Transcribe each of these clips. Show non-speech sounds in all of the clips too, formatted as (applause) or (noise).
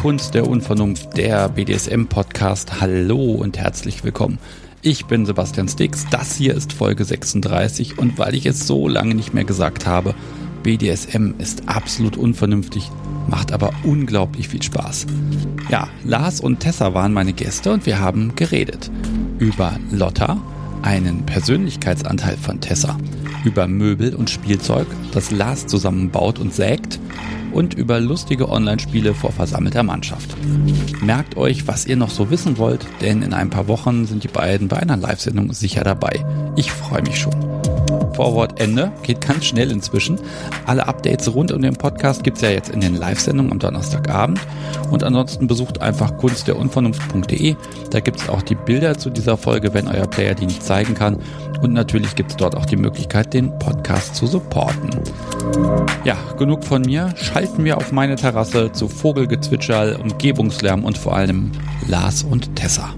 Kunst der Unvernunft, der BDSM-Podcast. Hallo und herzlich willkommen. Ich bin Sebastian Stix, das hier ist Folge 36 und weil ich es so lange nicht mehr gesagt habe, BDSM ist absolut unvernünftig, macht aber unglaublich viel Spaß. Ja, Lars und Tessa waren meine Gäste und wir haben geredet über Lotta, einen Persönlichkeitsanteil von Tessa, über Möbel und Spielzeug, das Lars zusammenbaut und sägt und über lustige Online-Spiele vor versammelter Mannschaft. Merkt euch, was ihr noch so wissen wollt, denn in ein paar Wochen sind die beiden bei einer Live-Sendung sicher dabei. Ich freue mich schon. Vorwort Ende. Geht ganz schnell inzwischen. Alle Updates rund um den Podcast gibt's ja jetzt in den Live-Sendungen am Donnerstagabend. Und ansonsten besucht einfach kunstderunvernunft.de. Da gibt's auch die Bilder zu dieser Folge, wenn euer Player die nicht zeigen kann. Und natürlich gibt's dort auch die Möglichkeit, den Podcast zu supporten. Ja, genug von mir. Schalten wir auf meine Terrasse zu Vogelgezwitscher, Umgebungslärm und vor allem Lars und Tessa.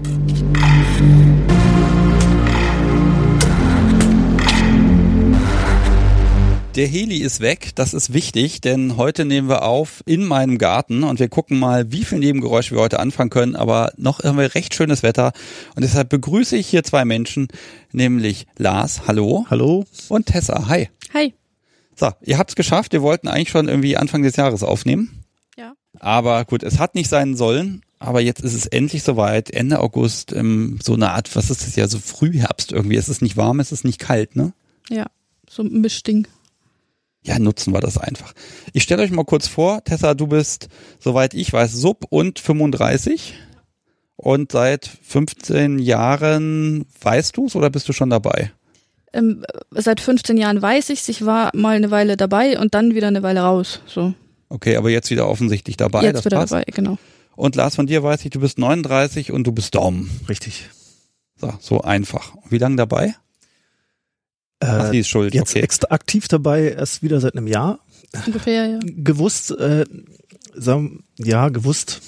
Der Heli ist weg, das ist wichtig, denn heute nehmen wir auf in meinem Garten und wir gucken mal, wie viel Nebengeräusche wir heute anfangen können, aber noch haben wir recht schönes Wetter und deshalb begrüße ich hier zwei Menschen, nämlich Lars, hallo. Hallo. Und Tessa, hi. Hi. So, ihr habt's geschafft, wir wollten eigentlich schon irgendwie Anfang des Jahres aufnehmen. Ja. Aber gut, es hat nicht sein sollen, aber jetzt ist es endlich soweit, Ende August, ähm, so eine Art, was ist das ja, so Frühherbst irgendwie, es ist nicht warm, es ist nicht kalt, ne? Ja, so ein Mischding. Ja, nutzen wir das einfach. Ich stelle euch mal kurz vor, Tessa, du bist, soweit ich weiß, Sub und 35 und seit 15 Jahren weißt du's oder bist du schon dabei? Ähm, seit 15 Jahren weiß ich's. Ich war mal eine Weile dabei und dann wieder eine Weile raus. So. Okay, aber jetzt wieder offensichtlich dabei. Jetzt das wieder passt. dabei, genau. Und Lars, von dir weiß ich, du bist 39 und du bist Daumen. Richtig. So, so einfach. Wie lange dabei? Ach, sie Äh, ist schuld. jetzt okay. extra aktiv dabei, erst wieder seit einem Jahr. Ungefähr, ja. Gewusst, äh, sagen, ja, gewusst,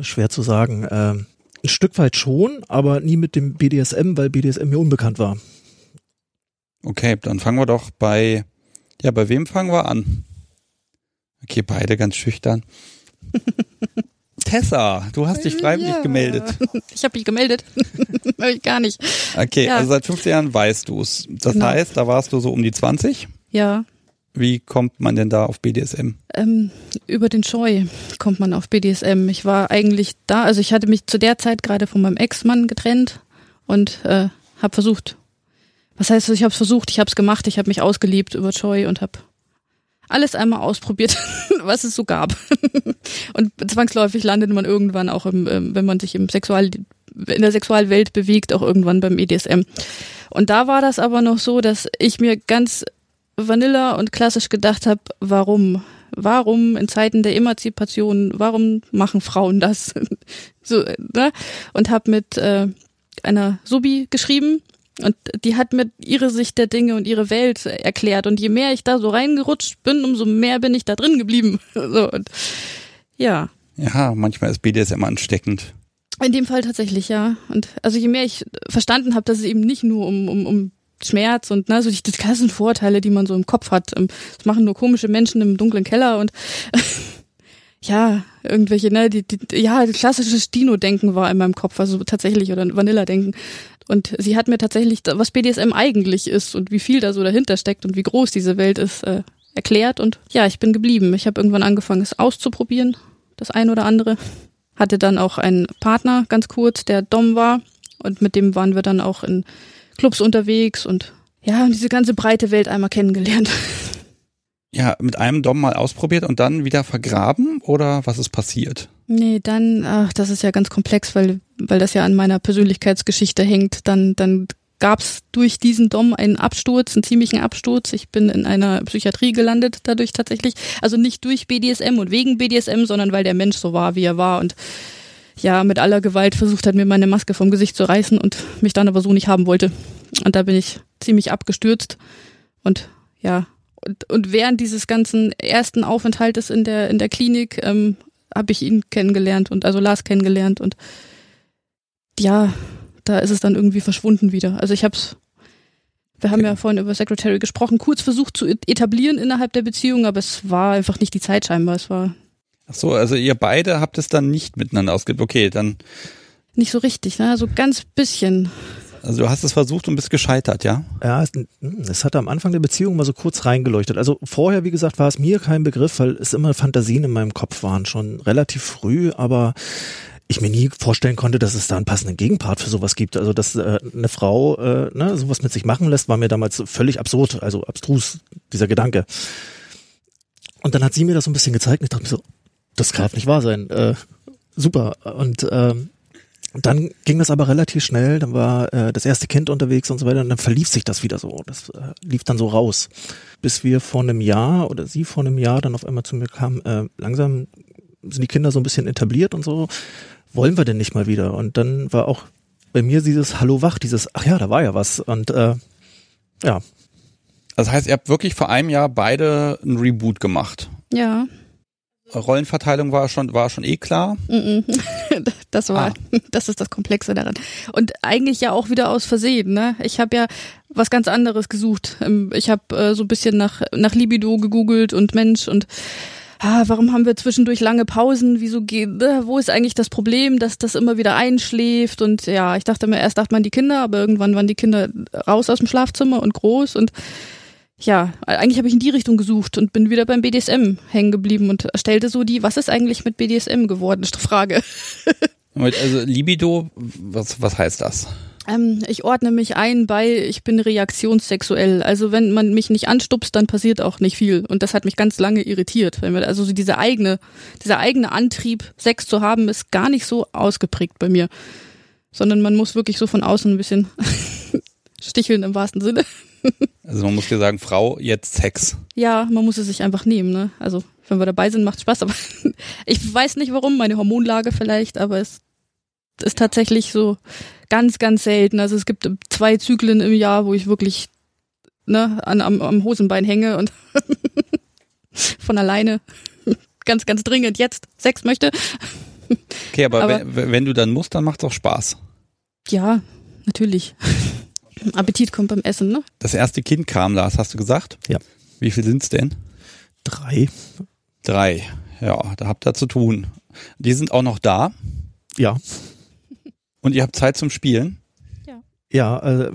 schwer zu sagen. Äh, ein Stück weit schon, aber nie mit dem BDSM, weil BDSM mir unbekannt war. Okay, dann fangen wir doch bei, ja, bei wem fangen wir an? Okay, beide ganz schüchtern. (laughs) Tessa, du hast dich freiwillig Ja. gemeldet. Ich habe mich gemeldet. (laughs) Hab ich gar nicht. Okay, Ja. also seit 15 Jahren weißt du es. Das Genau. heißt, da warst du so um die 20. Ja. Wie kommt man denn da auf BDSM? Ähm, über den Scheu kommt man auf BDSM. Ich war eigentlich da, also ich hatte mich zu der Zeit gerade von meinem Ex-Mann getrennt und äh, habe versucht. Was heißt, ich habe es versucht, ich habe es gemacht, ich habe mich ausgeliebt über Scheu und habe alles einmal ausprobiert, (laughs) was es so gab. (laughs) und zwangsläufig landet man irgendwann auch, im, ähm, wenn man sich im Sexual in der Sexualwelt bewegt, auch irgendwann beim EDSM. Und da war das aber noch so, dass ich mir ganz vanilla und klassisch gedacht habe, warum? Warum in Zeiten der Emanzipation, warum machen Frauen das? (laughs) so, ne? Und habe mit äh, einer Subi geschrieben und die hat mir ihre Sicht der Dinge und ihre Welt erklärt. Und je mehr ich da so reingerutscht bin, umso mehr bin ich da drin geblieben. (laughs) so, und ja, Ja, manchmal ist BDSM ansteckend. in dem Fall tatsächlich, ja. Und also je mehr ich verstanden habe, dass es eben nicht nur um, um, um Schmerz und ne, so die, die ganzen Vorteile, die man so im Kopf hat. ähm, Das machen nur komische Menschen im dunklen Keller und (laughs) ja, irgendwelche, ne, die, die, ja, klassisches Dino-Denken war in meinem Kopf, also tatsächlich, oder Vanilla-Denken. Und sie hat mir tatsächlich, was BDSM eigentlich ist und wie viel da so dahinter steckt und wie groß diese Welt ist, äh, erklärt. Und ja, ich bin geblieben. Ich habe irgendwann angefangen, es auszuprobieren, das ein oder andere. Hatte dann auch einen Partner, ganz kurz, der Dom war. Und mit dem waren wir dann auch in Clubs unterwegs und ja, diese ganze breite Welt einmal kennengelernt. (laughs) Ja, mit einem Dom mal ausprobiert und dann wieder vergraben oder was ist passiert? Nee, dann, ach, das ist ja ganz komplex, weil, weil das ja an meiner Persönlichkeitsgeschichte hängt. Dann, dann gab's durch diesen Dom einen Absturz, einen ziemlichen Absturz. Ich bin in einer Psychiatrie gelandet dadurch tatsächlich. Also nicht durch BDSM und wegen BDSM, sondern weil der Mensch so war, wie er war und ja, mit aller Gewalt versucht hat, mir meine Maske vom Gesicht zu reißen und mich dann aber so nicht haben wollte. Und da bin ich ziemlich abgestürzt und ja, und, und während dieses ganzen ersten Aufenthaltes in der in der Klinik ähm, habe ich ihn kennengelernt und also Lars kennengelernt und ja, da ist es dann irgendwie verschwunden wieder. Also ich hab's wir haben Okay. ja vorhin über Secretary gesprochen, kurz versucht zu etablieren innerhalb der Beziehung, aber es war einfach nicht die Zeit scheinbar. Es war Ach so, also ihr beide habt es dann nicht miteinander ausgelebt. Okay, dann. Nicht so richtig, ne? So ganz bisschen. Also du hast es versucht und bist gescheitert, ja? Ja, es, es hat am Anfang der Beziehung mal so kurz reingeleuchtet. Also vorher, wie gesagt, war es mir kein Begriff, weil es immer Fantasien in meinem Kopf waren, schon relativ früh, aber ich mir nie vorstellen konnte, dass es da einen passenden Gegenpart für sowas gibt. Also dass äh, eine Frau äh, ne, sowas mit sich machen lässt, war mir damals völlig absurd, also abstrus, dieser Gedanke. Und dann hat sie mir das so ein bisschen gezeigt und ich dachte mir so, das kann nicht wahr sein. Äh, super. Und ähm, dann ging das aber relativ schnell, dann war äh, das erste Kind unterwegs und so weiter und dann verlief sich das wieder so. Das äh, lief dann so raus. Bis wir vor einem Jahr oder sie vor einem Jahr dann auf einmal zu mir kam, äh, langsam sind die Kinder so ein bisschen etabliert und so, wollen wir denn nicht mal wieder? Und dann war auch bei mir dieses Hallo wach, dieses, ach ja, da war ja was. Und äh, ja. Das heißt, ihr habt wirklich vor einem Jahr beide ein Reboot gemacht. Ja. Rollenverteilung war schon, war schon eh klar. (laughs) Das war, ah. (laughs) das ist das Komplexe daran. Und eigentlich ja auch wieder aus Versehen, ne? Ich habe ja was ganz anderes gesucht. Ähm, ich habe äh, so ein bisschen nach, nach Libido gegoogelt und Mensch und ah, warum haben wir zwischendurch lange Pausen? Wieso geht, äh, wo ist eigentlich das Problem, dass das immer wieder einschläft? Und ja, ich dachte mir, erst dachte man die Kinder, aber irgendwann waren die Kinder raus aus dem Schlafzimmer und groß und ja, eigentlich habe ich in die Richtung gesucht und bin wieder beim BDSM hängen geblieben und stellte so die, was ist eigentlich mit BDSM geworden? Frage. (laughs) also Libido, was, was heißt das? Ähm, ich ordne mich ein bei, ich bin reaktionssexuell. Also wenn man mich nicht anstupst, dann passiert auch nicht viel. Und das hat mich ganz lange irritiert. Also so diese eigene, dieser eigene Antrieb, Sex zu haben, ist gar nicht so ausgeprägt bei mir. Sondern man muss wirklich so von außen ein bisschen (laughs) sticheln im wahrsten Sinne. Also man muss dir sagen, Frau, jetzt Sex. Ja, man muss es sich einfach nehmen, ne? Also wenn wir dabei sind, macht Spaß, aber (laughs) ich weiß nicht warum, meine Hormonlage vielleicht, aber es ist tatsächlich so ganz, ganz selten. Also es gibt zwei Zyklen im Jahr, wo ich wirklich ne, an, am, am Hosenbein hänge und (laughs) von alleine (laughs) ganz, ganz dringend jetzt Sex möchte. Okay, aber, aber wenn, wenn, du dann musst, dann macht's auch Spaß. Ja, natürlich. Appetit kommt beim Essen, ne? Das erste Kind kam, Lars, hast du gesagt? Ja. Wie viel sind's denn? Drei. Drei. Ja, da habt ihr zu tun. Die sind auch noch da. Ja. Und ihr habt Zeit zum Spielen? Ja. Ja, äh,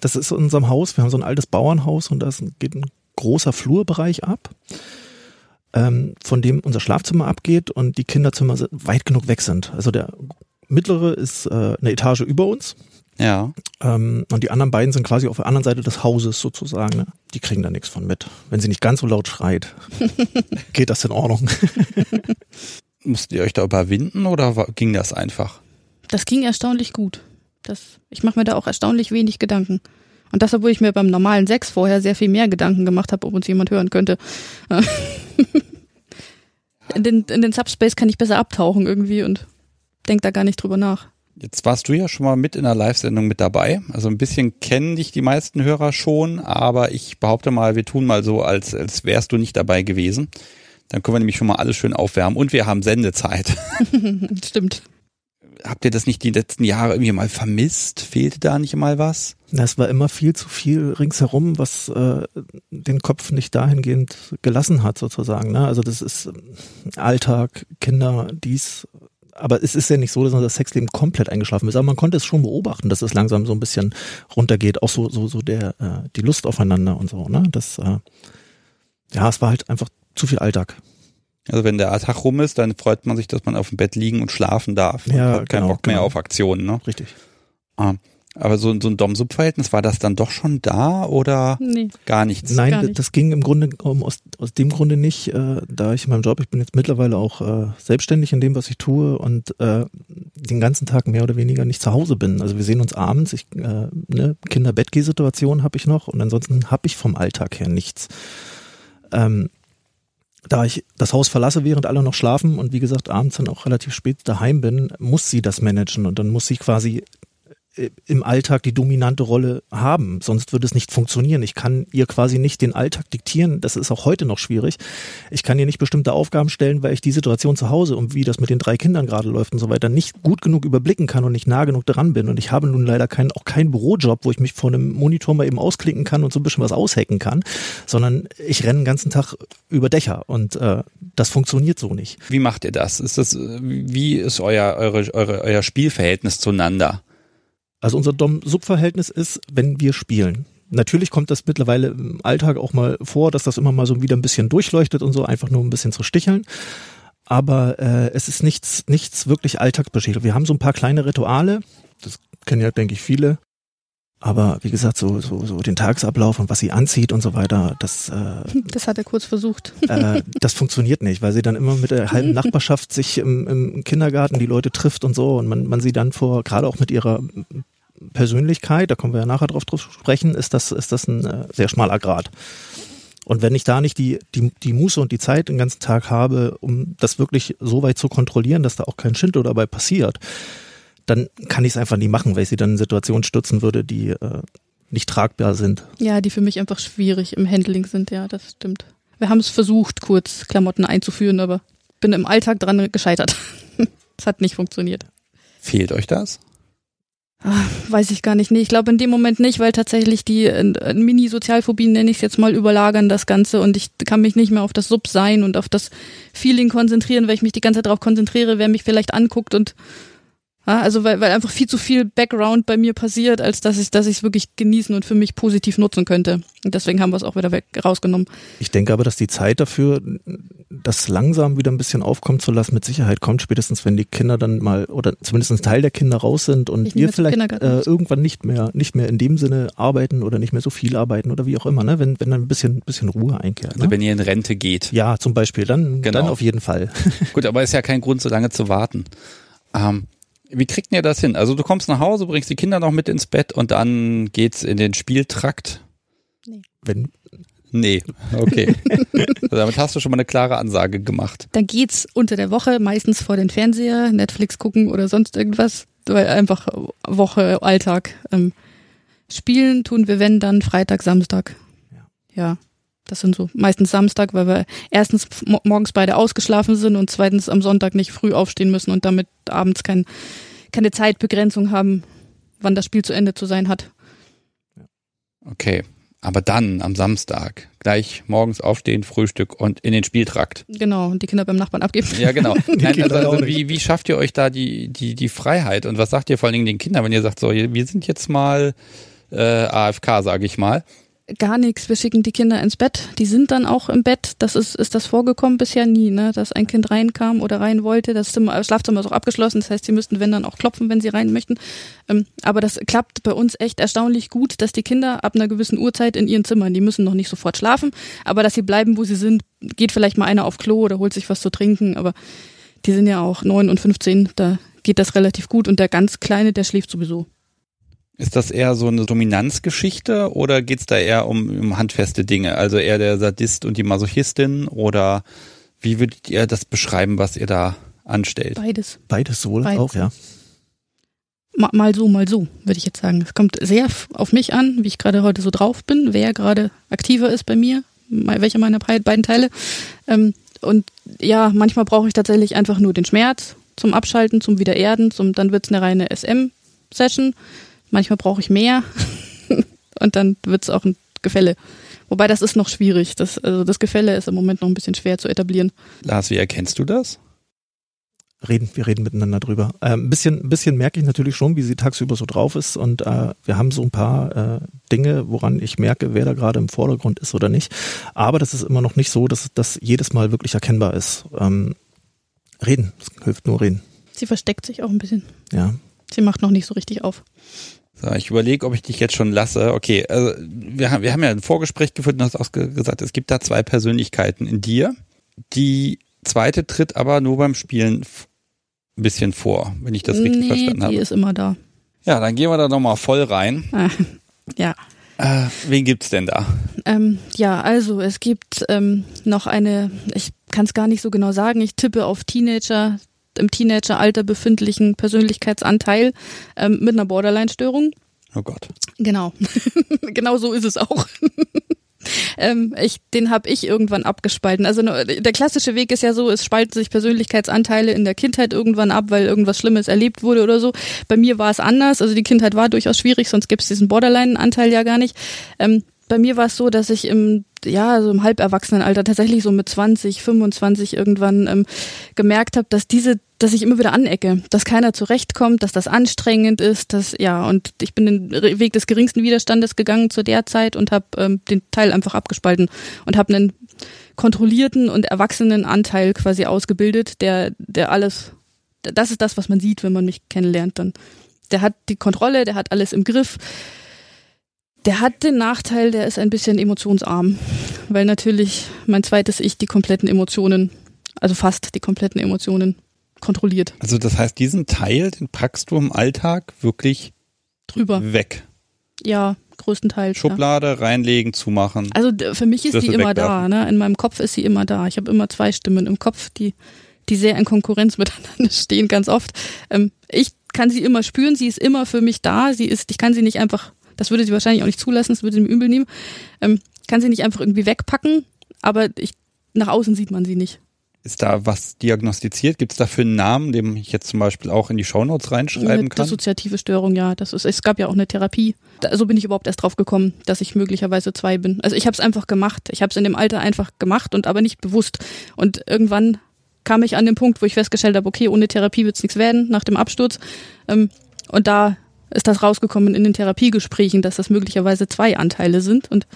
das ist in unserem Haus. Wir haben so ein altes Bauernhaus und da geht ein großer Flurbereich ab, ähm, von dem unser Schlafzimmer abgeht und die Kinderzimmer weit genug weg sind. Also der mittlere ist äh, eine Etage über uns. Ja. Ähm, und die anderen beiden sind quasi auf der anderen Seite des Hauses sozusagen. Ne? Die kriegen da nichts von mit. Wenn sie nicht ganz so laut schreit, (laughs) geht das in Ordnung. (laughs) Musst ihr euch da überwinden oder ging das einfach? Das ging erstaunlich gut. Das, ich mache mir da auch erstaunlich wenig Gedanken. Und das, obwohl ich mir beim normalen Sex vorher sehr viel mehr Gedanken gemacht habe, ob uns jemand hören könnte. (laughs) in, den, in den Subspace kann ich besser abtauchen irgendwie und denk da gar nicht drüber nach. Jetzt warst du ja schon mal mit in der Live-Sendung mit dabei. Also ein bisschen kennen dich die meisten Hörer schon, aber ich behaupte mal, wir tun mal so, als, als wärst du nicht dabei gewesen. Dann können wir nämlich schon mal alles schön aufwärmen und wir haben Sendezeit. (laughs) (laughs) Stimmt. Habt ihr das nicht die letzten Jahre irgendwie mal vermisst? Fehlte da nicht mal was? Es war immer viel zu viel ringsherum, was äh, den Kopf nicht dahingehend gelassen hat, sozusagen. Ne? Also das ist Alltag, Kinder, dies, aber es ist ja nicht so, dass das Sexleben komplett eingeschlafen ist. Aber man konnte es schon beobachten, dass es langsam so ein bisschen runtergeht. Auch so, so, so der, äh, die Lust aufeinander und so, ne? Das, äh, ja, es war halt einfach zu viel Alltag. Also wenn der Tag rum ist, dann freut man sich, dass man auf dem Bett liegen und schlafen darf. Ja, hat keinen genau, Bock mehr genau. auf Aktionen, ne? Richtig. Ah. Aber so, so ein Dom-Sub-Verhältnis, war das dann doch schon da oder Nee. gar nichts? Nein, gar nicht. das ging im Grunde um, aus, aus dem Grunde nicht, äh, da ich in meinem Job, ich bin jetzt mittlerweile auch äh, selbstständig in dem, was ich tue und äh, den ganzen Tag mehr oder weniger nicht zu Hause bin. Also wir sehen uns abends, ich, äh, ne, Kinder-Bettgeh-Situation habe ich noch und ansonsten habe ich vom Alltag her nichts. Ähm, da ich das Haus verlasse, während alle noch schlafen und wie gesagt abends dann auch relativ spät daheim bin, muss sie das managen und dann muss sie quasi im Alltag die dominante Rolle haben, sonst würde es nicht funktionieren. Ich kann ihr quasi nicht den Alltag diktieren, das ist auch heute noch schwierig. Ich kann ihr nicht bestimmte Aufgaben stellen, weil ich die Situation zu Hause und wie das mit den drei Kindern gerade läuft und so weiter nicht gut genug überblicken kann und nicht nah genug dran bin. Und ich habe nun leider keinen, auch keinen Bürojob, wo ich mich vor einem Monitor mal eben ausklicken kann und so ein bisschen was aushacken kann, sondern ich renne den ganzen Tag über Dächer und äh, das funktioniert so nicht. Wie macht ihr das? Ist das, wie ist euer, eure, eure, euer Spielverhältnis zueinander? Also unser Dom-Sub-Verhältnis ist, wenn wir spielen. Natürlich kommt das mittlerweile im Alltag auch mal vor, dass das immer mal so wieder ein bisschen durchleuchtet und so, einfach nur ein bisschen zu sticheln. Aber äh, es ist nichts, nichts wirklich alltagsbeschädigt. Wir haben so ein paar kleine Rituale, das kennen ja, denke ich, viele. Aber wie gesagt, so, so, so den Tagesablauf und was sie anzieht und so weiter, das, äh, (laughs) Das hat er kurz versucht. äh, das funktioniert nicht, weil sie dann immer mit der halben Nachbarschaft sich im, im Kindergarten die Leute trifft und so und man, man sie dann vor, gerade auch mit ihrer Persönlichkeit, da kommen wir ja nachher drauf, drauf sprechen, ist das, ist das ein äh, sehr schmaler Grad. Und wenn ich da nicht die, die, die Muße und die Zeit den ganzen Tag habe, um das wirklich so weit zu kontrollieren, dass da auch kein Schindo dabei passiert, dann kann ich es einfach nie machen, weil ich sie dann in Situationen stürzen würde, die äh, nicht tragbar sind. Ja, die für mich einfach schwierig im Handling sind, ja, das stimmt. Wir haben es versucht, kurz Klamotten einzuführen, aber bin im Alltag dran gescheitert. (laughs) Es hat nicht funktioniert. Fehlt euch das? Ah, Weiß ich gar nicht. Nee, ich glaube in dem Moment nicht, weil tatsächlich die äh, Mini-Sozialphobien, nenne ich es jetzt mal, überlagern das Ganze und ich kann mich nicht mehr auf das Sub sein und auf das Feeling konzentrieren, weil ich mich die ganze Zeit darauf konzentriere, wer mich vielleicht anguckt und also weil, weil einfach viel zu viel Background bei mir passiert, als dass ich dass ich es wirklich genießen und für mich positiv nutzen könnte. Und deswegen haben wir es auch wieder weg rausgenommen. Ich denke aber, dass die Zeit dafür, das langsam wieder ein bisschen aufkommen zu lassen, mit Sicherheit kommt, spätestens wenn die Kinder dann mal, oder zumindest ein Teil der Kinder raus sind und wir vielleicht äh, irgendwann nicht mehr, nicht mehr in dem Sinne arbeiten oder nicht mehr so viel arbeiten oder wie auch immer, ne? wenn, wenn dann ein bisschen, bisschen Ruhe einkehrt. Also Ne? wenn ihr in Rente geht. Ja, zum Beispiel, dann, Genau. dann auf jeden Fall. (laughs) Gut, aber ist ja kein Grund, so lange zu warten. Ähm, wie kriegt ihr das hin? Also du kommst nach Hause, bringst die Kinder noch mit ins Bett und dann geht's in den Spieltrakt. Wenn, Nee, okay. (laughs) also damit hast du schon mal eine klare Ansage gemacht. Da geht's unter der Woche meistens vor den Fernseher, Netflix gucken oder sonst irgendwas, weil einfach Woche, Alltag. Ähm, spielen tun wir, wenn dann Freitag, Samstag. Ja. Ja, das sind so meistens Samstag, weil wir erstens mo morgens beide ausgeschlafen sind und zweitens am Sonntag nicht früh aufstehen müssen und damit abends kein, keine Zeitbegrenzung haben, wann das Spiel zu Ende zu sein hat. Okay. Aber dann am Samstag gleich morgens aufstehen, Frühstück und in den Spieltrakt. Genau, und die Kinder beim Nachbarn abgeben. Ja, genau. (laughs) Nein, also, also wie, wie schafft ihr euch da die, die, die Freiheit? Und was sagt ihr vor allen Dingen den Kindern, wenn ihr sagt, so, wir sind jetzt mal äh, AFK, sage ich mal. Gar nichts. Wir schicken die Kinder ins Bett. Die sind dann auch im Bett. Das ist, ist das vorgekommen bisher nie, ne? Dass ein Kind reinkam oder rein wollte. Das, Zimmer, das Schlafzimmer ist auch abgeschlossen. Das heißt, sie müssten, wenn dann auch klopfen, wenn sie rein möchten. Ähm, aber das klappt bei uns echt erstaunlich gut, dass die Kinder ab einer gewissen Uhrzeit in ihren Zimmern, die müssen noch nicht sofort schlafen, aber dass sie bleiben, wo sie sind, geht vielleicht mal einer auf Klo oder holt sich was zu trinken. Aber die sind ja auch neun und 15, da geht das relativ gut. Und der ganz Kleine, der schläft sowieso. Ist das eher so eine Dominanzgeschichte oder geht's da eher um, um handfeste Dinge? Also eher der Sadist und die Masochistin oder wie würdet ihr das beschreiben, was ihr da anstellt? Beides. beides wohl Beides. auch, ja. Ma- mal so, mal so, würde ich jetzt sagen. Es kommt sehr auf mich an, wie ich gerade heute so drauf bin, wer gerade aktiver ist bei mir, welcher meiner bei- beiden Teile. Ähm, und ja, manchmal brauche ich tatsächlich einfach nur den Schmerz zum Abschalten, zum Wiedererden, zum, dann wird's eine reine SM-Session. Manchmal brauche ich mehr (laughs) und dann wird's auch ein Gefälle. Wobei das ist noch schwierig. Das, also das Gefälle ist im Moment noch ein bisschen schwer zu etablieren. Lars, wie erkennst du das? Reden, wir reden miteinander drüber. Äh, ein bisschen, ein bisschen merke ich natürlich schon, wie sie tagsüber so drauf ist und äh, wir haben so ein paar äh, Dinge, woran ich merke, wer da gerade im Vordergrund ist oder nicht. Aber das ist immer noch nicht so, dass das jedes Mal wirklich erkennbar ist. Ähm, reden, es hilft nur reden. Sie versteckt sich auch ein bisschen. Ja, Sie macht noch nicht so richtig auf. So, ich überlege, ob ich dich jetzt schon lasse. Okay, also wir haben, wir haben ja ein Vorgespräch geführt und hast auch ge- gesagt, es gibt da zwei Persönlichkeiten in dir. Die zweite tritt aber nur beim Spielen ein bisschen vor, wenn ich das richtig nee, verstanden die habe. ist immer da. Ja, dann gehen wir da nochmal voll rein. Ah, ja. Äh, wen gibt's denn da? Ähm, ja, also es gibt ähm, noch eine, ich kann es gar nicht so genau sagen, ich tippe auf Teenager, im Teenageralter befindlichen Persönlichkeitsanteil ähm, mit einer Borderline-Störung. Oh Gott. Genau. (laughs) genau so ist es auch. (laughs) ähm, ich, den habe ich irgendwann abgespalten. Also der klassische Weg ist ja so, es spalten sich Persönlichkeitsanteile in der Kindheit irgendwann ab, weil irgendwas Schlimmes erlebt wurde oder so. Bei mir war es anders. Also die Kindheit war durchaus schwierig, sonst gäbe es diesen Borderline-Anteil ja gar nicht. Ähm, bei mir war es so, dass ich im ja, so im Halberwachsenenalter tatsächlich so mit 20, 25 irgendwann ähm, gemerkt habe, dass diese, dass ich immer wieder anecke, dass keiner zurechtkommt, dass das anstrengend ist, dass ja, und ich bin den Weg des geringsten Widerstandes gegangen zu der Zeit und habe ähm, den Teil einfach abgespalten und habe einen kontrollierten und erwachsenen Anteil quasi ausgebildet, der der alles das ist das, was man sieht, wenn man mich kennenlernt dann. Der hat die Kontrolle, der hat alles im Griff der hat den Nachteil, der ist ein bisschen emotionsarm, weil natürlich mein zweites Ich die kompletten Emotionen, also fast die kompletten Emotionen kontrolliert. Also das heißt, diesen Teil, den packst du im Alltag wirklich drüber weg. Ja, größtenteils. Schublade ja. reinlegen, zumachen. Also für mich ist die immer wegwerfen. da. Ne? In meinem Kopf ist sie immer da. Ich habe immer zwei Stimmen im Kopf, die die sehr in Konkurrenz (laughs) miteinander stehen, ganz oft. Ähm, ich kann sie immer spüren. Sie ist immer für mich da. Sie ist, ich kann sie nicht einfach das würde sie wahrscheinlich auch nicht zulassen, das würde sie mir übel nehmen. Ähm, kann sie nicht einfach irgendwie wegpacken, aber ich, nach außen sieht man sie nicht. Ist da was diagnostiziert? Gibt es dafür einen Namen, den ich jetzt zum Beispiel auch in die Shownotes reinschreiben kann? Dissoziative Störung, ja. Das ist, es gab ja auch eine Therapie. Da, so bin ich überhaupt erst drauf gekommen, dass ich möglicherweise zwei bin. Also ich habe es einfach gemacht. Ich habe es in dem Alter einfach gemacht und aber nicht bewusst. Und irgendwann kam ich an den Punkt, wo ich festgestellt habe, okay, ohne Therapie wird es nichts werden nach dem Absturz. Ähm, und da ist das rausgekommen in den Therapiegesprächen, dass das möglicherweise zwei Anteile sind. Und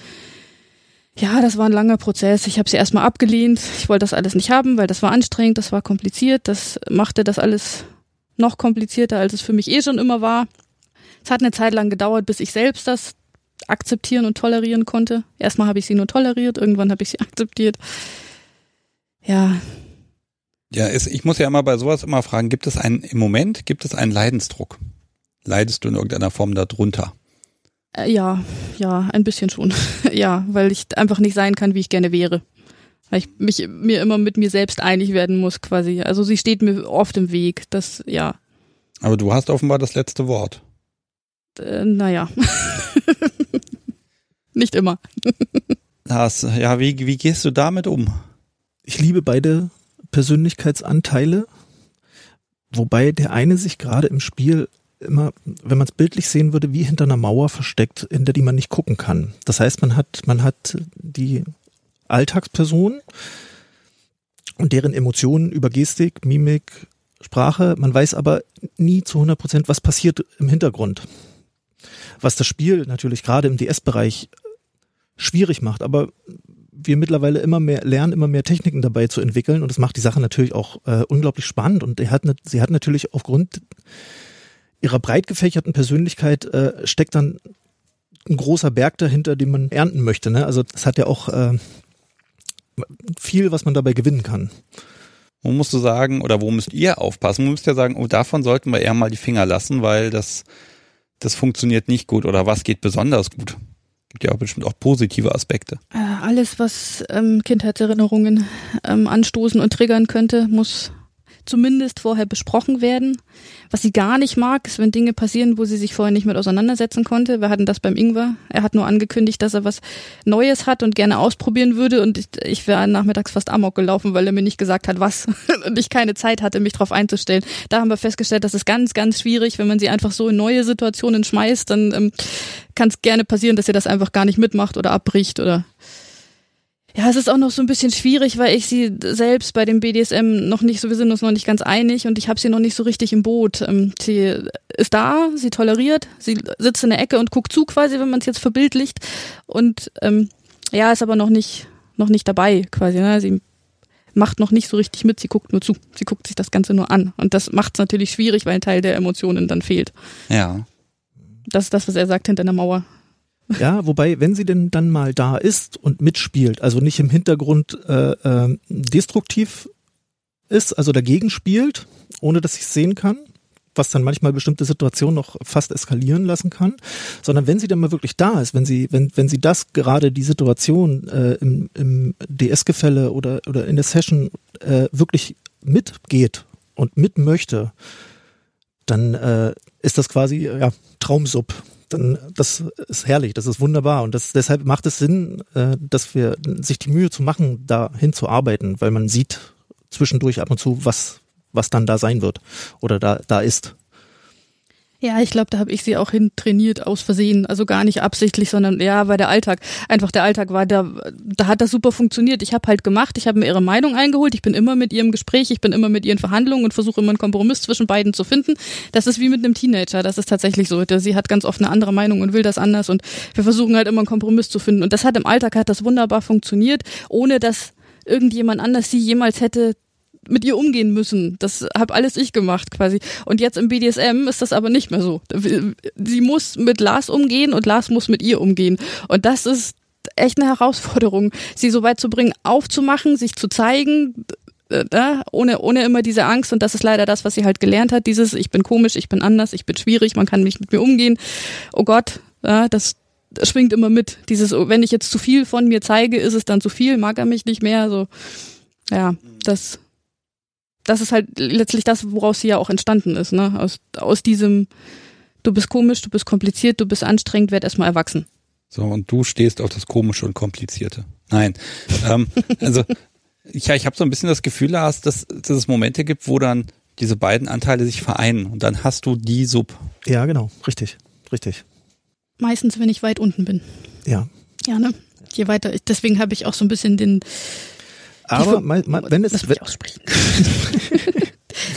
ja, das war ein langer Prozess. Ich habe sie erstmal abgelehnt. Ich wollte das alles nicht haben, weil das war anstrengend, das war kompliziert. Das machte das alles noch komplizierter, als es für mich eh schon immer war. Es hat eine Zeit lang gedauert, bis ich selbst das akzeptieren und tolerieren konnte. Erstmal habe ich sie nur toleriert, irgendwann habe ich sie (laughs) akzeptiert. Ja. Ja, ich muss ja immer bei sowas immer fragen, gibt es einen, im Moment gibt es einen Leidensdruck? Leidest du in irgendeiner Form darunter? Äh, ja, ja, ein bisschen schon. (laughs) ja, weil ich einfach nicht sein kann, wie ich gerne wäre. Weil ich mich mir immer mit mir selbst einig werden muss, quasi. Also sie steht mir oft im Weg. Das, ja. Aber du hast offenbar das letzte Wort. Äh, naja. (laughs) nicht immer. (laughs) Lars, ja, wie, wie gehst du damit um? Ich liebe beide Persönlichkeitsanteile, wobei der eine sich gerade im Spiel immer, wenn man es bildlich sehen würde, wie hinter einer Mauer versteckt, hinter die man nicht gucken kann. Das heißt, man hat, man hat die Alltagsperson und deren Emotionen über Gestik, Mimik, Sprache. Man weiß aber nie zu 100 Prozent, was passiert im Hintergrund. Was das Spiel natürlich gerade im DS-Bereich schwierig macht, aber wir mittlerweile immer mehr lernen, immer mehr Techniken dabei zu entwickeln und das macht die Sache natürlich auch äh, unglaublich spannend und hat, sie hat natürlich aufgrund ihrer breit gefächerten Persönlichkeit äh, steckt dann ein großer Berg dahinter, den man ernten möchte. Ne? Also es hat ja auch äh, viel, was man dabei gewinnen kann. Wo musst du sagen, oder wo müsst ihr aufpassen? Du müsst ja sagen, oh, davon sollten wir eher mal die Finger lassen, weil das, das funktioniert nicht gut oder was geht besonders gut? Gibt ja auch bestimmt auch positive Aspekte. Äh, alles, was ähm, Kindheitserinnerungen ähm, anstoßen und triggern könnte, muss zumindest vorher besprochen werden. Was sie gar nicht mag, ist, wenn Dinge passieren, wo sie sich vorher nicht mit auseinandersetzen konnte. Wir hatten das beim Ingwer. Er hat nur angekündigt, dass er was Neues hat und gerne ausprobieren würde. Und ich, ich wäre nachmittags fast amok gelaufen, weil er mir nicht gesagt hat, was. (laughs) und ich keine Zeit hatte, mich darauf einzustellen. Da haben wir festgestellt, das ist ganz, ganz schwierig. Wenn man sie einfach so in neue Situationen schmeißt, dann ähm, kann es gerne passieren, dass ihr das einfach gar nicht mitmacht oder abbricht oder ja, es ist auch noch so ein bisschen schwierig, weil ich sie selbst bei dem BDSM noch nicht so, wir sind uns noch nicht ganz einig und ich habe sie noch nicht so richtig im Boot. Ähm, sie ist da, sie toleriert, sie sitzt in der Ecke und guckt zu quasi, wenn man es jetzt verbildlicht und ähm, ja, ist aber noch nicht noch nicht dabei quasi. Ne? Sie macht noch nicht so richtig mit, sie guckt nur zu, sie guckt sich das Ganze nur an und das macht es natürlich schwierig, weil ein Teil der Emotionen dann fehlt. Ja. Das ist das, was er sagt hinter einer Mauer. Ja, wobei, wenn sie denn dann mal da ist und mitspielt, also nicht im Hintergrund äh, äh, destruktiv ist, also dagegen spielt, ohne dass ich es sehen kann, was dann manchmal bestimmte Situationen noch fast eskalieren lassen kann, sondern wenn sie dann mal wirklich da ist, wenn sie, wenn, wenn sie das gerade die Situation äh, im, im DS-Gefälle oder, oder in der Session äh, wirklich mitgeht und mit möchte, dann äh, ist das quasi ja Traumsub. Dann das ist herrlich, das ist wunderbar und das deshalb macht es Sinn, äh, dass wir sich die Mühe zu machen, da hinzuarbeiten, weil man sieht zwischendurch ab und zu, was was dann da sein wird oder da da ist. Ja, ich glaube, da habe ich sie auch hin trainiert aus Versehen, also gar nicht absichtlich, sondern ja, weil der Alltag einfach der Alltag war, da da hat das super funktioniert. Ich habe halt gemacht, ich habe mir ihre Meinung eingeholt, ich bin immer mit ihr im Gespräch, ich bin immer mit ihren Verhandlungen und versuche immer einen Kompromiss zwischen beiden zu finden. Das ist wie mit einem Teenager, das ist tatsächlich so. Sie hat ganz oft eine andere Meinung und will das anders und wir versuchen halt immer einen Kompromiss zu finden und das hat im Alltag hat das wunderbar funktioniert, ohne dass irgendjemand anders sie jemals hätte mit ihr umgehen müssen. Das habe alles ich gemacht quasi. Und jetzt im BDSM ist das aber nicht mehr so. Sie muss mit Lars umgehen und Lars muss mit ihr umgehen. Und das ist echt eine Herausforderung, sie so weit zu bringen, aufzumachen, sich zu zeigen, äh, ohne, ohne immer diese Angst. Und das ist leider das, was sie halt gelernt hat. Dieses, ich bin komisch, ich bin anders, ich bin schwierig, man kann nicht mit mir umgehen. Oh Gott, ja, das, das schwingt immer mit. Dieses, wenn ich jetzt zu viel von mir zeige, ist es dann zu viel, mag er mich nicht mehr. So, ja, das das ist halt letztlich das, woraus sie ja auch entstanden ist, ne? Aus, aus diesem, du bist komisch, du bist kompliziert, du bist anstrengend, werd erstmal erwachsen. So, und du stehst auf das Komische und Komplizierte. Nein. (laughs) ähm, also, ja, ich habe so ein bisschen das Gefühl, Lars, dass, dass es Momente gibt, wo dann diese beiden Anteile sich vereinen und dann hast du die Sub. Ja, genau, richtig, richtig. Meistens, wenn ich weit unten bin. Ja. Ja, ne? Je weiter, deswegen habe ich auch so ein bisschen den, aber mal, mal, wenn es mich aussprechen. (laughs)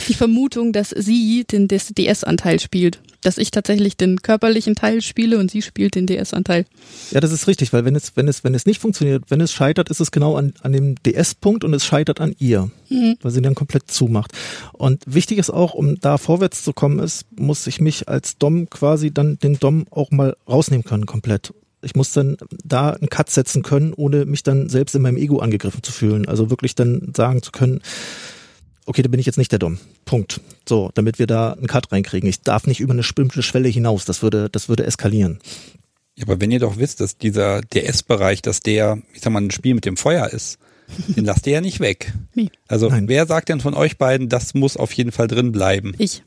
die Vermutung, dass sie den DS-Anteil spielt. Dass ich tatsächlich den körperlichen Teil spiele und sie spielt den DS-Anteil. Ja, das ist richtig, weil wenn es, wenn es, wenn es nicht funktioniert, wenn es scheitert, ist es genau an, an dem DS-Punkt und es scheitert an ihr, mhm. weil sie dann komplett zumacht. Und wichtig ist auch, um da vorwärts zu kommen, ist, muss ich mich als Dom quasi dann den Dom auch mal rausnehmen können, komplett ich muss dann da einen Cut setzen können, ohne mich dann selbst in meinem Ego angegriffen zu fühlen. Also wirklich dann sagen zu können, okay, da bin ich jetzt nicht der Dom. Punkt. So, damit wir da einen Cut reinkriegen. Ich darf nicht über eine bestimmte Schwelle hinaus. Das würde, das würde eskalieren. Ja, aber wenn ihr doch wisst, dass dieser DS-Bereich, dass der, ich sag mal, ein Spiel mit dem Feuer ist, (laughs) den lasst ihr ja nicht weg. Nee. Also Nein. wer sagt denn von euch beiden, das muss auf jeden Fall drin bleiben? Ich.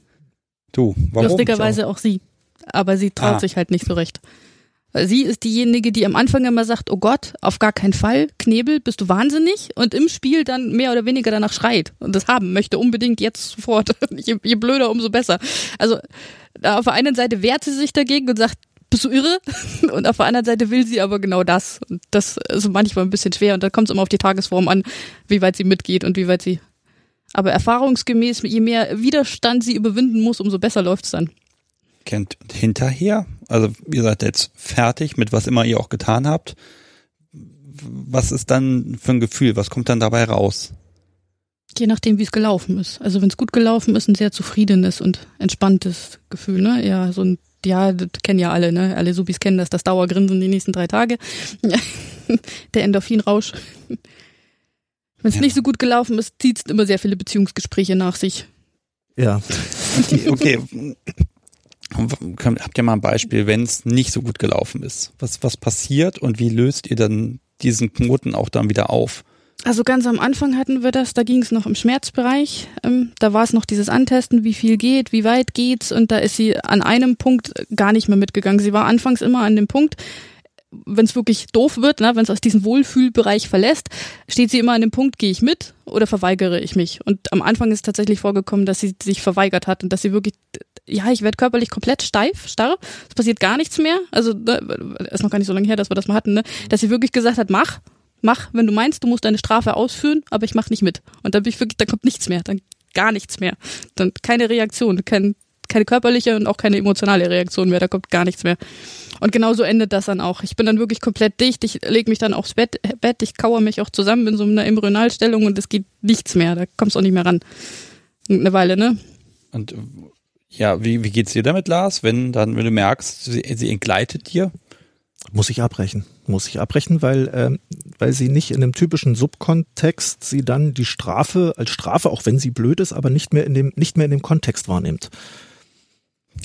Du, warum? Lustigerweise auch. auch sie. Aber sie traut ah. sich halt nicht so recht. Sie ist diejenige, die am Anfang immer sagt, oh Gott, auf gar keinen Fall, Knebel, bist du wahnsinnig? Und im Spiel dann mehr oder weniger danach schreit und das haben möchte, unbedingt jetzt sofort. (laughs) je, je blöder, umso besser. Also auf der einen Seite wehrt sie sich dagegen und sagt, bist du irre? (laughs) Und auf der anderen Seite will sie aber genau das. Und das ist manchmal ein bisschen schwer. Und da kommt es immer auf die Tagesform an, wie weit sie mitgeht und wie weit sie. Aber erfahrungsgemäß, je mehr Widerstand sie überwinden muss, umso besser läuft's dann kennt hinterher, also ihr seid jetzt fertig mit was immer ihr auch getan habt. Was ist dann für ein Gefühl? Was kommt dann dabei raus? Je nachdem, wie es gelaufen ist. Also wenn es gut gelaufen ist, ein sehr zufriedenes und entspanntes Gefühl, ne? Ja, so ein, ja, das kennen ja alle, ne? Alle Subis kennen das, das Dauergrinsen die nächsten drei Tage. (laughs) Der Endorphinrausch. Wenn es ja. nicht so gut gelaufen ist, zieht es immer sehr viele Beziehungsgespräche nach sich. Ja. (laughs) Okay, okay. Habt ihr mal ein Beispiel, wenn es nicht so gut gelaufen ist? Was, was passiert und wie löst ihr dann diesen Knoten auch dann wieder auf? Also ganz am Anfang hatten wir das, da ging es noch im Schmerzbereich. Ähm, da war es noch dieses Antesten, wie viel geht, wie weit geht's und da ist sie an einem Punkt gar nicht mehr mitgegangen. Sie war anfangs immer an dem Punkt, wenn es wirklich doof wird, ne, wenn es aus diesem Wohlfühlbereich verlässt, steht sie immer an dem Punkt, gehe ich mit oder verweigere ich mich. Und am Anfang ist tatsächlich vorgekommen, dass sie sich verweigert hat und dass sie wirklich, ja, ich werde körperlich komplett steif, starr, es passiert gar nichts mehr. Also ne, ist noch gar nicht so lange her, dass wir das mal hatten, ne, dass sie wirklich gesagt hat, mach, mach, wenn du meinst, du musst deine Strafe ausführen, aber ich mach nicht mit. Und dann bin ich wirklich, da kommt nichts mehr, dann gar nichts mehr. Dann keine Reaktion, kein, keine körperliche und auch keine emotionale Reaktion mehr, da kommt gar nichts mehr. Und genauso endet das dann auch. Ich bin dann wirklich komplett dicht, ich lege mich dann aufs Bett, Bett, ich kauere mich auch zusammen in so einer Embryonalstellung und es geht nichts mehr, da kommst du auch nicht mehr ran. Eine Weile, ne? Und ja, wie, wie geht's dir damit, Lars, wenn dann, wenn du merkst, sie, sie entgleitet dir? Muss ich abbrechen. Muss ich abbrechen, weil, ähm, weil sie nicht in dem typischen Subkontext sie dann die Strafe als Strafe, auch wenn sie blöd ist, aber nicht mehr in dem, nicht mehr in dem Kontext wahrnimmt.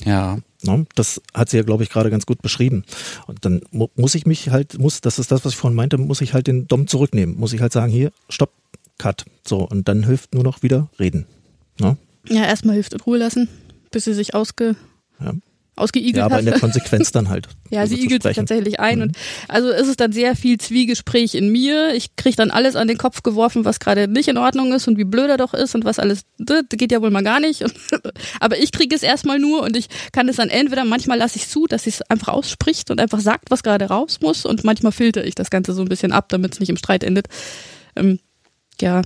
Ja. No, das hat sie ja, glaube ich, gerade ganz gut beschrieben. Und dann mu muss ich mich halt, muss, das ist das, was ich vorhin meinte, muss ich halt den Dom zurücknehmen. Muss ich halt sagen, hier, stopp, cut. So, und dann hilft nur noch wieder reden. No? Ja, erstmal hilft in Ruhe lassen, bis sie sich ausge, Ja. Ausgeigelt Ja, aber hat. in der Konsequenz dann halt. (laughs) Ja, sie igelt sich tatsächlich ein Mhm. und also ist es dann sehr viel Zwiegespräch in mir. Ich krieg dann alles an den Kopf geworfen, was gerade nicht in Ordnung ist und wie blöd er doch ist und was alles, das geht ja wohl mal gar nicht. (laughs) Aber ich kriege es erstmal nur und ich kann es dann entweder, manchmal lasse ich zu, dass sie es einfach ausspricht und einfach sagt, was gerade raus muss und manchmal filter ich das Ganze so ein bisschen ab, damit es nicht im Streit endet. Ähm, ja.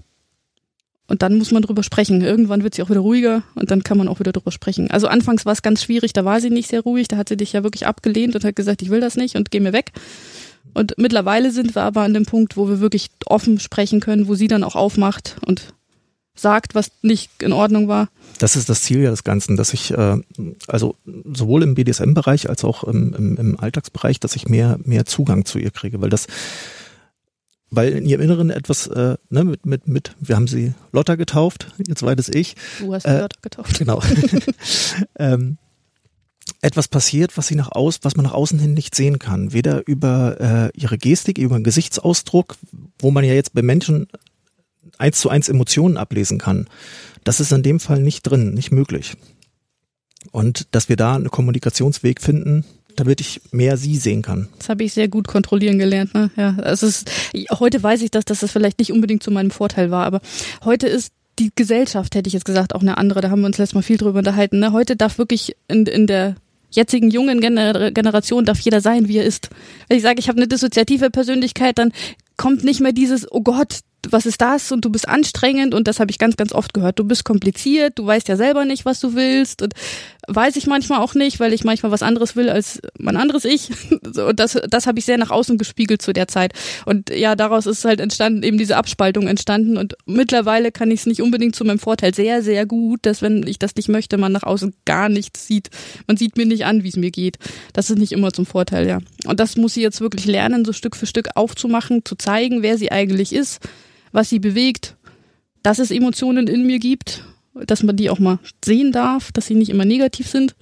Und dann muss man drüber sprechen. Irgendwann wird sie auch wieder ruhiger und dann kann man auch wieder drüber sprechen. Also anfangs war es ganz schwierig, da war sie nicht sehr ruhig, da hat sie dich ja wirklich abgelehnt und hat gesagt, ich will das nicht und geh mir weg. Und mittlerweile sind wir aber an dem Punkt, wo wir wirklich offen sprechen können, wo sie dann auch aufmacht und sagt, was nicht in Ordnung war. Das ist das Ziel ja des Ganzen, dass ich, äh, also sowohl im BDSM-Bereich als auch im, im, im Alltagsbereich, dass ich mehr, mehr Zugang zu ihr kriege, weil das, weil in ihrem Inneren etwas, äh, ne, mit, mit, mit, wir haben sie Lotta getauft, ihr zweites Ich, Du hast Äh, Wörter getauft. genau, (laughs) ähm, etwas passiert, was sie nach aus, was man nach außen hin nicht sehen kann. Weder über äh, ihre Gestik, über den Gesichtsausdruck, wo man ja jetzt bei Menschen eins zu eins Emotionen ablesen kann. Das ist in dem Fall nicht drin, nicht möglich. Und dass wir da einen Kommunikationsweg finden, damit ich mehr sie sehen kann. Das habe ich sehr gut kontrollieren gelernt. Ne? Ja, es ist, heute weiß ich, dass, dass das vielleicht nicht unbedingt zu meinem Vorteil war, aber heute ist die Gesellschaft, hätte ich jetzt gesagt, auch eine andere. Da haben wir uns letztes Mal viel drüber unterhalten. Ne? Heute darf wirklich in, in der jetzigen jungen Gener Generation darf jeder sein, wie er ist. Wenn ich sage, ich habe eine dissoziative Persönlichkeit, dann kommt nicht mehr dieses, oh Gott, was ist das? Und du bist anstrengend und das habe ich ganz, ganz oft gehört. Du bist kompliziert, du weißt ja selber nicht, was du willst und weiß ich manchmal auch nicht, weil ich manchmal was anderes will als mein anderes Ich. (laughs) Und das, das habe ich sehr nach außen gespiegelt zu der Zeit. Und ja, daraus ist halt entstanden, eben diese Abspaltung entstanden. Und mittlerweile kann ich es nicht unbedingt zu meinem Vorteil sehr, sehr gut, dass wenn ich das nicht möchte, man nach außen gar nichts sieht. Man sieht mir nicht an, wie es mir geht. Das ist nicht immer zum Vorteil, ja. Und das muss sie jetzt wirklich lernen, so Stück für Stück aufzumachen, zu zeigen, wer sie eigentlich ist, was sie bewegt, dass es Emotionen in mir gibt, dass man die auch mal sehen darf, dass sie nicht immer negativ sind.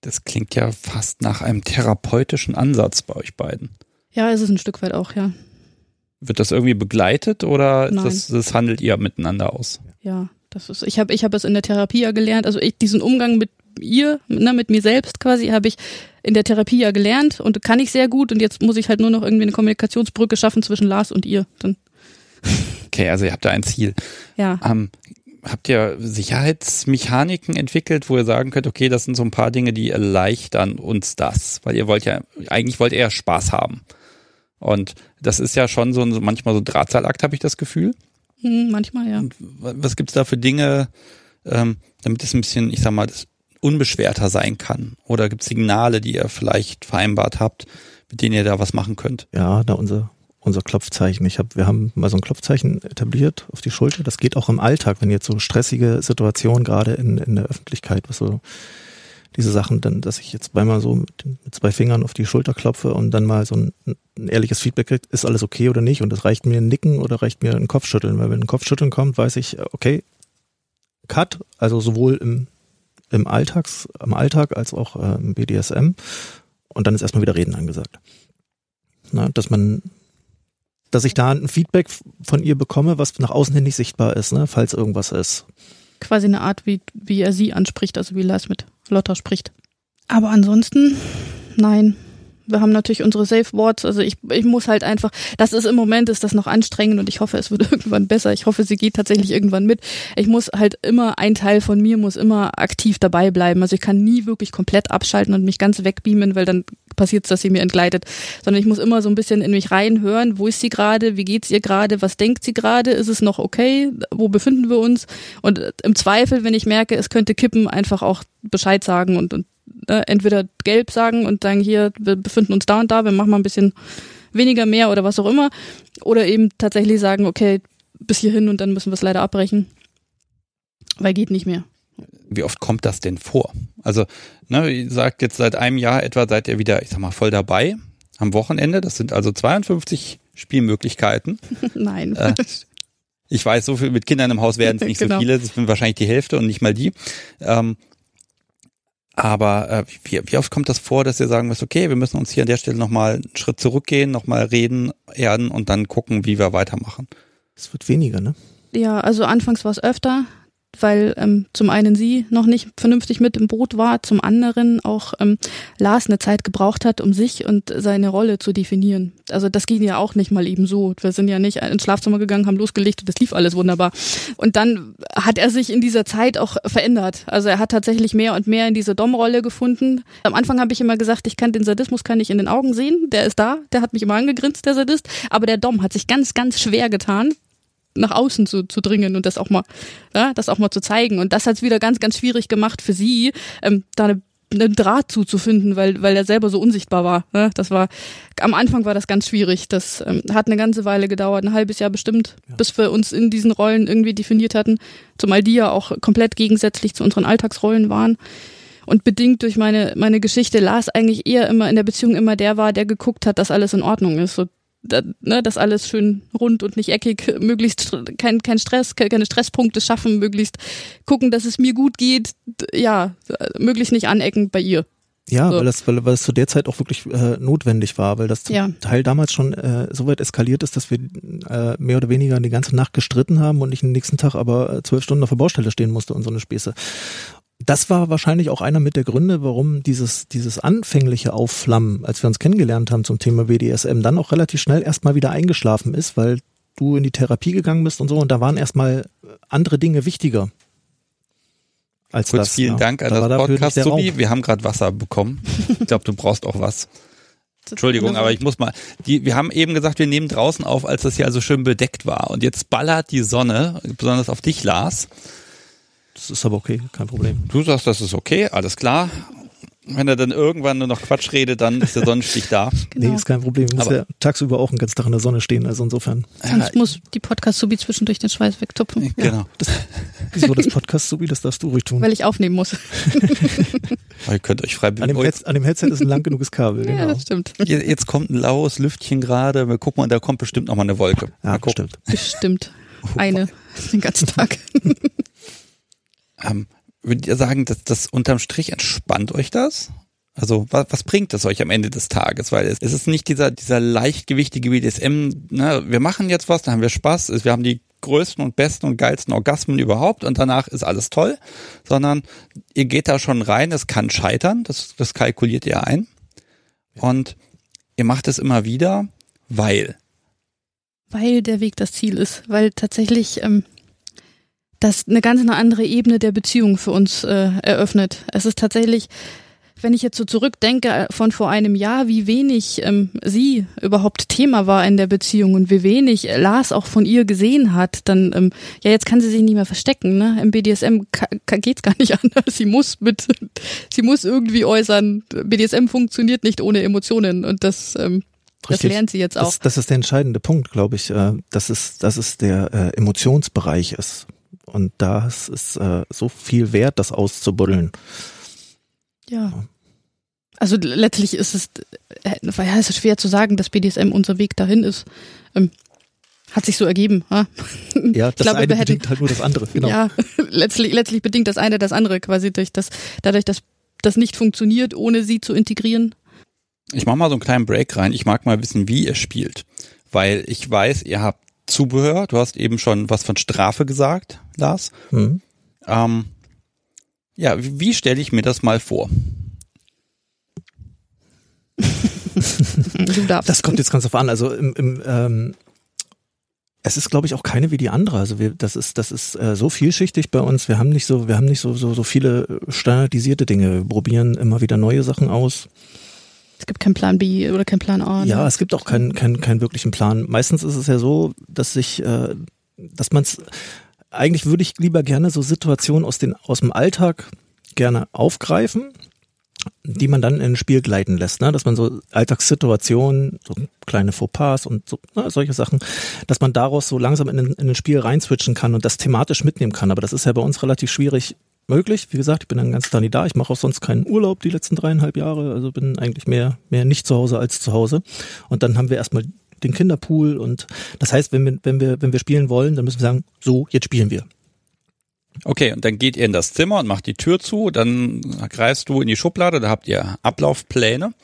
Das klingt ja fast nach einem therapeutischen Ansatz bei euch beiden. Ja, es ist ein Stück weit auch, ja. Wird das irgendwie begleitet oder das, das handelt ihr miteinander aus? Ja, das ist, ich habe ich hab es in der Therapie ja gelernt, also ich, diesen Umgang mit ihr, ne, mit mir selbst quasi, habe ich in der Therapie ja gelernt und kann ich sehr gut und jetzt muss ich halt nur noch irgendwie eine Kommunikationsbrücke schaffen zwischen Lars und ihr. Dann, Okay, also ihr habt da ein Ziel. ja. Ähm, habt ihr Sicherheitsmechaniken entwickelt, wo ihr sagen könnt, okay, das sind so ein paar Dinge, die erleichtern uns das, weil ihr wollt ja, eigentlich wollt ihr ja Spaß haben. Und das ist ja schon so ein, manchmal so ein Drahtseilakt, habe ich das Gefühl. Hm, manchmal, ja. Und was gibt's da für Dinge, ähm, damit es ein bisschen, ich sag mal, das unbeschwerter sein kann? Oder gibt's Signale, die ihr vielleicht vereinbart habt, mit denen ihr da was machen könnt? Ja, da unser unser Klopfzeichen. Ich hab, wir haben mal so ein Klopfzeichen etabliert auf die Schulter. Das geht auch im Alltag, wenn jetzt so stressige Situationen gerade in, in der Öffentlichkeit, was so diese Sachen, dann, dass ich jetzt zweimal so mit, mit zwei Fingern auf die Schulter klopfe und dann mal so ein, ein ehrliches Feedback kriegt, ist alles okay oder nicht? Und das reicht mir ein Nicken oder reicht mir ein Kopfschütteln, weil wenn ein Kopfschütteln kommt, weiß ich, okay, Cut, also sowohl im, im Alltags, im Alltag als auch äh, im BDSM. Und dann ist erstmal wieder Reden angesagt. Na, dass man dass ich da ein Feedback von ihr bekomme, was nach außen hin nicht sichtbar ist, ne, falls irgendwas ist. Quasi eine Art, wie, wie er sie anspricht, also wie Lars mit Lotta spricht. Aber ansonsten, nein. Wir haben natürlich unsere Safe Words. Also ich, ich muss halt einfach, das ist im Moment ist das noch anstrengend und ich hoffe, es wird (laughs) irgendwann besser. Ich hoffe, sie geht tatsächlich irgendwann mit. Ich muss halt immer, ein Teil von mir muss immer aktiv dabei bleiben. Also ich kann nie wirklich komplett abschalten und mich ganz wegbeamen, weil dann passiert es, dass sie mir entgleitet. Sondern ich muss immer so ein bisschen in mich reinhören. Wo ist sie gerade? Wie geht's ihr gerade? Was denkt sie gerade? Ist es noch okay? Wo befinden wir uns? Und im Zweifel, wenn ich merke, es könnte kippen, einfach auch Bescheid sagen und, und äh, entweder gelb sagen und sagen, hier, wir befinden uns da und da, wir machen mal ein bisschen weniger mehr oder was auch immer. Oder eben tatsächlich sagen, okay, bis hierhin und dann müssen wir es leider abbrechen. Weil geht nicht mehr. Wie oft kommt das denn vor? Also, ne, ihr sagt jetzt seit einem Jahr etwa seid ihr wieder, ich sag mal, voll dabei am Wochenende. Das sind also 52 Spielmöglichkeiten. (laughs) Nein. Äh, Ich weiß, so viel mit Kindern im Haus werden es nicht Genau. so viele. Das sind wahrscheinlich die Hälfte und nicht mal die. Ähm, aber äh, wie, wie oft kommt das vor, dass ihr sagen müsst, okay, wir müssen uns hier an der Stelle nochmal einen Schritt zurückgehen, nochmal reden, erden und dann gucken, wie wir weitermachen? Es wird weniger, ne? Ja, also anfangs war es öfter. Weil ähm, zum einen sie noch nicht vernünftig mit im Boot war, zum anderen auch ähm, Lars eine Zeit gebraucht hat, um sich und seine Rolle zu definieren. Also das ging ja auch nicht mal eben so. Wir sind ja nicht ins Schlafzimmer gegangen, haben losgelegt und das lief alles wunderbar. Und dann hat er sich in dieser Zeit auch verändert. Also er hat tatsächlich mehr und mehr in diese Dom-Rolle gefunden. Am Anfang habe ich immer gesagt, ich kann den Sadismus kann ich in den Augen sehen. Der ist da, der hat mich immer angegrinst, der Sadist. Aber der Dom hat sich ganz, ganz schwer getan, nach außen zu, zu dringen und das auch mal, ja, das auch mal zu zeigen. Und das hat es wieder ganz, ganz schwierig gemacht für sie, ähm, da eine einen Draht zuzufinden, weil, weil er selber so unsichtbar war. Ne? Das war, am Anfang war das ganz schwierig. Das ähm, hat eine ganze Weile gedauert, ein halbes Jahr bestimmt, ja. bis wir uns in diesen Rollen irgendwie definiert hatten. Zumal die ja auch komplett gegensätzlich zu unseren Alltagsrollen waren. Und bedingt durch meine, meine Geschichte Lars eigentlich eher immer in der Beziehung immer der war, der geguckt hat, dass alles in Ordnung ist. So da, ne, das alles schön rund und nicht eckig, (laughs) möglichst kein, kein Stress, keine Stresspunkte schaffen, möglichst gucken, dass es mir gut geht, ja, möglichst nicht anecken bei ihr. Ja, so. weil, das, weil, weil es zu der Zeit auch wirklich äh, notwendig war, weil das zum ja. Teil damals schon äh, so weit eskaliert ist, dass wir äh, mehr oder weniger die ganze Nacht gestritten haben und ich den nächsten Tag aber äh, zwölf Stunden auf der Baustelle stehen musste und so eine Späße das war wahrscheinlich auch einer mit der Gründe, warum dieses, dieses anfängliche Aufflammen, als wir uns kennengelernt haben zum Thema BDSM, dann auch relativ schnell erstmal wieder eingeschlafen ist, weil du in die Therapie gegangen bist und so und da waren erstmal andere Dinge wichtiger. Als Kurz das, vielen ja. Dank an da das Podcast, Subi. Wir haben gerade Wasser bekommen. Ich glaube, du brauchst auch was. Entschuldigung, aber ich muss mal. Die, wir haben eben gesagt, wir nehmen draußen auf, als das hier also schön bedeckt war. Und jetzt ballert die Sonne, besonders auf dich, Lars. Das ist aber okay, kein Problem. Du sagst, das ist okay, alles klar. Wenn er dann irgendwann nur noch Quatsch redet, dann ist der Sonnenstich da. (laughs) Genau. Nee, ist kein Problem. Muss aber ja tagsüber auch einen ganzen Tag in der Sonne stehen, also insofern. Sonst muss die Podcast-Subi zwischendurch den Schweiß wegtupfen. (laughs) Genau. Ja, das, wieso das Podcast-Subi, das darfst du ruhig tun. Weil ich aufnehmen muss. (laughs) ihr könnt euch frei an dem, Head, an dem Headset ist ein lang genuges Kabel, genau. Ja, das stimmt. Jetzt kommt ein laues Lüftchen gerade. Wir gucken mal, da kommt bestimmt noch mal eine Wolke. Ja, bestimmt. Bestimmt. Eine. Den ganzen Tag. Ähm, würdet ihr sagen, dass das unterm Strich entspannt euch das? Also was, was bringt das euch am Ende des Tages? Weil es, es ist nicht dieser, dieser leichtgewichtige BDSM, ne, wir machen jetzt was, dann haben wir Spaß, wir haben die größten und besten und geilsten Orgasmen überhaupt und danach ist alles toll, sondern ihr geht da schon rein, es kann scheitern, das, das kalkuliert ihr ein und ihr macht es immer wieder, weil. Weil der Weg das Ziel ist, weil tatsächlich ähm, das eine ganz eine andere Ebene der Beziehung für uns äh, eröffnet. Es ist tatsächlich, wenn ich jetzt so zurückdenke äh, von vor einem Jahr, wie wenig ähm, sie überhaupt Thema war in der Beziehung und wie wenig Lars auch von ihr gesehen hat, dann ähm, ja jetzt kann sie sich nicht mehr verstecken. Ne? Im BDSM geht's gar nicht (laughs) anders. Sie muss mit, sie muss irgendwie äußern. BDSM funktioniert nicht ohne Emotionen und das ähm, Richtig. Das lernt sie jetzt auch. Das, das ist der entscheidende Punkt, glaube ich, äh, dass es, dass es der äh, Emotionsbereich ist. Und das ist äh, so viel wert, das auszubuddeln. Ja. Also letztlich ist es, äh, ja, es ist schwer zu sagen, dass BDSM unser Weg dahin ist. Ähm, hat sich so ergeben. Ha? (laughs) Ja, das glaube, eine bedingt halt nur das andere. Genau. Ja, (laughs) letztlich, letztlich bedingt das eine das andere quasi durch das, dadurch, dass das nicht funktioniert, ohne sie zu integrieren. Ich mache mal so einen kleinen Break rein. Ich mag mal wissen, wie ihr spielt. Weil ich weiß, ihr habt Zubehör. Du hast eben schon was von Strafe gesagt, Lars. Mhm. Ähm, ja, wie, wie stelle ich mir das mal vor? das kommt jetzt ganz auf an. Also im, im ähm, es ist, glaube ich, auch keine wie die andere. Also wir, das ist, das ist äh, so vielschichtig bei uns. Wir haben nicht so, wir haben nicht so, so, so viele standardisierte Dinge. Wir probieren immer wieder neue Sachen aus. Es gibt keinen Plan B oder keinen Plan A. Ne? Ja, es gibt auch keinen, keinen, keinen wirklichen Plan. Meistens ist es ja so, dass sich, äh, dass man es, eigentlich würde ich lieber gerne so Situationen aus, den, aus dem Alltag gerne aufgreifen, die man dann in ein Spiel gleiten lässt, ne? dass man so Alltagssituationen, so kleine Fauxpas und so, ne, solche Sachen, dass man daraus so langsam in, in ein Spiel reinswitchen kann und das thematisch mitnehmen kann. Aber das ist ja bei uns relativ schwierig möglich. Wie gesagt, ich bin dann ganz Tag da. Ich mache auch sonst keinen Urlaub die letzten dreieinhalb Jahre. Also bin eigentlich mehr, mehr nicht zu Hause als zu Hause. Und dann haben wir erstmal den Kinderpool und das heißt, wenn wir, wenn wir, wenn wir spielen wollen, dann müssen wir sagen, so, jetzt spielen wir. Okay, und dann geht ihr in das Zimmer und macht die Tür zu, dann greifst du in die Schublade, da habt ihr Ablaufpläne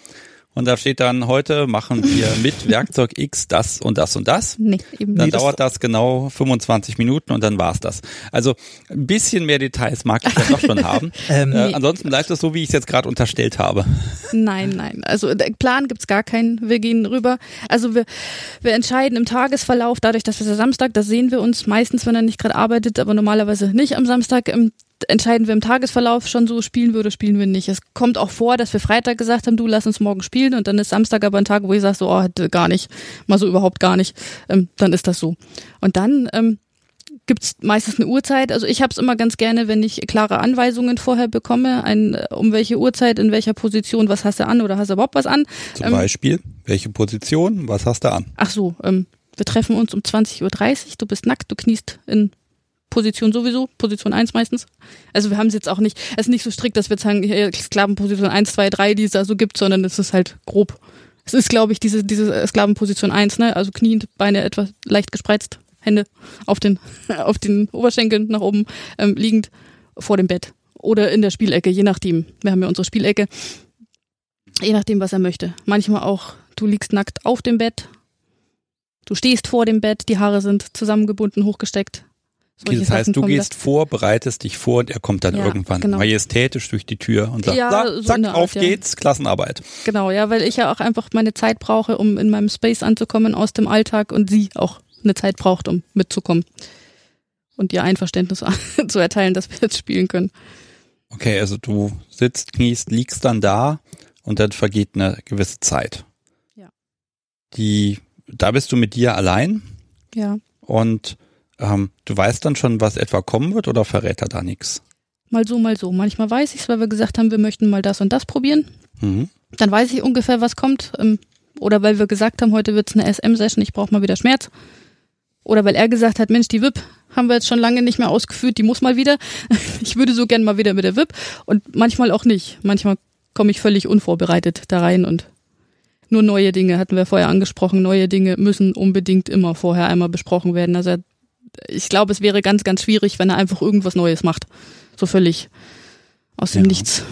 und da steht dann, heute machen wir mit Werkzeug X das und das und das. Nee, eben Dann nicht. dauert das genau 25 Minuten und dann war's das. Also ein bisschen mehr Details mag ich ja doch schon haben. (laughs) Ähm, äh, Nee. ansonsten bleibt es so, wie ich es jetzt gerade unterstellt habe. Nein, nein. Also der Plan gibt's gar keinen. Wir gehen rüber. Also wir, wir entscheiden im Tagesverlauf, dadurch, dass wir Samstag, das sehen wir uns meistens, wenn er nicht gerade arbeitet, aber normalerweise nicht am Samstag. Im, entscheiden wir im Tagesverlauf schon so, spielen wir oder spielen wir nicht. Es kommt auch vor, dass wir Freitag gesagt haben, du lass uns morgen spielen und dann ist Samstag aber ein Tag, wo ich sage, so, oh, hätte gar nicht, mal so überhaupt gar nicht. Ähm, dann ist das so. Und dann ähm, gibt's meistens eine Uhrzeit. Also ich habe es immer ganz gerne, wenn ich klare Anweisungen vorher bekomme, ein, äh, um welche Uhrzeit, in welcher Position, was hast du an oder hast du überhaupt was an. Zum Ähm, Beispiel, welche Position, was hast du an? Ach so, ähm, wir treffen uns um 20.30 Uhr, du bist nackt, du kniest in Position sowieso, Position 1 meistens. Also wir haben es jetzt auch nicht, es ist nicht so strikt, dass wir sagen, Sklavenposition 1, 2, 3, die es da so gibt, sondern es ist halt grob. Es ist, glaube ich, diese, diese äh, Sklavenposition 1, ne? Also kniend, Beine etwas leicht gespreizt, Hände auf den, (laughs) auf den Oberschenkeln nach oben ähm, liegend vor dem Bett. Oder in der Spielecke, je nachdem. Wir haben ja unsere Spielecke. Je nachdem, was er möchte. Manchmal auch, du liegst nackt auf dem Bett, du stehst vor dem Bett, die Haare sind zusammengebunden, hochgesteckt. Solche das heißt, du kommen gehst vor, bereitest dich vor und er kommt dann Ja, irgendwann genau. majestätisch durch die Tür und sagt, Ja, "So, so zack, Art, auf ja. geht's, Klassenarbeit. Genau, ja, weil ich ja auch einfach meine Zeit brauche, um in meinem Space anzukommen aus dem Alltag und sie auch eine Zeit braucht, um mitzukommen. Und ihr Einverständnis (laughs) zu erteilen, dass wir jetzt spielen können. Okay, also du sitzt, kniest, liegst dann da und dann vergeht eine gewisse Zeit. Ja. Die, da bist du mit dir allein Ja. und ähm, du weißt dann schon, was etwa kommen wird oder verrät er da nichts? Mal so, mal so. Manchmal weiß ich's, weil wir gesagt haben, wir möchten mal das und das probieren. Mhm. Dann weiß ich ungefähr, was kommt. Ähm, Oder weil wir gesagt haben, heute wird's eine SM-Session, ich brauche mal wieder Schmerz. Oder weil er gesagt hat, Mensch, die VIP haben wir jetzt schon lange nicht mehr ausgeführt, die muss mal wieder. (laughs) Ich würde so gern mal wieder mit der VIP. Und manchmal auch nicht. Manchmal komme ich völlig unvorbereitet da rein und nur neue Dinge hatten wir vorher angesprochen. Neue Dinge müssen unbedingt immer vorher einmal besprochen werden. Also ich glaube, es wäre ganz, ganz schwierig, wenn er einfach irgendwas Neues macht. So völlig aus dem Ja. Nichts.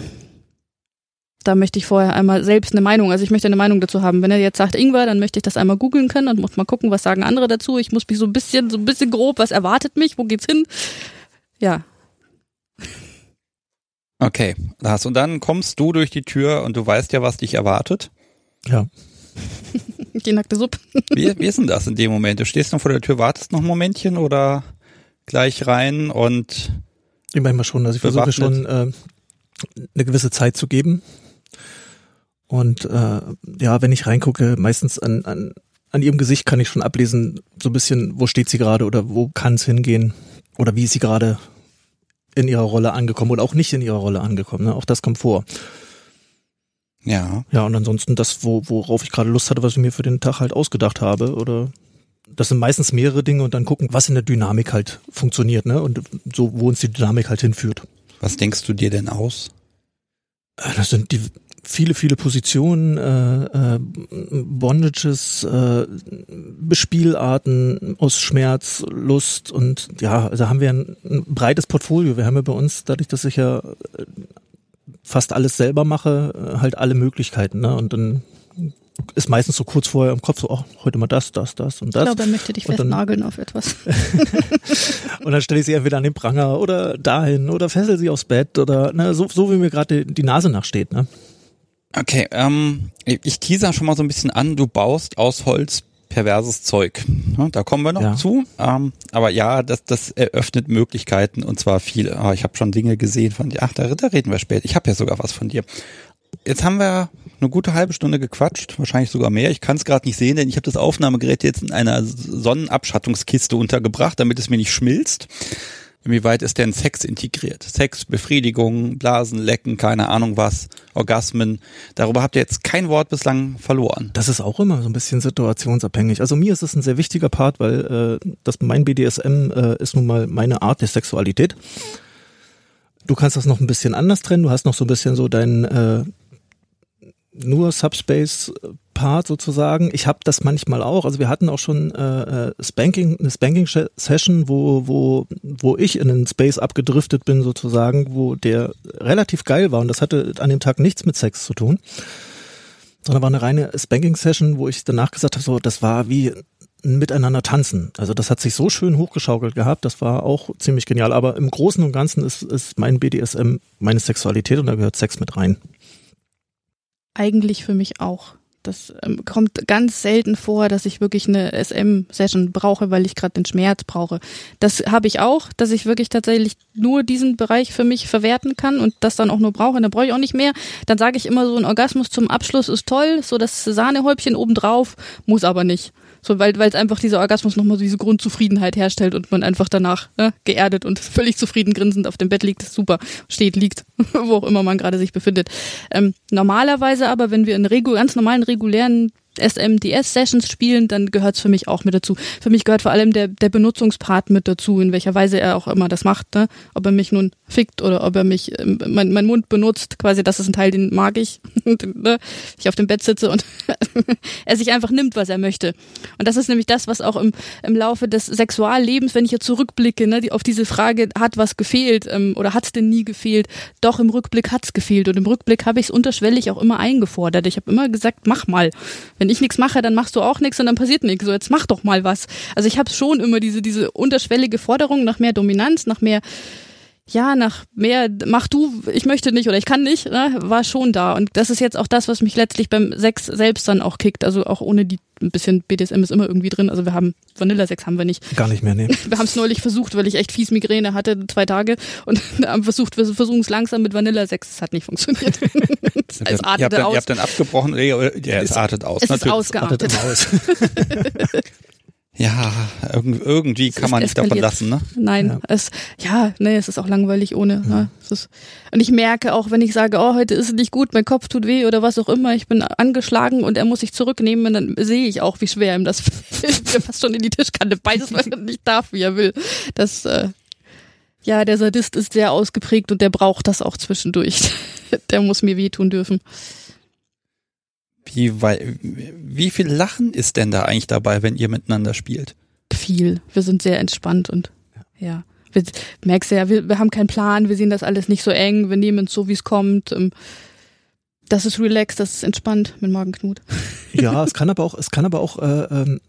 Da möchte ich vorher einmal selbst eine Meinung, also ich möchte eine Meinung dazu haben. Wenn er jetzt sagt Ingwer, dann möchte ich das einmal googeln können und muss mal gucken, was sagen andere dazu. Ich muss mich so ein bisschen, so ein bisschen grob, was erwartet mich, wo geht's hin? Ja, Okay, das. Und dann kommst du durch die Tür und du weißt ja, was dich erwartet. Ja. (laughs) die nackte Suppe. Wie, wie ist denn das in dem Moment? Du stehst noch vor der Tür, wartest noch ein Momentchen oder gleich rein und Ich manchmal schon. Also ich versuche schon äh, eine gewisse Zeit zu geben. Und äh, ja, wenn ich reingucke, meistens an, an, an ihrem Gesicht kann ich schon ablesen, so ein bisschen, wo steht sie gerade oder wo kann es hingehen oder wie ist sie gerade in ihrer Rolle angekommen oder auch nicht in ihrer Rolle angekommen. Ne? Auch das kommt vor. Ja, Ja, und ansonsten das, wo, worauf ich gerade Lust hatte, was ich mir für den Tag halt ausgedacht habe oder das sind meistens mehrere Dinge und dann gucken, was in der Dynamik halt funktioniert, ne? Und so, wo uns die Dynamik halt hinführt. was denkst du dir denn aus? Äh, Das sind die viele, viele Positionen, äh, äh, Bondages, äh, Bespielarten aus Schmerz, Lust und ja, da haben wir ein, ein breites Portfolio. Wir haben ja bei uns, dadurch, dass ich ja äh, fast alles selber mache, äh, halt alle Möglichkeiten. Ne? Und dann ist meistens so kurz vorher im Kopf so, oh, heute mal das, das, das und Ich das. glaube, er möchte dich festnageln auf etwas. (laughs) Und dann stelle ich sie entweder an den Pranger oder dahin oder fessel sie aufs Bett oder ne, so, so wie mir gerade die, die Nase nachsteht. Ne? Okay, ähm, ich teaser schon mal so ein bisschen an, du baust aus Holz perverses Zeug. Da kommen wir noch Ja. zu. Ähm, aber ja, das, das eröffnet Möglichkeiten und zwar viele. Aber ich habe schon Dinge gesehen von dir. Ach, da, da reden wir später. Ich habe ja sogar was von dir. Jetzt haben wir eine gute halbe Stunde gequatscht, wahrscheinlich sogar mehr. Ich kann es gerade nicht sehen, denn ich habe das Aufnahmegerät jetzt in einer Sonnenabschattungskiste untergebracht, damit es mir nicht schmilzt. Inwieweit ist denn Sex integriert? Sex, Befriedigung, Blasen, Lecken, keine Ahnung was, Orgasmen. Darüber habt ihr jetzt kein Wort bislang verloren. Das ist auch immer so ein bisschen situationsabhängig. Also mir ist es ein sehr wichtiger Part, weil äh, das mein BDSM äh, ist nun mal meine Art der Sexualität. Du kannst das noch ein bisschen anders trennen. Du hast noch so ein bisschen so deinen äh, nur Subspace Part sozusagen. Ich habe das manchmal auch. Also wir hatten auch schon äh, äh, Spanking, eine Spanking Session, wo wo wo ich in einen Space abgedriftet bin sozusagen, wo der relativ geil war und das hatte an dem Tag nichts mit Sex zu tun. sondern war eine reine Spanking-Session, wo ich danach gesagt habe, so, das war wie ein Miteinander tanzen. Also das hat sich so schön hochgeschaukelt gehabt, das war auch ziemlich genial. Aber im Großen und Ganzen ist, ist mein BDSM meine Sexualität und da gehört Sex mit rein. Eigentlich für mich auch. Das ähm, kommt ganz selten vor, dass ich wirklich eine SM-Session brauche, weil ich gerade den Schmerz brauche. Das habe ich auch, dass ich wirklich tatsächlich nur diesen Bereich für mich verwerten kann und das dann auch nur brauche. Dann brauche ich auch nicht mehr. Dann sage ich immer so, ein Orgasmus zum Abschluss ist toll, so das Sahnehäubchen obendrauf, muss aber nicht. So, weil weil es einfach dieser Orgasmus nochmal so diese Grundzufriedenheit herstellt und man einfach danach ne, geerdet und (laughs) völlig zufrieden grinsend auf dem Bett liegt, super, steht, liegt, (laughs) wo auch immer man gerade sich befindet. Ähm, normalerweise aber, wenn wir in regu ganz normalen regulären SMDS-Sessions spielen, dann gehört's für mich auch mit dazu. Für mich gehört vor allem der, der Benutzungspart mit dazu, in welcher Weise er auch immer das macht. Ne? Ob er mich nun fickt oder ob er mich, ähm, mein, mein Mund benutzt, quasi, das ist ein Teil, den mag ich. (laughs) ne? Ich auf dem Bett sitze und (laughs) er sich einfach nimmt, was er möchte. Und das ist nämlich das, was auch im, im Laufe des Sexuallebens, wenn ich jetzt zurückblicke, ne, die, auf diese Frage, hat was gefehlt ähm, oder hat's denn nie gefehlt? Doch, im Rückblick hat's gefehlt. Und im Rückblick habe ich es unterschwellig auch immer eingefordert. Ich habe immer gesagt, mach mal. Wenn ich nichts mache, dann machst du auch nichts und dann passiert nichts. So, jetzt mach doch mal was. Also ich habe schon immer diese, diese unterschwellige Forderung nach mehr Dominanz, nach mehr ja, nach mehr, mach du, ich möchte nicht oder ich kann nicht, ne, war schon da. Und das ist jetzt auch das, was mich letztlich beim Sex selbst dann auch kickt. Also auch ohne die, ein bisschen BDSM ist immer irgendwie drin. Also wir haben, Vanilla-Sex haben wir nicht. Gar nicht mehr, nee. (laughs) Wir haben es neulich versucht, weil ich echt fies Migräne hatte, zwei Tage. Und (laughs) haben versucht, wir versuchen es langsam mit Vanilla-Sex. Es hat nicht funktioniert. (laughs) es ihr, habt dann, aus. ihr habt dann abgebrochen, ja, es artet aus. Es natürlich. ist ausgeartet. Aus. Ja, irgendwie kann man nicht davon lassen, ne? Nein, ja. es, ja, nee, es ist auch langweilig ohne. Ja. Ne? Es ist, und ich merke auch, wenn ich sage, oh, heute ist es nicht gut, mein Kopf tut weh oder was auch immer, ich bin angeschlagen und er muss sich zurücknehmen, dann sehe ich auch, wie schwer ihm das (laughs) fällt. er fast schon in die Tischkante beißt, weil er nicht darf, wie er will. Das, äh, ja, der Sadist ist sehr ausgeprägt und der braucht das auch zwischendurch. (laughs) der muss mir wehtun dürfen. Wie, weil, wie viel Lachen ist denn da eigentlich dabei, wenn ihr miteinander spielt? Viel. Wir sind sehr entspannt und ja. Wir, merkst ja, wir, wir haben keinen Plan, wir sehen das alles nicht so eng, wir nehmen es so, wie es kommt. Ähm, das ist relaxed, das ist entspannt mit Magenknut. (laughs) Ja, es kann aber auch, es kann aber auch äh, ähm,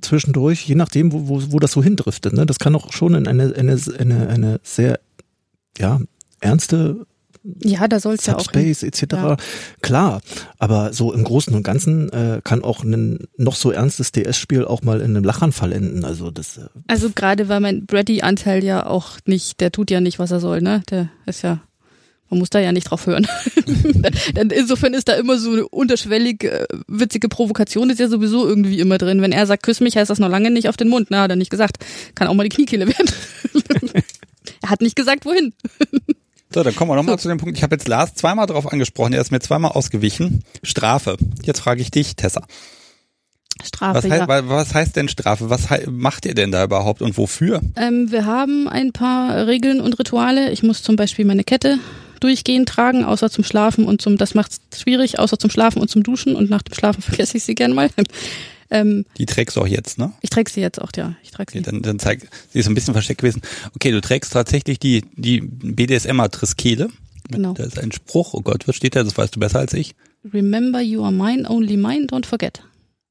zwischendurch, je nachdem, wo, wo, wo das so hindriftet, ne, das kann auch schon in eine, eine, eine, eine sehr ja, ernste ja, da soll es ja auch. Space etc. Ja. Klar, aber so im Großen und Ganzen äh, kann auch ein noch so ernstes DS-Spiel auch mal in einem Lachanfall enden. Also das. Äh, also gerade weil mein Brady-Anteil ja auch nicht, der tut ja nicht, was er soll, ne? Der ist ja man muss da ja nicht drauf hören. (laughs) Insofern ist da immer so eine unterschwellig äh, witzige Provokation, ist ja sowieso irgendwie immer drin. Wenn er sagt, küss mich, heißt das noch lange nicht auf den Mund. Na, hat er nicht gesagt. Kann auch mal die Kniekehle werden. (laughs) er hat nicht gesagt, wohin. (laughs) So, dann kommen wir nochmal so. zu dem Punkt. Ich habe jetzt Lars zweimal darauf angesprochen, er ist mir zweimal ausgewichen. Strafe. Jetzt frage ich dich, Tessa. Strafe, was heißt, ja. was heißt denn Strafe? Was macht ihr denn da überhaupt und wofür? Ähm, wir haben ein paar Regeln und Rituale. Ich muss zum Beispiel meine Kette durchgehend tragen, außer zum Schlafen und zum, das macht es schwierig, außer zum Schlafen und zum Duschen und nach dem Schlafen (laughs) vergesse ich sie gern mal. Ähm, die trägst du auch jetzt, ne? Ich träg sie jetzt auch, ja. Ich trage sie. Okay, dann, dann zeig, sie ist ein bisschen versteckt gewesen. Okay, du trägst tatsächlich die, die BDSMer Triskele. Genau. Da ist ein Spruch, oh Gott, was steht da? Das weißt du besser als ich. Remember you are mine, only mine, don't forget.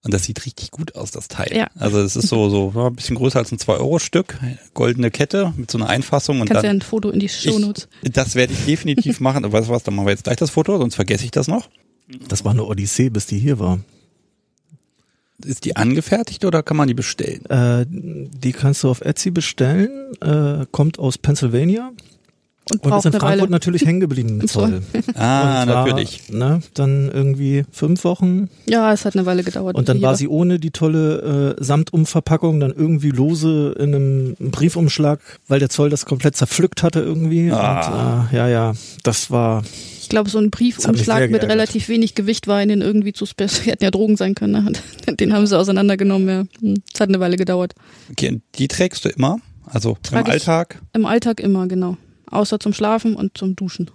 Und das sieht richtig gut aus, das Teil. Ja. Also es ist so, so ein bisschen größer als ein 2-Euro-Stück, goldene Kette mit so einer Einfassung. Und Kannst dann, ja ein Foto in die Shownotes. Ich, das werde ich definitiv (laughs) machen. Weißt du was, dann machen wir jetzt gleich das Foto, sonst vergesse ich das noch. Das war eine Odyssee, bis die hier war. Ist die angefertigt oder kann man die bestellen? Äh, die kannst du auf Etsy bestellen, äh, kommt aus Pennsylvania. Und, und ist in Frankfurt Weile. natürlich hängen geblieben mit (laughs) Zoll. (laughs) ah, war, natürlich. Ne, dann irgendwie fünf Wochen. Ja, es hat eine Weile gedauert. Und dann war sie ohne die tolle äh, Samtumverpackung dann irgendwie lose in einem Briefumschlag, weil der Zoll das komplett zerpflückt hatte irgendwie. Ah. Und, äh, ja, ja, das war glaube, so ein Briefumschlag mit relativ wenig Gewicht war ihnen irgendwie zu special. (laughs) Hätten ja Drogen sein können. Ne? (laughs) Den haben sie auseinandergenommen. Ja. Hm, das hat eine Weile gedauert. Okay, und die trägst du immer? Also Trag im Alltag? Im Alltag immer, genau. Außer zum Schlafen und zum Duschen.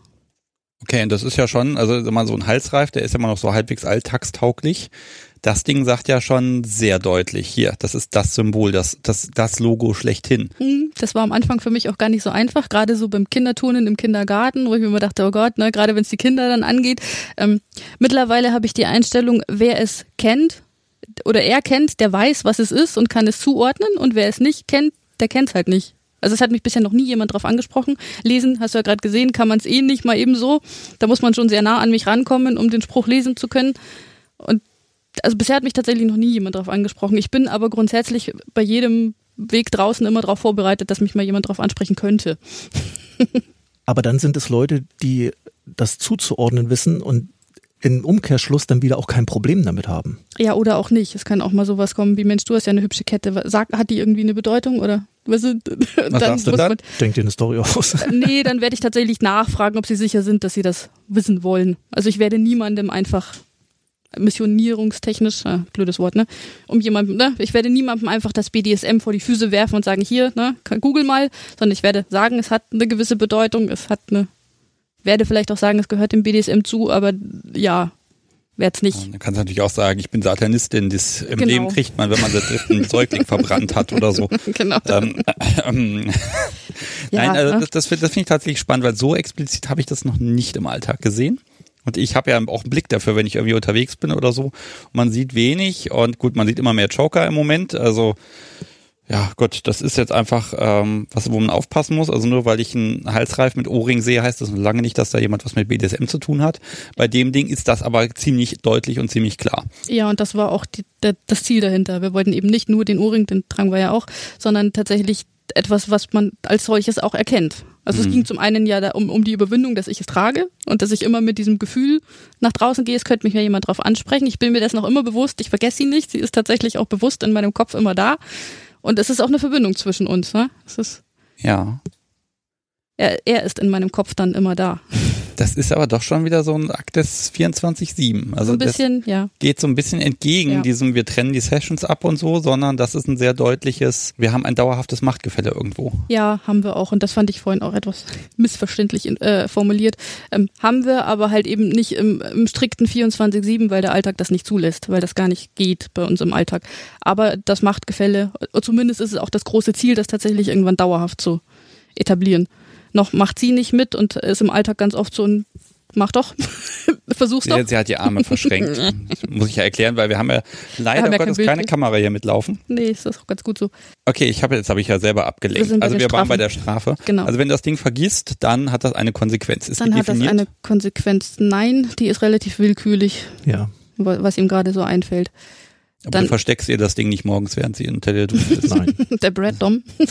Okay, und das ist ja schon, also sag mal so ein Halsreif, der ist ja immer noch so halbwegs alltagstauglich. Das Ding sagt ja schon sehr deutlich, hier, das ist das Symbol, das, das, das Logo schlechthin. Hm, Das war am Anfang für mich auch gar nicht so einfach, gerade so beim Kinderturnen im Kindergarten, wo ich mir immer dachte, oh Gott, ne, gerade wenn es die Kinder dann angeht. Ähm, mittlerweile habe ich die Einstellung, wer es kennt oder er kennt, der weiß, was es ist und kann es zuordnen und wer es nicht kennt, der kennt es halt nicht. Also es hat mich bisher noch nie jemand drauf angesprochen. Lesen, hast du ja gerade gesehen, kann man es eh nicht mal eben so. Da muss man schon sehr nah an mich rankommen, um den Spruch lesen zu können. Und also bisher hat mich tatsächlich noch nie jemand drauf angesprochen. Ich bin aber grundsätzlich bei jedem Weg draußen immer darauf vorbereitet, dass mich mal jemand drauf ansprechen könnte. (laughs) Aber dann sind es Leute, die das zuzuordnen wissen und im Umkehrschluss dann wieder auch kein Problem damit haben. Ja, oder auch nicht. Es kann auch mal sowas kommen wie, Mensch, du hast ja eine hübsche Kette. Sag, hat die irgendwie eine Bedeutung oder? Was, (laughs) Was sagst du dann? Denk dir eine Story aus. Nee, dann werde ich tatsächlich nachfragen, ob sie sicher sind, dass sie das wissen wollen. Also ich werde niemandem einfach missionierungstechnisch, äh, blödes Wort, ne? Um jemandem, ne? Ich werde niemandem einfach das BDSM vor die Füße werfen und sagen, hier, ne, google mal, sondern ich werde sagen, es hat eine gewisse Bedeutung, es hat eine, werde vielleicht auch sagen, es gehört dem BDSM zu, aber ja, werde es nicht. Dann kannst du natürlich auch sagen, ich bin Satanistin, das im Genau. Leben kriegt man, wenn man den dritten (laughs) Säugling verbrannt hat oder so. genau. Ähm, ähm, Ja, Nein, also ne? das, das, das finde ich tatsächlich spannend, weil so explizit habe ich das noch nicht im Alltag gesehen. Und ich habe ja auch einen Blick dafür, wenn ich irgendwie unterwegs bin oder so. Man sieht wenig und gut, man sieht immer mehr Joker im Moment. Also ja, Gott, das ist jetzt einfach ähm, was, wo man aufpassen muss. Also nur weil ich einen Halsreif mit Ohrring sehe, heißt das noch lange nicht, dass da jemand was mit BDSM zu tun hat. Bei dem Ding ist das aber ziemlich deutlich und ziemlich klar. Ja, und das war auch die, der, das Ziel dahinter. Wir wollten eben nicht nur den Ohrring, den tragen wir ja auch, sondern tatsächlich etwas, was man als solches auch erkennt. Also es ging zum einen ja da um, um die Überwindung, dass ich es trage und dass ich immer mit diesem Gefühl nach draußen gehe, es könnte mich ja jemand drauf ansprechen. Ich bin mir das noch immer bewusst, ich vergesse sie nicht, sie ist tatsächlich auch bewusst in meinem Kopf immer da. Und es ist auch eine Verbindung zwischen uns. Ne? Es ist, Ja. er, er ist in meinem Kopf dann immer da. Das ist aber doch schon wieder so ein Akt des 24-7. Also so ein das, bisschen, ja. geht so ein bisschen entgegen Ja. diesem, wir trennen die Sessions ab und so, sondern das ist ein sehr deutliches, wir haben ein dauerhaftes Machtgefälle irgendwo. Ja, haben wir auch. Und das fand ich vorhin auch etwas (laughs) missverständlich äh, formuliert. Ähm, haben wir, aber halt eben nicht im, im strikten 24-7, weil der Alltag das nicht zulässt, weil das gar nicht geht bei uns im Alltag. Aber das Machtgefälle, äh, zumindest ist es auch das große Ziel, das tatsächlich irgendwann dauerhaft zu etablieren. Noch macht sie nicht mit und ist im Alltag ganz oft so ein Mach doch, (laughs) versuch's doch. Sie, sie hat die Arme verschränkt. Das (laughs) muss ich ja erklären, weil wir haben ja leider haben ja kein Gottes Bild keine. Kamera hier mitlaufen. Nee, ist das auch ganz gut so. Okay, ich habe jetzt habe ich ja selber abgelenkt. Wir also wir waren Strafen. bei der Strafe. Genau. Also wenn du das Ding vergisst, dann hat das eine Konsequenz. Ist Dann die hat das definiert? eine Konsequenz. Nein, die ist relativ willkürlich, Ja. wa- was ihm gerade so einfällt. Aber dann- du versteckst ihr das Ding nicht morgens, während sie unter der Dusche ist. Nein. Der Brad Dom. (laughs)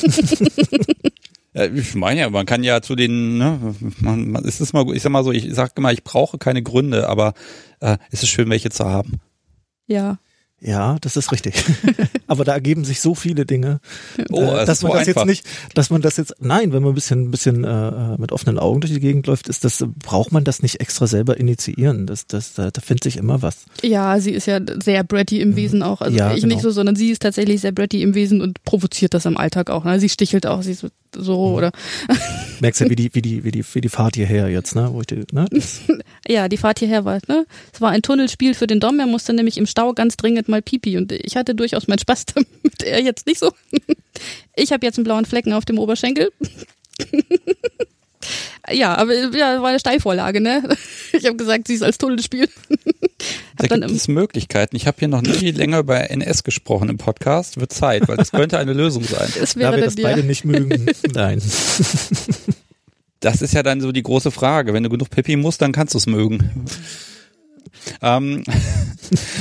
Ich meine ja, man kann ja zu den, ne, man, man, es ist mal, ich sag mal so, ich sag immer, ich brauche keine Gründe, aber äh, es ist schön, welche zu haben. Ja, Ja, das ist richtig. (laughs) Aber da ergeben sich so viele Dinge, Oh, äh, es dass man das einfach. jetzt nicht, dass man das jetzt, nein, wenn man ein bisschen, ein bisschen äh, mit offenen Augen durch die Gegend läuft, ist das, braucht man das nicht extra selber initiieren. Das, das, da, da findet sich immer was. Ja, sie ist ja sehr bratty im Wesen auch. Also Ja, ich genau. nicht so, sondern sie ist tatsächlich sehr bratty im Wesen und provoziert das im Alltag auch. Ne? Sie stichelt auch, sie ist so, so oder (laughs) Merkst ja, wie die, wie die, wie die, wie die Fahrt hierher jetzt, ne? Wo ich die, ne? (laughs) Ja, die Fahrt hierher war, ne? Es war ein Tunnelspiel für den Dom, er musste nämlich im Stau ganz dringend mal pipi und ich hatte durchaus meinen Spaß (laughs) damit, er jetzt nicht so. Ich habe jetzt einen blauen Flecken auf dem Oberschenkel. Ja, aber ja, war eine Steilvorlage, ne? (laughs) Ich habe gesagt, sie ist als Tunnelspiel. (laughs) Da Hab dann gibt es Möglichkeiten. Ich habe hier noch nie länger über NS gesprochen im Podcast. Wird Zeit, weil das könnte eine Lösung sein. (laughs) es da wäre wir dann das beide ja, nicht mögen, nein. Das ist ja dann so die große Frage. Wenn du genug Pipi musst, dann kannst du es mögen. ähm,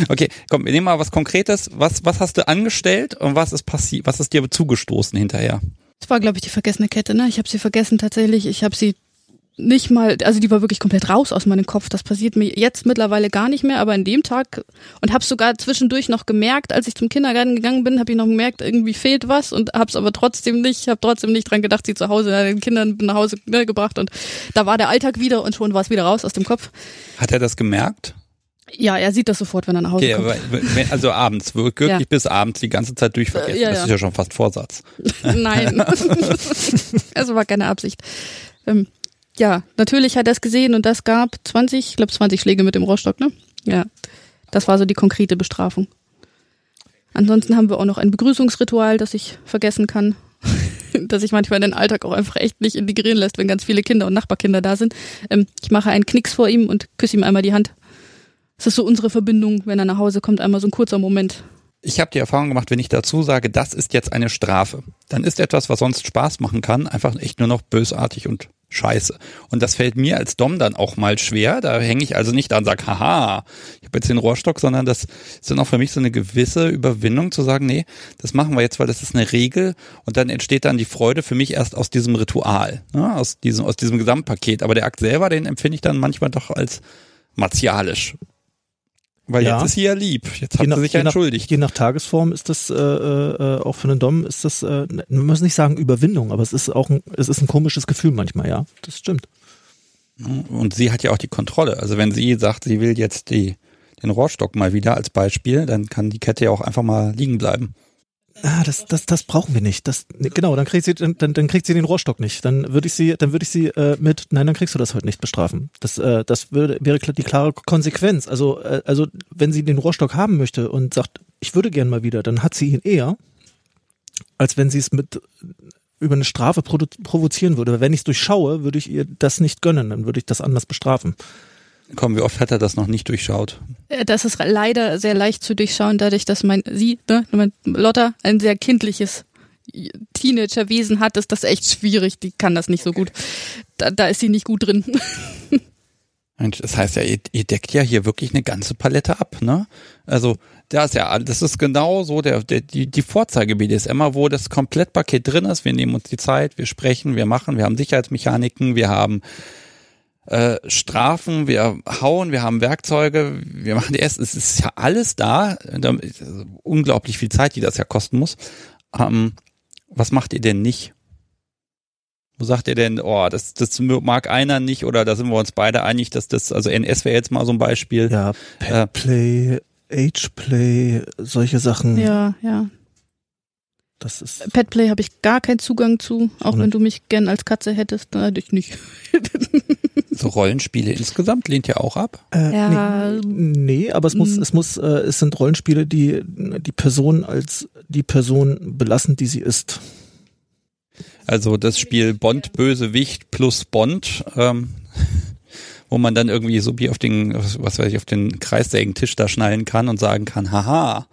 okay, komm, wir nehmen mal was Konkretes. Was, was hast du angestellt und was ist passiert? Was ist dir zugestoßen hinterher? Es war, glaube ich, die vergessene Kette, ne? Ich habe sie vergessen tatsächlich. Ich habe sie nicht mal, also die war wirklich komplett raus aus meinem Kopf. Das passiert mir jetzt mittlerweile gar nicht mehr, aber an dem Tag und habe sogar zwischendurch noch gemerkt, als ich zum Kindergarten gegangen bin, habe ich noch gemerkt, irgendwie fehlt was und habe es aber trotzdem nicht, habe trotzdem nicht dran gedacht, sie zu Hause den Kindern nach Hause ne, gebracht und da war der Alltag wieder und schon war es wieder raus aus dem Kopf. Hat er das gemerkt? Ja, er sieht das sofort, wenn er nach Hause Okay, kommt. aber also abends, (laughs) wirklich Ja. bis abends die ganze Zeit durchvergessen. Äh, ja, das ja. ist ja schon fast Vorsatz. (laughs) Nein. es (laughs) war keine Absicht. Ähm, ja, natürlich hat er es gesehen und das gab 20, ich glaube 20 Schläge mit dem Rohrstock, ne? Ja. Das war so die konkrete Bestrafung. Ansonsten haben wir auch noch ein Begrüßungsritual, das ich vergessen kann. (laughs) dass ich manchmal den Alltag auch einfach echt nicht integrieren lässt, wenn ganz viele Kinder und Nachbarkinder da sind. Ähm, ich mache einen Knicks vor ihm und küsse ihm einmal die Hand. Das ist so unsere Verbindung, wenn er nach Hause kommt, einmal so ein kurzer Moment. Ich habe die Erfahrung gemacht, wenn ich dazu sage, das ist jetzt eine Strafe, dann ist etwas, was sonst Spaß machen kann, einfach echt nur noch bösartig und scheiße. Und das fällt mir als Dom dann auch mal schwer. Da hänge ich also nicht da und sage, haha, ich habe jetzt den Rohrstock, sondern das ist dann auch für mich so eine gewisse Überwindung zu sagen, nee, das machen wir jetzt, weil das ist eine Regel und dann entsteht dann die Freude für mich erst aus diesem Ritual, ne, aus diesem, aus diesem Gesamtpaket. Aber der Akt selber, den empfinde ich dann manchmal doch als martialisch. Weil ja. jetzt ist sie ja lieb. Jetzt hat nach, sie sich ja entschuldigt. Nach, je nach Tagesform ist das äh, äh, auch für einen Dom ist das, äh, man muss nicht sagen Überwindung, aber es ist auch ein, es ist ein komisches Gefühl manchmal, ja. Das stimmt. Und sie hat ja auch die Kontrolle. Also wenn sie sagt, sie will jetzt die, den Rohrstock mal wieder als Beispiel, dann kann die Kette ja auch einfach mal liegen bleiben ah, das, das, das brauchen wir nicht. Das, genau, dann kriegt sie, dann, dann kriegt sie den Rohrstock nicht. Dann würde ich sie, dann würde ich sie äh, mit, nein, dann kriegst du das heute nicht bestrafen. Das, äh, das würde, wäre die klare Konsequenz. Also, äh, also wenn sie den Rohrstock haben möchte und sagt, ich würde gern mal wieder, dann hat sie ihn eher, als wenn sie es mit über eine Strafe provozieren würde. Wenn ich es durchschaue, würde ich ihr das nicht gönnen, dann würde ich das anders bestrafen. Komm, wie oft hat er das noch nicht durchschaut? Äh, das ist leider sehr leicht zu durchschauen, dadurch, dass mein sie, ne, mein Lotta, ein sehr kindliches Teenagerwesen hat, ist das echt schwierig. Die kann das nicht so gut. Da, da ist sie nicht gut drin. (laughs) Das heißt ja, ihr, ihr, deckt ja hier wirklich eine ganze Palette ab, ne? Also, da ist ja, das ist genau so der, der die, die Vorzeige BDSM, wo das Komplettpaket drin ist. Wir nehmen uns die Zeit, wir sprechen, wir machen, wir haben Sicherheitsmechaniken, wir haben äh, Strafen, wir hauen, wir haben Werkzeuge, wir machen die erst, es ist ja alles da, da unglaublich viel Zeit, die das ja kosten muss. Ähm, was macht ihr denn nicht? Wo sagt ihr denn, oh, das, das mag einer nicht oder da sind wir uns beide einig, dass das, also NS wäre jetzt mal so ein Beispiel. Ja, Petplay, äh, Ageplay, solche Sachen. Ja, ja. Das ist Petplay habe ich gar keinen Zugang zu, auch wenn du mich gern als Katze hättest, natürlich nicht. (laughs) so Rollenspiele insgesamt lehnt ja auch ab. Äh, ja. Nee, nee, aber es muss, hm. es muss, äh, es sind Rollenspiele, die die Person als die Person belassen, die sie ist. Also das Spiel Bond Bösewicht plus Bond, ähm, (laughs) wo man dann irgendwie so wie auf den, was weiß ich, auf den Kreissägentisch da schnallen kann und sagen kann, haha,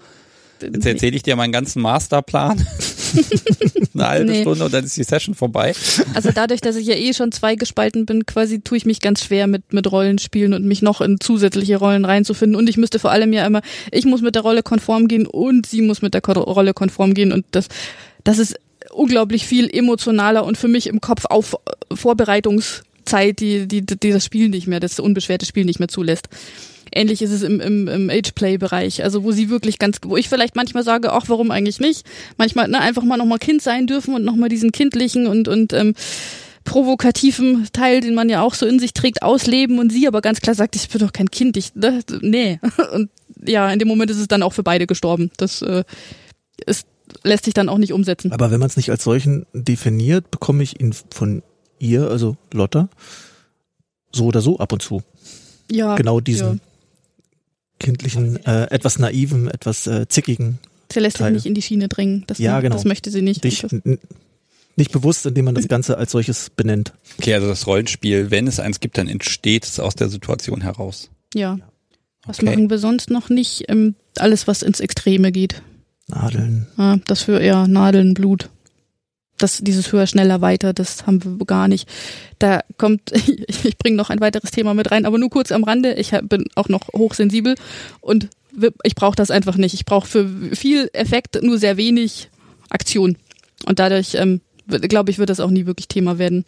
Jetzt erzähle ich dir meinen ganzen Masterplan. (laughs) Eine halbe nee. Stunde und dann ist die Session vorbei. Also dadurch, dass ich ja eh schon zwei gespalten bin, quasi tue ich mich ganz schwer mit, mit Rollenspielen und mich noch in zusätzliche Rollen reinzufinden. Und ich müsste vor allem ja immer, ich muss mit der Rolle konform gehen und sie muss mit der Rolle konform gehen. Und das, das ist unglaublich viel emotionaler und für mich im Kopf auf Vorbereitungszeit, die, die, die das Spiel nicht mehr, das unbeschwerte Spiel nicht mehr zulässt. Ähnlich ist es im, im, im Age-Play-Bereich, also wo sie wirklich ganz, wo ich vielleicht manchmal sage, ach, warum eigentlich nicht? Manchmal ne, einfach mal nochmal Kind sein dürfen und nochmal diesen kindlichen und, und ähm, provokativen Teil, den man ja auch so in sich trägt, ausleben und sie aber ganz klar sagt, ich bin doch kein Kind, ich, ne, nee. (laughs) Und ja, in dem Moment ist es dann auch für beide gestorben. Das äh, ist, lässt sich dann auch nicht umsetzen. Aber wenn man es nicht als solchen definiert, bekomme ich ihn von ihr, also Lotta, so oder so ab und zu. Ja. Genau diesen, ja kindlichen, äh, etwas naiven, etwas äh, zickigen. Sie lässt sich nicht in die Schiene drängen. Das, ja, genau. das möchte sie nicht. Dich, nicht bewusst, indem man das Ganze als solches benennt. Okay, also das Rollenspiel, wenn es eins gibt, dann entsteht es aus der Situation heraus. Ja. Was okay. machen wir sonst noch nicht? Ähm, alles, was ins Extreme geht. Nadeln. Ja, das für eher Nadeln, Blut das, dieses höher, schneller, weiter, das haben wir gar nicht. Da kommt, (laughs) ich, bringe noch ein weiteres Thema mit rein, aber nur kurz am Rande. Ich bin auch noch hochsensibel und ich brauche das einfach nicht. Ich brauche für viel Effekt nur sehr wenig Aktion. Und dadurch, ähm, glaube ich, wird das auch nie wirklich Thema werden.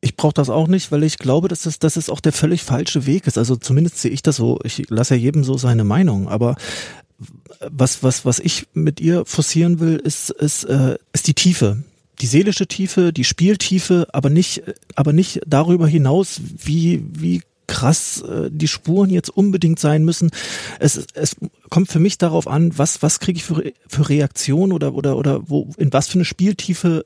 Ich brauche das auch nicht, weil ich glaube, dass das, dass es auch der völlig falsche Weg ist. Also zumindest sehe ich das so. Ich lasse ja jedem so seine Meinung. Aber was, was, was ich mit ihr forcieren will, ist, ist, äh, ist die Tiefe die seelische Tiefe, die Spieltiefe, aber nicht, aber nicht darüber hinaus, wie, wie krass äh, die Spuren jetzt unbedingt sein müssen. Es, es kommt für mich darauf an, was, was kriege ich für, für Reaktion oder, oder, oder wo, in was für eine Spieltiefe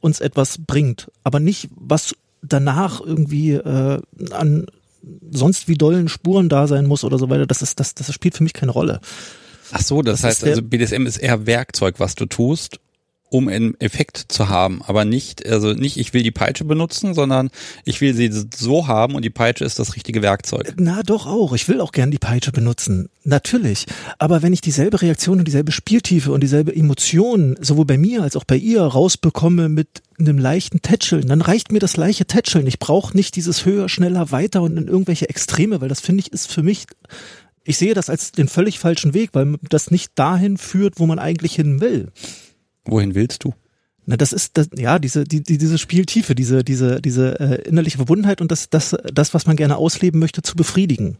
uns etwas bringt. Aber nicht, was danach irgendwie äh, an sonst wie dollen Spuren da sein muss oder so weiter, das ist, das, das spielt für mich keine Rolle. Ach so, das, das heißt also BDSM ist eher Werkzeug, was du tust um einen Effekt zu haben, aber nicht, also nicht, ich will die Peitsche benutzen, sondern ich will sie so haben und die Peitsche ist das richtige Werkzeug. Na doch auch, ich will auch gern die Peitsche benutzen, natürlich. Aber wenn ich dieselbe Reaktion und dieselbe Spieltiefe und dieselbe Emotion sowohl bei mir als auch bei ihr rausbekomme mit einem leichten Tätscheln, dann reicht mir das leichte Tätscheln. Ich brauche nicht dieses höher, schneller, weiter und in irgendwelche Extreme, weil das finde ich ist für mich ich sehe das als den völlig falschen Weg, weil das nicht dahin führt, wo man eigentlich hin will. Wohin willst du? Na, das ist das, ja diese die, die, diese Spieltiefe, diese diese diese äh, innerliche Verbundenheit und das das das was man gerne ausleben möchte zu befriedigen.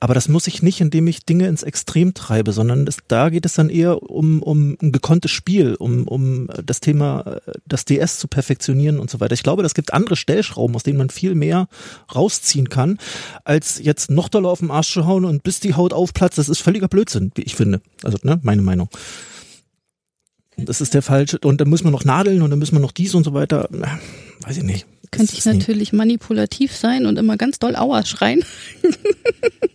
Aber das muss ich nicht, indem ich Dinge ins Extrem treibe, sondern das, da geht es dann eher um, um ein gekonntes Spiel, um, um das Thema, das DS zu perfektionieren und so weiter. Ich glaube, das gibt andere Stellschrauben, aus denen man viel mehr rausziehen kann, als jetzt noch doller auf den Arsch zu hauen und bis die Haut aufplatzt. Das ist völliger Blödsinn, wie ich finde. Also, ne, meine Meinung das ist der falsche, und dann müssen wir noch nadeln und dann müssen wir noch dies und so weiter. Weiß ich nicht. Könnte ich natürlich manipulativ sein und immer ganz doll Aua schreien. (laughs)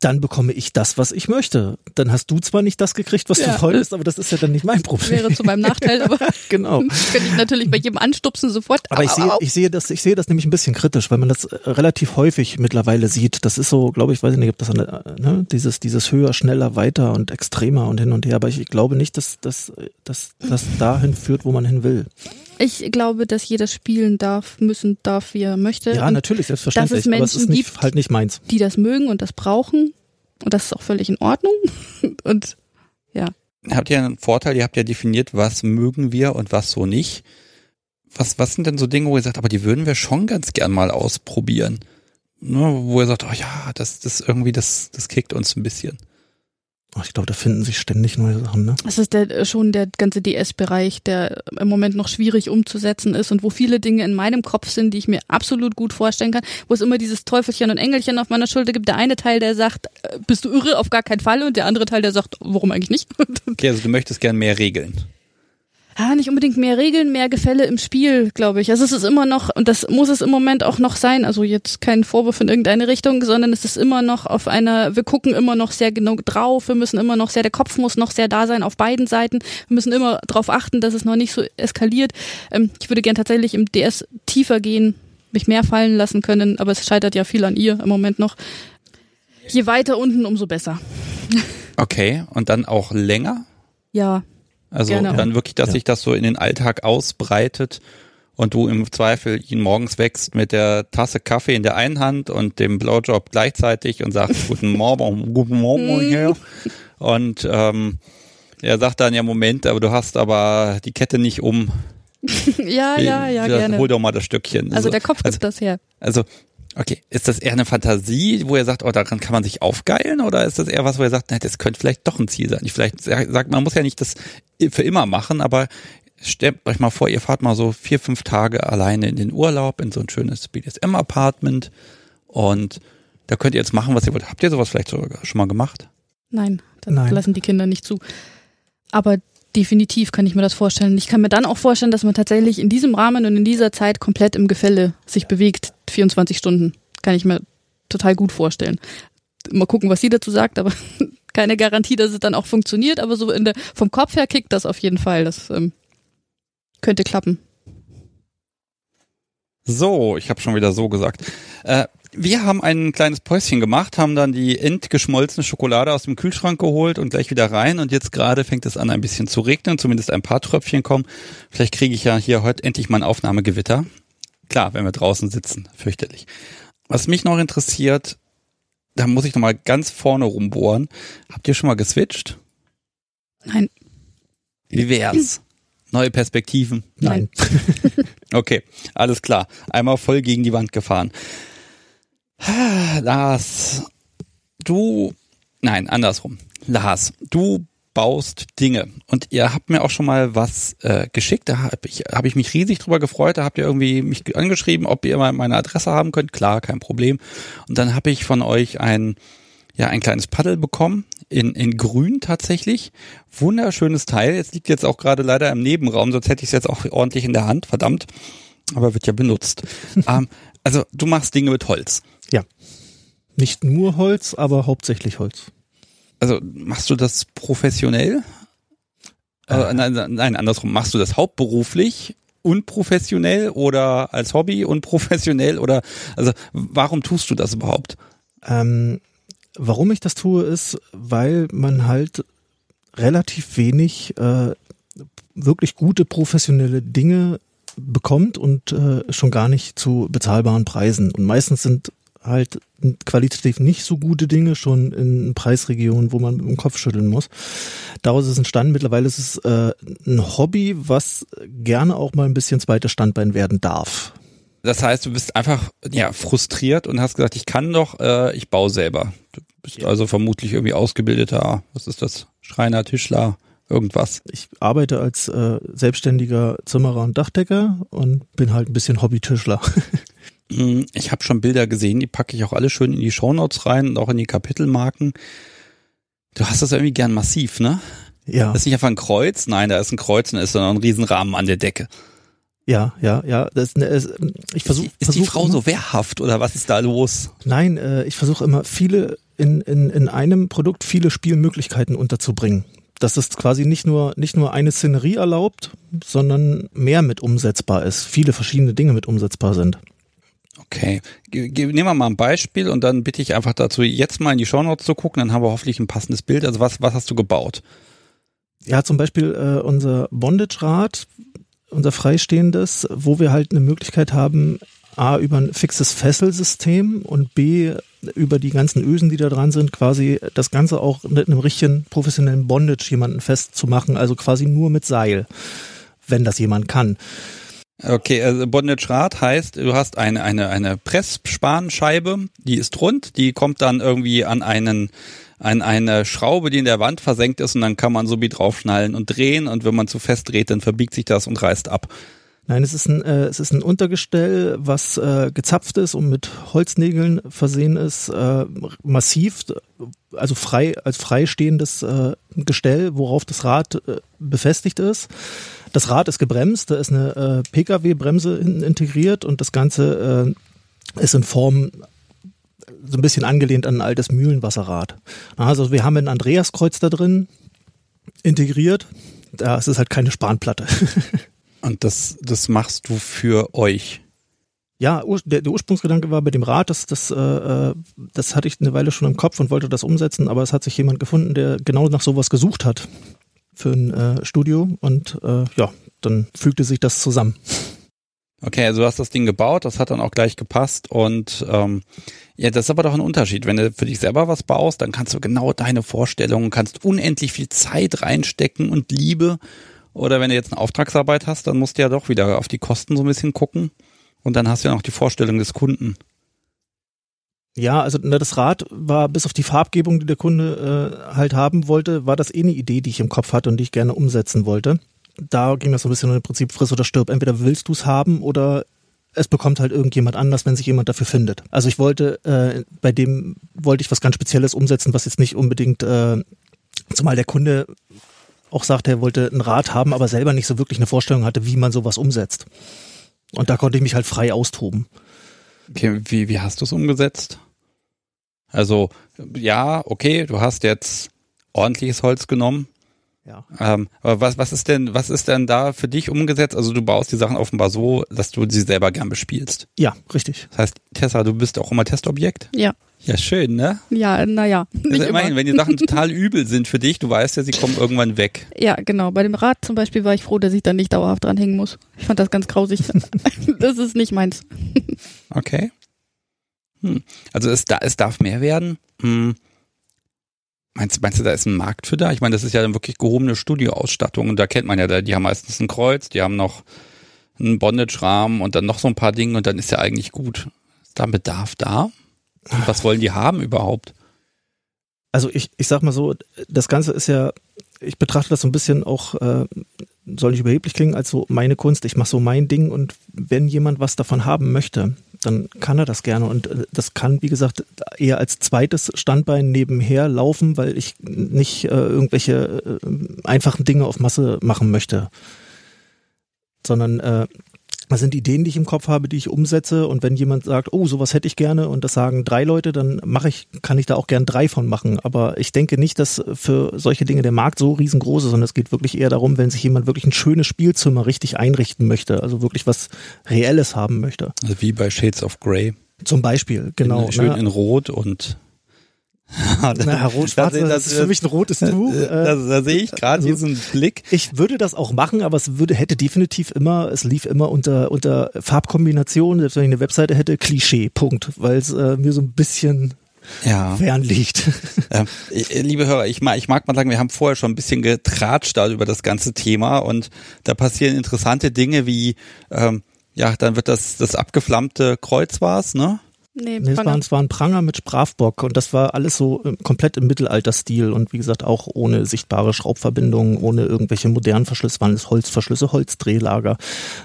dann bekomme ich das, was ich möchte. Dann hast du zwar nicht das gekriegt, was ja. du wolltest, aber das ist ja dann nicht mein Problem. Wäre zu meinem Nachteil, aber (laughs) genau. (laughs) könnte ich natürlich bei jedem anstupsen sofort. Aber ich sehe, ich sehe das, ich sehe das nämlich ein bisschen kritisch, weil man das äh, relativ häufig mittlerweile sieht. Das ist so, glaube ich, weiß ich nicht, ob das eine, ne, dieses, dieses höher, schneller, weiter und extremer und hin und her. Aber ich, ich glaube nicht, dass dass, dass das dahin führt, wo man hin will. Ich glaube, dass jeder spielen darf, müssen darf, wie er möchte. Ja, natürlich, selbstverständlich. Dass es Menschen aber es ist nicht, gibt, halt nicht meins. Die das mögen und das brauchen. Und das ist auch völlig in Ordnung. (laughs) Und ja. Habt ihr einen Vorteil, ihr habt ja definiert, was mögen wir und was so nicht. Was, was sind denn so Dinge, wo ihr sagt, aber die würden wir schon ganz gern mal ausprobieren? Ne, wo ihr sagt, oh ja, das, das irgendwie, das, das kickt uns ein bisschen. Oh, ich glaube, da finden sich ständig neue Sachen, ne? Das ist der, schon der ganze DS-Bereich, der im Moment noch schwierig umzusetzen ist und wo viele Dinge in meinem Kopf sind, die ich mir absolut gut vorstellen kann, wo es immer dieses Teufelchen und Engelchen auf meiner Schulter gibt. Der eine Teil, der sagt, äh, bist du irre, auf gar keinen Fall und der andere Teil, der sagt, warum eigentlich nicht? (laughs) okay, also du möchtest gern mehr Regeln ja, nicht unbedingt mehr Regeln, mehr Gefälle im Spiel, glaube ich. Also es ist immer noch, und das muss es im Moment auch noch sein, also jetzt kein Vorwurf in irgendeine Richtung, sondern es ist immer noch auf einer, wir gucken immer noch sehr genau drauf, wir müssen immer noch sehr, der Kopf muss noch sehr da sein auf beiden Seiten, wir müssen immer darauf achten, dass es noch nicht so eskaliert. Ähm, ich würde gern tatsächlich im DS tiefer gehen, mich mehr fallen lassen können, aber es scheitert ja viel an ihr im Moment noch. Je weiter unten, umso besser. (laughs) Okay, und dann auch länger? Ja, also Gerne. dann wirklich, dass ja. sich das so in den Alltag ausbreitet und du im Zweifel ihn morgens wächst mit der Tasse Kaffee in der einen Hand und dem Blowjob gleichzeitig und sagst (laughs) guten Morgen, guten Morgen hier. Und ähm, er sagt dann ja Moment, aber du hast aber die Kette nicht um. (laughs) ja, ja, ja, gerne. Hol doch mal das Stückchen. Also, also der Kopf gibt also, das her. Also Okay, ist das eher eine Fantasie, wo er sagt, oh, daran kann man sich aufgeilen, oder ist das eher was, wo er sagt, na, das könnte vielleicht doch ein Ziel sein? Ich vielleicht sagt, man muss ja nicht das für immer machen, aber stellt euch mal vor, ihr fahrt mal so vier, fünf Tage alleine in den Urlaub in so ein schönes BDSM-Apartment und da könnt ihr jetzt machen, was ihr wollt. Habt ihr sowas vielleicht sogar schon mal gemacht? Nein, das Nein. lassen die Kinder nicht zu. Aber definitiv kann ich mir das vorstellen. Ich kann mir dann auch vorstellen, dass man tatsächlich in diesem Rahmen und in dieser Zeit komplett im Gefälle sich bewegt. 24 Stunden. Kann ich mir total gut vorstellen. Mal gucken, was sie dazu sagt, aber (laughs) keine Garantie, dass es dann auch funktioniert. Aber so in der, vom Kopf her kickt das auf jeden Fall. Das ähm, könnte klappen. So, ich habe schon wieder so gesagt. Äh, wir haben ein kleines Päuschen gemacht, haben dann die entgeschmolzene Schokolade aus dem Kühlschrank geholt und gleich wieder rein. Und jetzt gerade fängt es an, ein bisschen zu regnen, zumindest ein paar Tröpfchen kommen. Vielleicht kriege ich ja hier heute endlich mein Aufnahmegewitter. Klar, wenn wir draußen sitzen, fürchterlich. Was mich noch interessiert, da muss ich nochmal ganz vorne rumbohren. Habt ihr schon mal geswitcht? Nein. Wie wär's? Neue Perspektiven? Nein. (laughs) okay, alles klar. Einmal voll gegen die Wand gefahren. Lars, du, nein, andersrum. Lars, du baust Dinge und ihr habt mir auch schon mal was äh, geschickt, da habe ich, hab ich mich riesig drüber gefreut, da habt ihr irgendwie mich angeschrieben, ob ihr mal meine Adresse haben könnt, klar, kein Problem. Und dann habe ich von euch ein, ja, ein kleines Paddel bekommen, in, in grün tatsächlich, wunderschönes Teil, jetzt liegt jetzt auch gerade leider im Nebenraum, sonst hätte ich es jetzt auch ordentlich in der Hand, verdammt. Aber wird ja benutzt. (laughs) ähm, also du machst Dinge mit Holz. Ja. Nicht nur Holz, aber hauptsächlich Holz. Also machst du das professionell? Äh, nein, nein, andersrum. Machst du das hauptberuflich unprofessionell oder als Hobby unprofessionell (laughs) oder also warum tust du das überhaupt? Ähm, warum ich das tue, ist, weil man halt relativ wenig äh, wirklich gute professionelle Dinge bekommt und äh, schon gar nicht zu bezahlbaren Preisen. Und meistens sind halt qualitativ nicht so gute Dinge schon in Preisregionen, wo man mit dem Kopf schütteln muss. Daraus ist entstanden, mittlerweile ist es äh, ein Hobby, was gerne auch mal ein bisschen zweites Standbein werden darf. Das heißt, du bist einfach ja frustriert und hast gesagt, ich kann doch, äh, ich baue selber. Du bist ja. also vermutlich irgendwie ausgebildeter, was ist das, Schreiner, Tischler, irgendwas. Ich arbeite als äh, selbstständiger Zimmerer und Dachdecker und bin halt ein bisschen Hobbytischler. Hm, (laughs) ich habe schon Bilder gesehen, die packe ich auch alle schön in die Shownotes rein und auch in die Kapitelmarken. Du hast das irgendwie gern massiv, ne? Ja. Das ist nicht einfach ein Kreuz, nein, da ist ein Kreuz und da ist dann ein Riesenrahmen an der Decke. Ja, ja, ja. Das, ist, ich versuche. Ist, ist die Frau immer, so wehrhaft oder was ist da los? Nein, äh, ich versuche immer viele in, in, in einem Produkt viele Spielmöglichkeiten unterzubringen. Dass es quasi nicht nur, nicht nur eine Szenerie erlaubt, sondern mehr mit umsetzbar ist, viele verschiedene Dinge mit umsetzbar sind. Okay, nehmen wir mal ein Beispiel und dann bitte ich einfach dazu, jetzt mal in die Shownotes zu gucken, dann haben wir hoffentlich ein passendes Bild. Also was, was hast du gebaut? Ja, zum Beispiel äh, unser Bondage-Rad, unser freistehendes, wo wir halt eine Möglichkeit haben, A, über ein fixes Fesselsystem und B, über die ganzen Ösen, die da dran sind, quasi das Ganze auch mit einem richtigen professionellen Bondage jemanden festzumachen, also quasi nur mit Seil, wenn das jemand kann. Okay, also Bondage Rad heißt, du hast eine, eine, eine Pressspanscheibe, die ist rund, die kommt dann irgendwie an einen, an eine Schraube, die in der Wand versenkt ist und dann kann man so wie draufschnallen und drehen und wenn man zu fest dreht, dann verbiegt sich das und reißt ab. Nein, es ist ein, äh, es ist ein Untergestell, was äh, gezapft ist und mit Holznägeln versehen ist, äh, massiv, also frei, als freistehendes äh, Gestell, worauf das Rad äh, befestigt ist. Das Rad ist gebremst, da ist eine äh, Pkw-Bremse integriert und das Ganze äh, ist in Form so ein bisschen angelehnt an ein altes Mühlenwasserrad. Also wir haben ein Andreaskreuz da drin integriert. Da ist es halt keine Spanplatte. (laughs) und das, das machst du für euch? Ja, der, der Ursprungsgedanke war bei dem Rad, das, das, äh, äh, das hatte ich eine Weile schon im Kopf und wollte das umsetzen, aber es hat sich jemand gefunden, der genau nach sowas gesucht hat für ein äh, Studio und äh, ja, dann fügte sich das zusammen. Okay, also du hast das Ding gebaut, das hat dann auch gleich gepasst und ähm, ja, das ist aber doch ein Unterschied. Wenn du für dich selber was baust, dann kannst du genau deine Vorstellungen, kannst unendlich viel Zeit reinstecken und Liebe. Oder wenn du jetzt eine Auftragsarbeit hast, dann musst du ja doch wieder auf die Kosten so ein bisschen gucken und dann hast du ja noch die Vorstellung des Kunden. Ja, also na, das Rad war bis auf die Farbgebung, die der Kunde äh, halt haben wollte, war das eh eine Idee, die ich im Kopf hatte und die ich gerne umsetzen wollte. Da ging das so ein bisschen im Prinzip friss oder stirb. Entweder willst du es haben oder es bekommt halt irgendjemand anders, wenn sich jemand dafür findet. Also ich wollte, äh, bei dem wollte ich was ganz Spezielles umsetzen, was jetzt nicht unbedingt, äh, zumal der Kunde auch sagte, er wollte ein Rad haben, aber selber nicht so wirklich eine Vorstellung hatte, wie man sowas umsetzt. Und da konnte ich mich halt frei austoben. Okay, wie, wie hast du es umgesetzt? Also, ja, okay, du hast jetzt ordentliches Holz genommen. Ja. Ähm, aber was, was ist denn, was ist denn da für dich umgesetzt? Also du baust die Sachen offenbar so, dass du sie selber gern bespielst. Ja, richtig. Das heißt, Tessa, du bist auch immer Testobjekt? Ja. Ja, schön, ne? Ja, naja. Also immerhin, wenn die Sachen total (laughs) übel sind für dich, du weißt ja, sie kommen irgendwann weg. Ja, genau. Bei dem Rad zum Beispiel war ich froh, dass ich da nicht dauerhaft dran hängen muss. Ich fand das ganz grausig. (laughs) das ist nicht meins. Okay. Hm. Also es, da, es darf mehr werden. Hm. Meinst, meinst du, da ist ein Markt für da? Ich meine, das ist ja dann wirklich gehobene Studioausstattung und da kennt man ja, die haben meistens ein Kreuz, die haben noch einen Bondage-Rahmen und dann noch so ein paar Dinge und dann ist ja eigentlich gut. Ist da ein Bedarf da? Was wollen die haben überhaupt? Also ich, ich sag mal so, das Ganze ist ja, ich betrachte das so ein bisschen auch, äh, soll nicht überheblich klingen, als so meine Kunst. Ich mache so mein Ding und wenn jemand was davon haben möchte, dann kann er das gerne. Und äh, das kann, wie gesagt, eher als zweites Standbein nebenher laufen, weil ich nicht äh, irgendwelche äh, einfachen Dinge auf Masse machen möchte. Sondern äh, Das sind Ideen, die ich im Kopf habe, die ich umsetze. Und wenn jemand sagt, oh, sowas hätte ich gerne und das sagen drei Leute, dann mache ich, kann ich da auch gern drei von machen. Aber ich denke nicht, dass für solche Dinge der Markt so riesengroß ist, sondern es geht wirklich eher darum, wenn sich jemand wirklich ein schönes Spielzimmer richtig einrichten möchte, also wirklich was Reelles haben möchte. Also wie bei Shades of Grey. Zum Beispiel, genau. In, schön ne? in Rot und (laughs) Na, rot-schwarz, das, das, ist für mich ein rotes (laughs) Tuch. Äh, da, da sehe ich gerade also, diesen Blick. Ich würde das auch machen, aber es würde, hätte definitiv immer, es lief immer unter, unter Farbkombination, selbst wenn ich eine Webseite hätte, Klischee, Punkt, weil es äh, mir so ein bisschen ja. fern liegt. (laughs) Ähm, liebe Hörer, ich mag, ich mag mal sagen, wir haben vorher schon ein bisschen getratscht da über das ganze Thema und da passieren interessante Dinge wie, ähm, ja, dann wird das, das abgeflammte Kreuz war's, ne? Nee, Nee, es, war, es war ein Pranger mit Sprafbock und das war alles so äh, komplett im Mittelalterstil und wie gesagt auch ohne sichtbare Schraubverbindungen, ohne irgendwelche modernen Verschlüsse, waren es Holzverschlüsse, Holzdrehlager,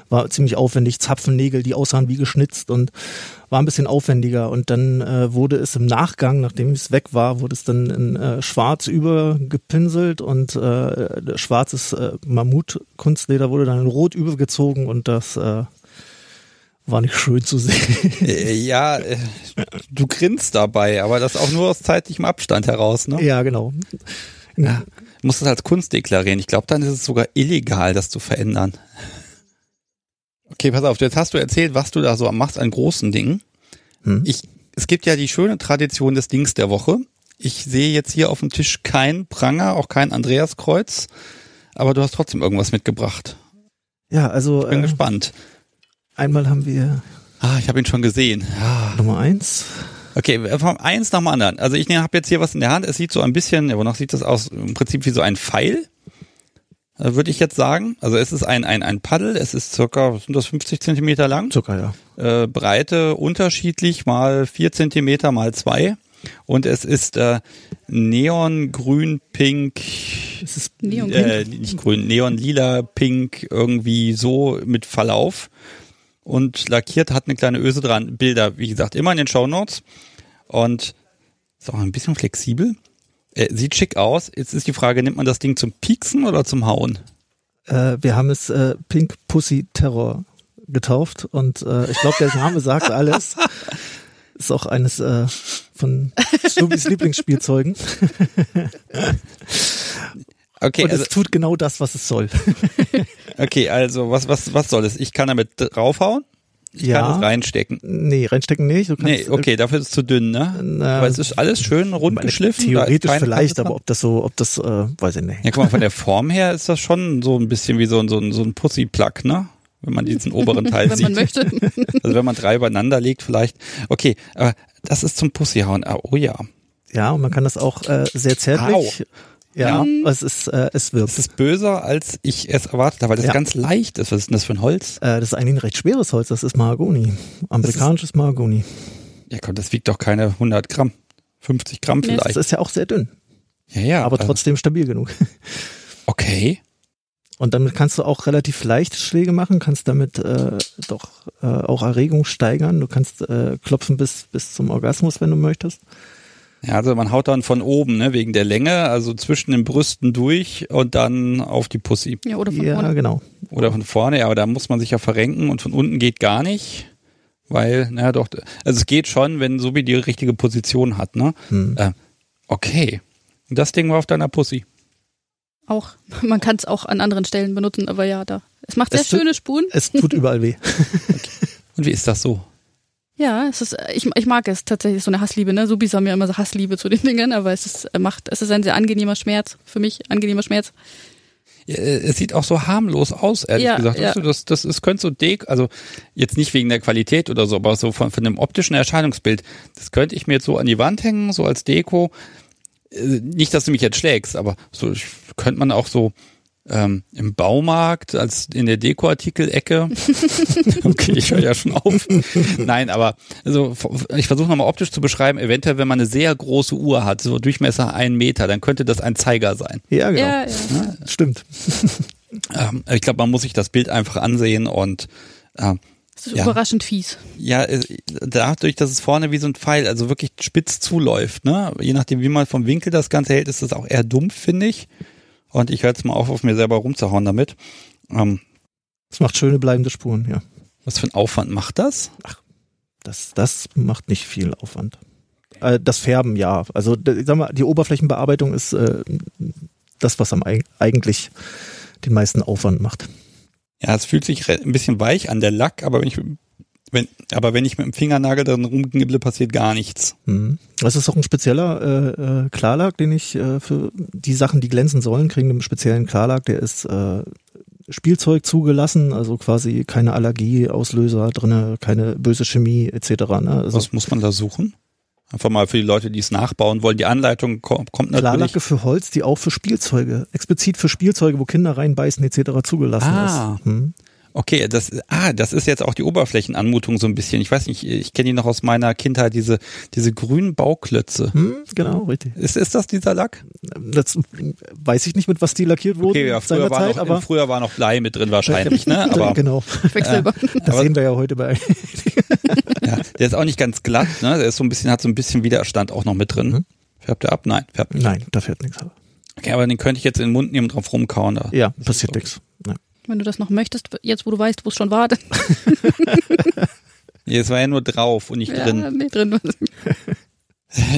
war ziemlich aufwendig, Zapfennägel, die aussahen wie geschnitzt und war ein bisschen aufwendiger. Und dann äh, wurde es im Nachgang, nachdem es weg war, wurde es dann in äh, schwarz übergepinselt und äh, schwarzes äh, Mammut-Kunstleder wurde dann in rot übergezogen und das äh, war nicht schön zu sehen. Äh, Ja, äh, du grinst dabei, aber das auch nur aus zeitlichem Abstand heraus, ne? ja, genau. Ja. Du musst das als Kunst deklarieren. Ich glaube, dann ist es sogar illegal, das zu verändern. Okay, pass auf, jetzt hast du erzählt, was du da so machst an großen Dingen. Hm? Ich, es gibt ja die schöne Tradition des Dings der Woche. Ich sehe jetzt hier auf dem Tisch kein Pranger, auch kein Andreaskreuz, aber du hast trotzdem irgendwas mitgebracht. Ja, also Bin äh, gespannt. Einmal haben wir Ah, ich habe ihn schon gesehen. Ah. Nummer eins. Okay, vom eins nach dem anderen. Also ich habe jetzt hier was in der Hand. Es sieht so ein bisschen, ja, wonach sieht das aus? Im Prinzip wie so ein Pfeil, äh, würde ich jetzt sagen. Also es ist ein, ein, ein Paddel. Es ist circa, was sind das, 50 Zentimeter lang? Zucker, ja. Äh, Breite unterschiedlich, mal vier Zentimeter, mal zwei. Und es ist äh, neon, grün, pink, Es ist Neon äh, nicht grün, neon, lila, pink, irgendwie so mit Verlauf. Und lackiert hat eine kleine Öse dran. Bilder, wie gesagt, immer in den Shownotes. Und ist auch ein bisschen flexibel. Äh, sieht schick aus. Jetzt ist die Frage, nimmt man das Ding zum Pieksen oder zum Hauen? äh, wir haben es äh, Pink Pussy Terror getauft und äh, ich glaube, der Name sagt alles. (laughs) Ist auch eines äh, von Snubis Lieblingsspielzeugen. Okay, und also, es tut genau das, was es soll. (laughs) okay, also was, was, was soll es? Ich kann damit draufhauen? Ich Ja. kann es reinstecken. Nee, reinstecken nicht. Du kannst, Nee, okay, dafür ist es zu dünn, ne? Na, Aber es ist alles schön rund meine, geschliffen. Theoretisch vielleicht, aber ob das so, ob das, äh, weiß ich nicht. Ja, guck mal, von der Form her ist das schon so ein bisschen wie so ein, so ein, so ein Pussy-Plug, ne? Wenn man diesen oberen Teil (laughs) wenn sieht. man möchte. (laughs) Also wenn man drei übereinander legt vielleicht. Okay, aber das ist zum Pussyhauen. Ah, oh ja. Ja, und man kann das auch äh, sehr zärtlich. Ja, Ja. es ist, äh, es wirkt. Das ist böser, als ich es erwartet habe, weil das Ja. ganz leicht ist. Was ist denn das für ein Holz? Äh, das ist eigentlich ein recht schweres Holz, das ist Mahagoni. Amerikanisches Mahagoni. Ja, komm, das wiegt doch keine 100 Gramm. 50 Gramm Nee, vielleicht. Das ist ja auch sehr dünn, ja, ja. aber also- trotzdem stabil genug. (laughs) Okay. Und damit kannst du auch relativ leicht Schläge machen, kannst damit äh, doch äh, auch Erregung steigern. Du kannst äh, klopfen bis, bis zum Orgasmus, wenn du möchtest. Ja, also man haut dann von oben, ne, wegen der Länge, also zwischen den Brüsten durch und dann auf die Pussy. Ja, oder von Ja, vorne. genau. Oder von vorne, ja, aber da muss man sich ja verrenken und von unten geht gar nicht. Weil, naja doch, also es geht schon, wenn so wie die richtige Position hat, ne? Hm. Äh, okay. Und das Ding war auf deiner Pussy. Auch. (laughs) Man kann es auch an anderen Stellen benutzen, aber ja, da. Es macht sehr Es tut- schöne Spuren. Es tut überall weh. (laughs) Und wie ist das so? Ja, es ist, ich, ich mag es tatsächlich, so eine Hassliebe, ne? Subis haben ja immer so Hassliebe zu den (laughs) Dingen, aber es ist, äh, macht, es ist ein sehr angenehmer Schmerz, für mich, angenehmer Schmerz. Ja, äh, es sieht auch so harmlos aus, ehrlich Ja, gesagt. ja. Du, Das, das ist, könnte so Dek, also jetzt nicht wegen der Qualität oder so, aber so von, von dem optischen Erscheinungsbild. Das könnte ich mir jetzt so an die Wand hängen, so als Deko. Äh, Nicht, dass du mich jetzt schlägst, aber so könnte man auch so ähm, im Baumarkt als in der Dekoartikel-Ecke. (laughs) okay, ich höre ja schon auf. Nein, aber also ich versuche nochmal optisch zu beschreiben. Eventuell, wenn man eine sehr große Uhr hat, so Durchmesser einen Meter, dann könnte das ein Zeiger sein. Ja, genau. Ja, ja. Stimmt. (laughs) Ähm, ich glaube, man muss sich das Bild einfach ansehen und ähm, Es ist Ja. überraschend fies. ja, äh, dadurch, dass es vorne wie so ein Pfeil, also wirklich spitz zuläuft, ne? Je nachdem, wie man vom Winkel das Ganze hält, ist das auch eher dumpf, finde ich. Und ich höre jetzt mal auf, auf mir selber rumzuhauen damit. Ähm, Es macht schöne bleibende Spuren, ja. Was für ein Aufwand macht das? Ach, das, das macht nicht viel Aufwand. Äh, das Färben, ja. Also ich sag mal, die Oberflächenbearbeitung ist äh, das, was am eigentlich den meisten Aufwand macht. Ja, es fühlt sich ein bisschen weich an, der Lack, aber wenn ich, wenn, aber wenn ich mit dem Fingernagel drin rumgnibble, passiert gar nichts. Mhm. Das ist auch ein spezieller äh, äh, Klarlack, den ich äh, für die Sachen, die glänzen sollen, kriegen einen speziellen Klarlack, der ist äh, Spielzeug zugelassen, also quasi keine Allergieauslöser drinne, keine böse Chemie etc. Ne? Also Was muss man da suchen? Einfach mal für die Leute, die es nachbauen wollen. Die Anleitung kommt natürlich. Klarlacke für Holz, die auch für Spielzeuge, explizit für Spielzeuge, wo Kinder reinbeißen etc. zugelassen Ah. ist. Hm. Okay, das, ah, das ist jetzt auch die Oberflächenanmutung so ein bisschen. Ich weiß nicht, ich kenne die noch aus meiner Kindheit, diese, diese grünen Bauklötze. Hm, genau, richtig. Ist, ist das dieser Lack? Das weiß ich nicht, mit was die lackiert wurden Okay, ja, früher war, seinerzeit, noch, aber früher war noch Blei mit drin wahrscheinlich, ne? (laughs) Aber genau. Quecksilber. (laughs) Das Aber- sehen wir ja heute bei. ja, der ist auch nicht ganz glatt, ne? Der ist so ein bisschen, hat so ein bisschen Widerstand auch noch mit drin. Mhm. Färbt er ab? Nein, färbt nicht. Nein, da fährt nichts. Okay, aber den könnte ich jetzt in den Mund nehmen und drauf rumkauen. Da. Ja, passiert nichts. Nein. Wenn du das noch möchtest, jetzt wo du weißt, wo es schon war, Nee, (laughs) es war ja nur drauf und nicht ja, drin. nee, drin. (laughs)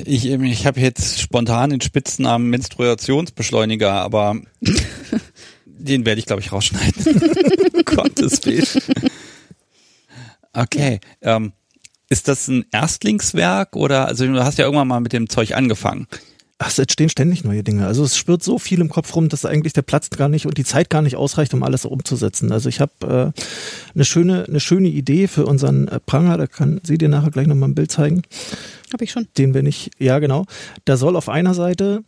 Ich, ähm, ich habe jetzt spontan den Spitznamen Menstruationsbeschleuniger, aber (laughs) den werde ich, glaube ich, rausschneiden. Gottes Willen. Okay. Ähm, ist das ein Erstlingswerk oder, also du hast ja irgendwann mal mit dem Zeug angefangen. Es entstehen ständig neue Dinge. Also es spürt so viel im Kopf rum, dass eigentlich der Platz gar nicht und die Zeit gar nicht ausreicht, um alles umzusetzen. Also ich habe äh, eine schöne, eine schöne Idee für unseren äh, Pranger. Da kann sie dir nachher gleich nochmal ein Bild zeigen, Habe ich schon. den wir nicht. Ja, genau. Da soll auf einer Seite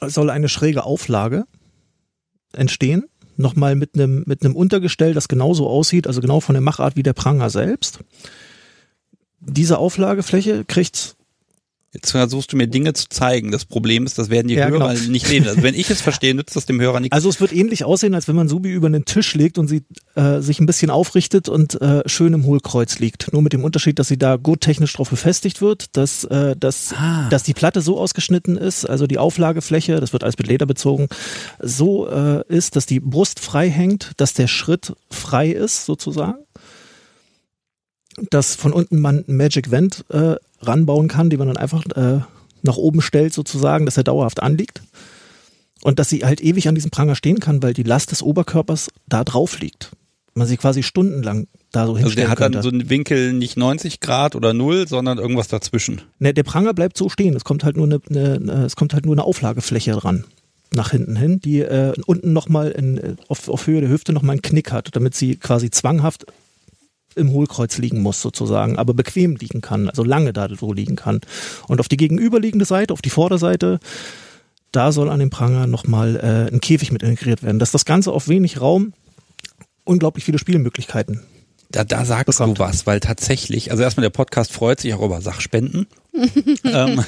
soll eine schräge Auflage entstehen. Nochmal mit einem mit einem Untergestell, das genauso aussieht, also genau von der Machart wie der Pranger selbst. Diese Auflagefläche kriegt Jetzt versuchst du mir Dinge zu zeigen. Das Problem ist, das werden die Ja, Hörer genau. nicht sehen. Also wenn ich es verstehe, nützt das dem Hörer nichts. Also es wird ähnlich aussehen, als wenn man Subi über einen Tisch legt und sie äh, sich ein bisschen aufrichtet und äh, schön im Hohlkreuz liegt. Nur mit dem Unterschied, dass sie da gut technisch drauf befestigt wird, dass, äh, dass, Ah. dass die Platte so ausgeschnitten ist, also die Auflagefläche, das wird alles mit Leder bezogen, so äh, ist, dass die Brust frei hängt, dass der Schritt frei ist sozusagen. Dass von unten man ein Magic Vent äh, ranbauen kann, die man dann einfach äh, nach oben stellt sozusagen, dass er dauerhaft anliegt. Und dass sie halt ewig an diesem Pranger stehen kann, weil die Last des Oberkörpers da drauf liegt. Man sie quasi stundenlang da so Also hinstellen der hat könnte. dann so einen Winkel nicht 90 Grad oder null, sondern irgendwas dazwischen. ne, der Pranger bleibt so stehen. Es kommt halt nur eine, eine, es kommt halt nur eine Auflagefläche dran nach hinten hin, die äh, unten nochmal auf, auf Höhe der Hüfte nochmal einen Knick hat, damit sie quasi zwanghaft im Hohlkreuz liegen muss sozusagen, aber bequem liegen kann, also lange da so liegen kann. Und auf die gegenüberliegende Seite, auf die Vorderseite, da soll an dem Pranger nochmal äh, ein Käfig mit integriert werden, dass das Ganze auf wenig Raum unglaublich viele Spielmöglichkeiten. Da, da sagst Bekommt. du was, weil tatsächlich, also erstmal der Podcast freut sich auch über Sachspenden. (laughs) ähm, (laughs) ähm,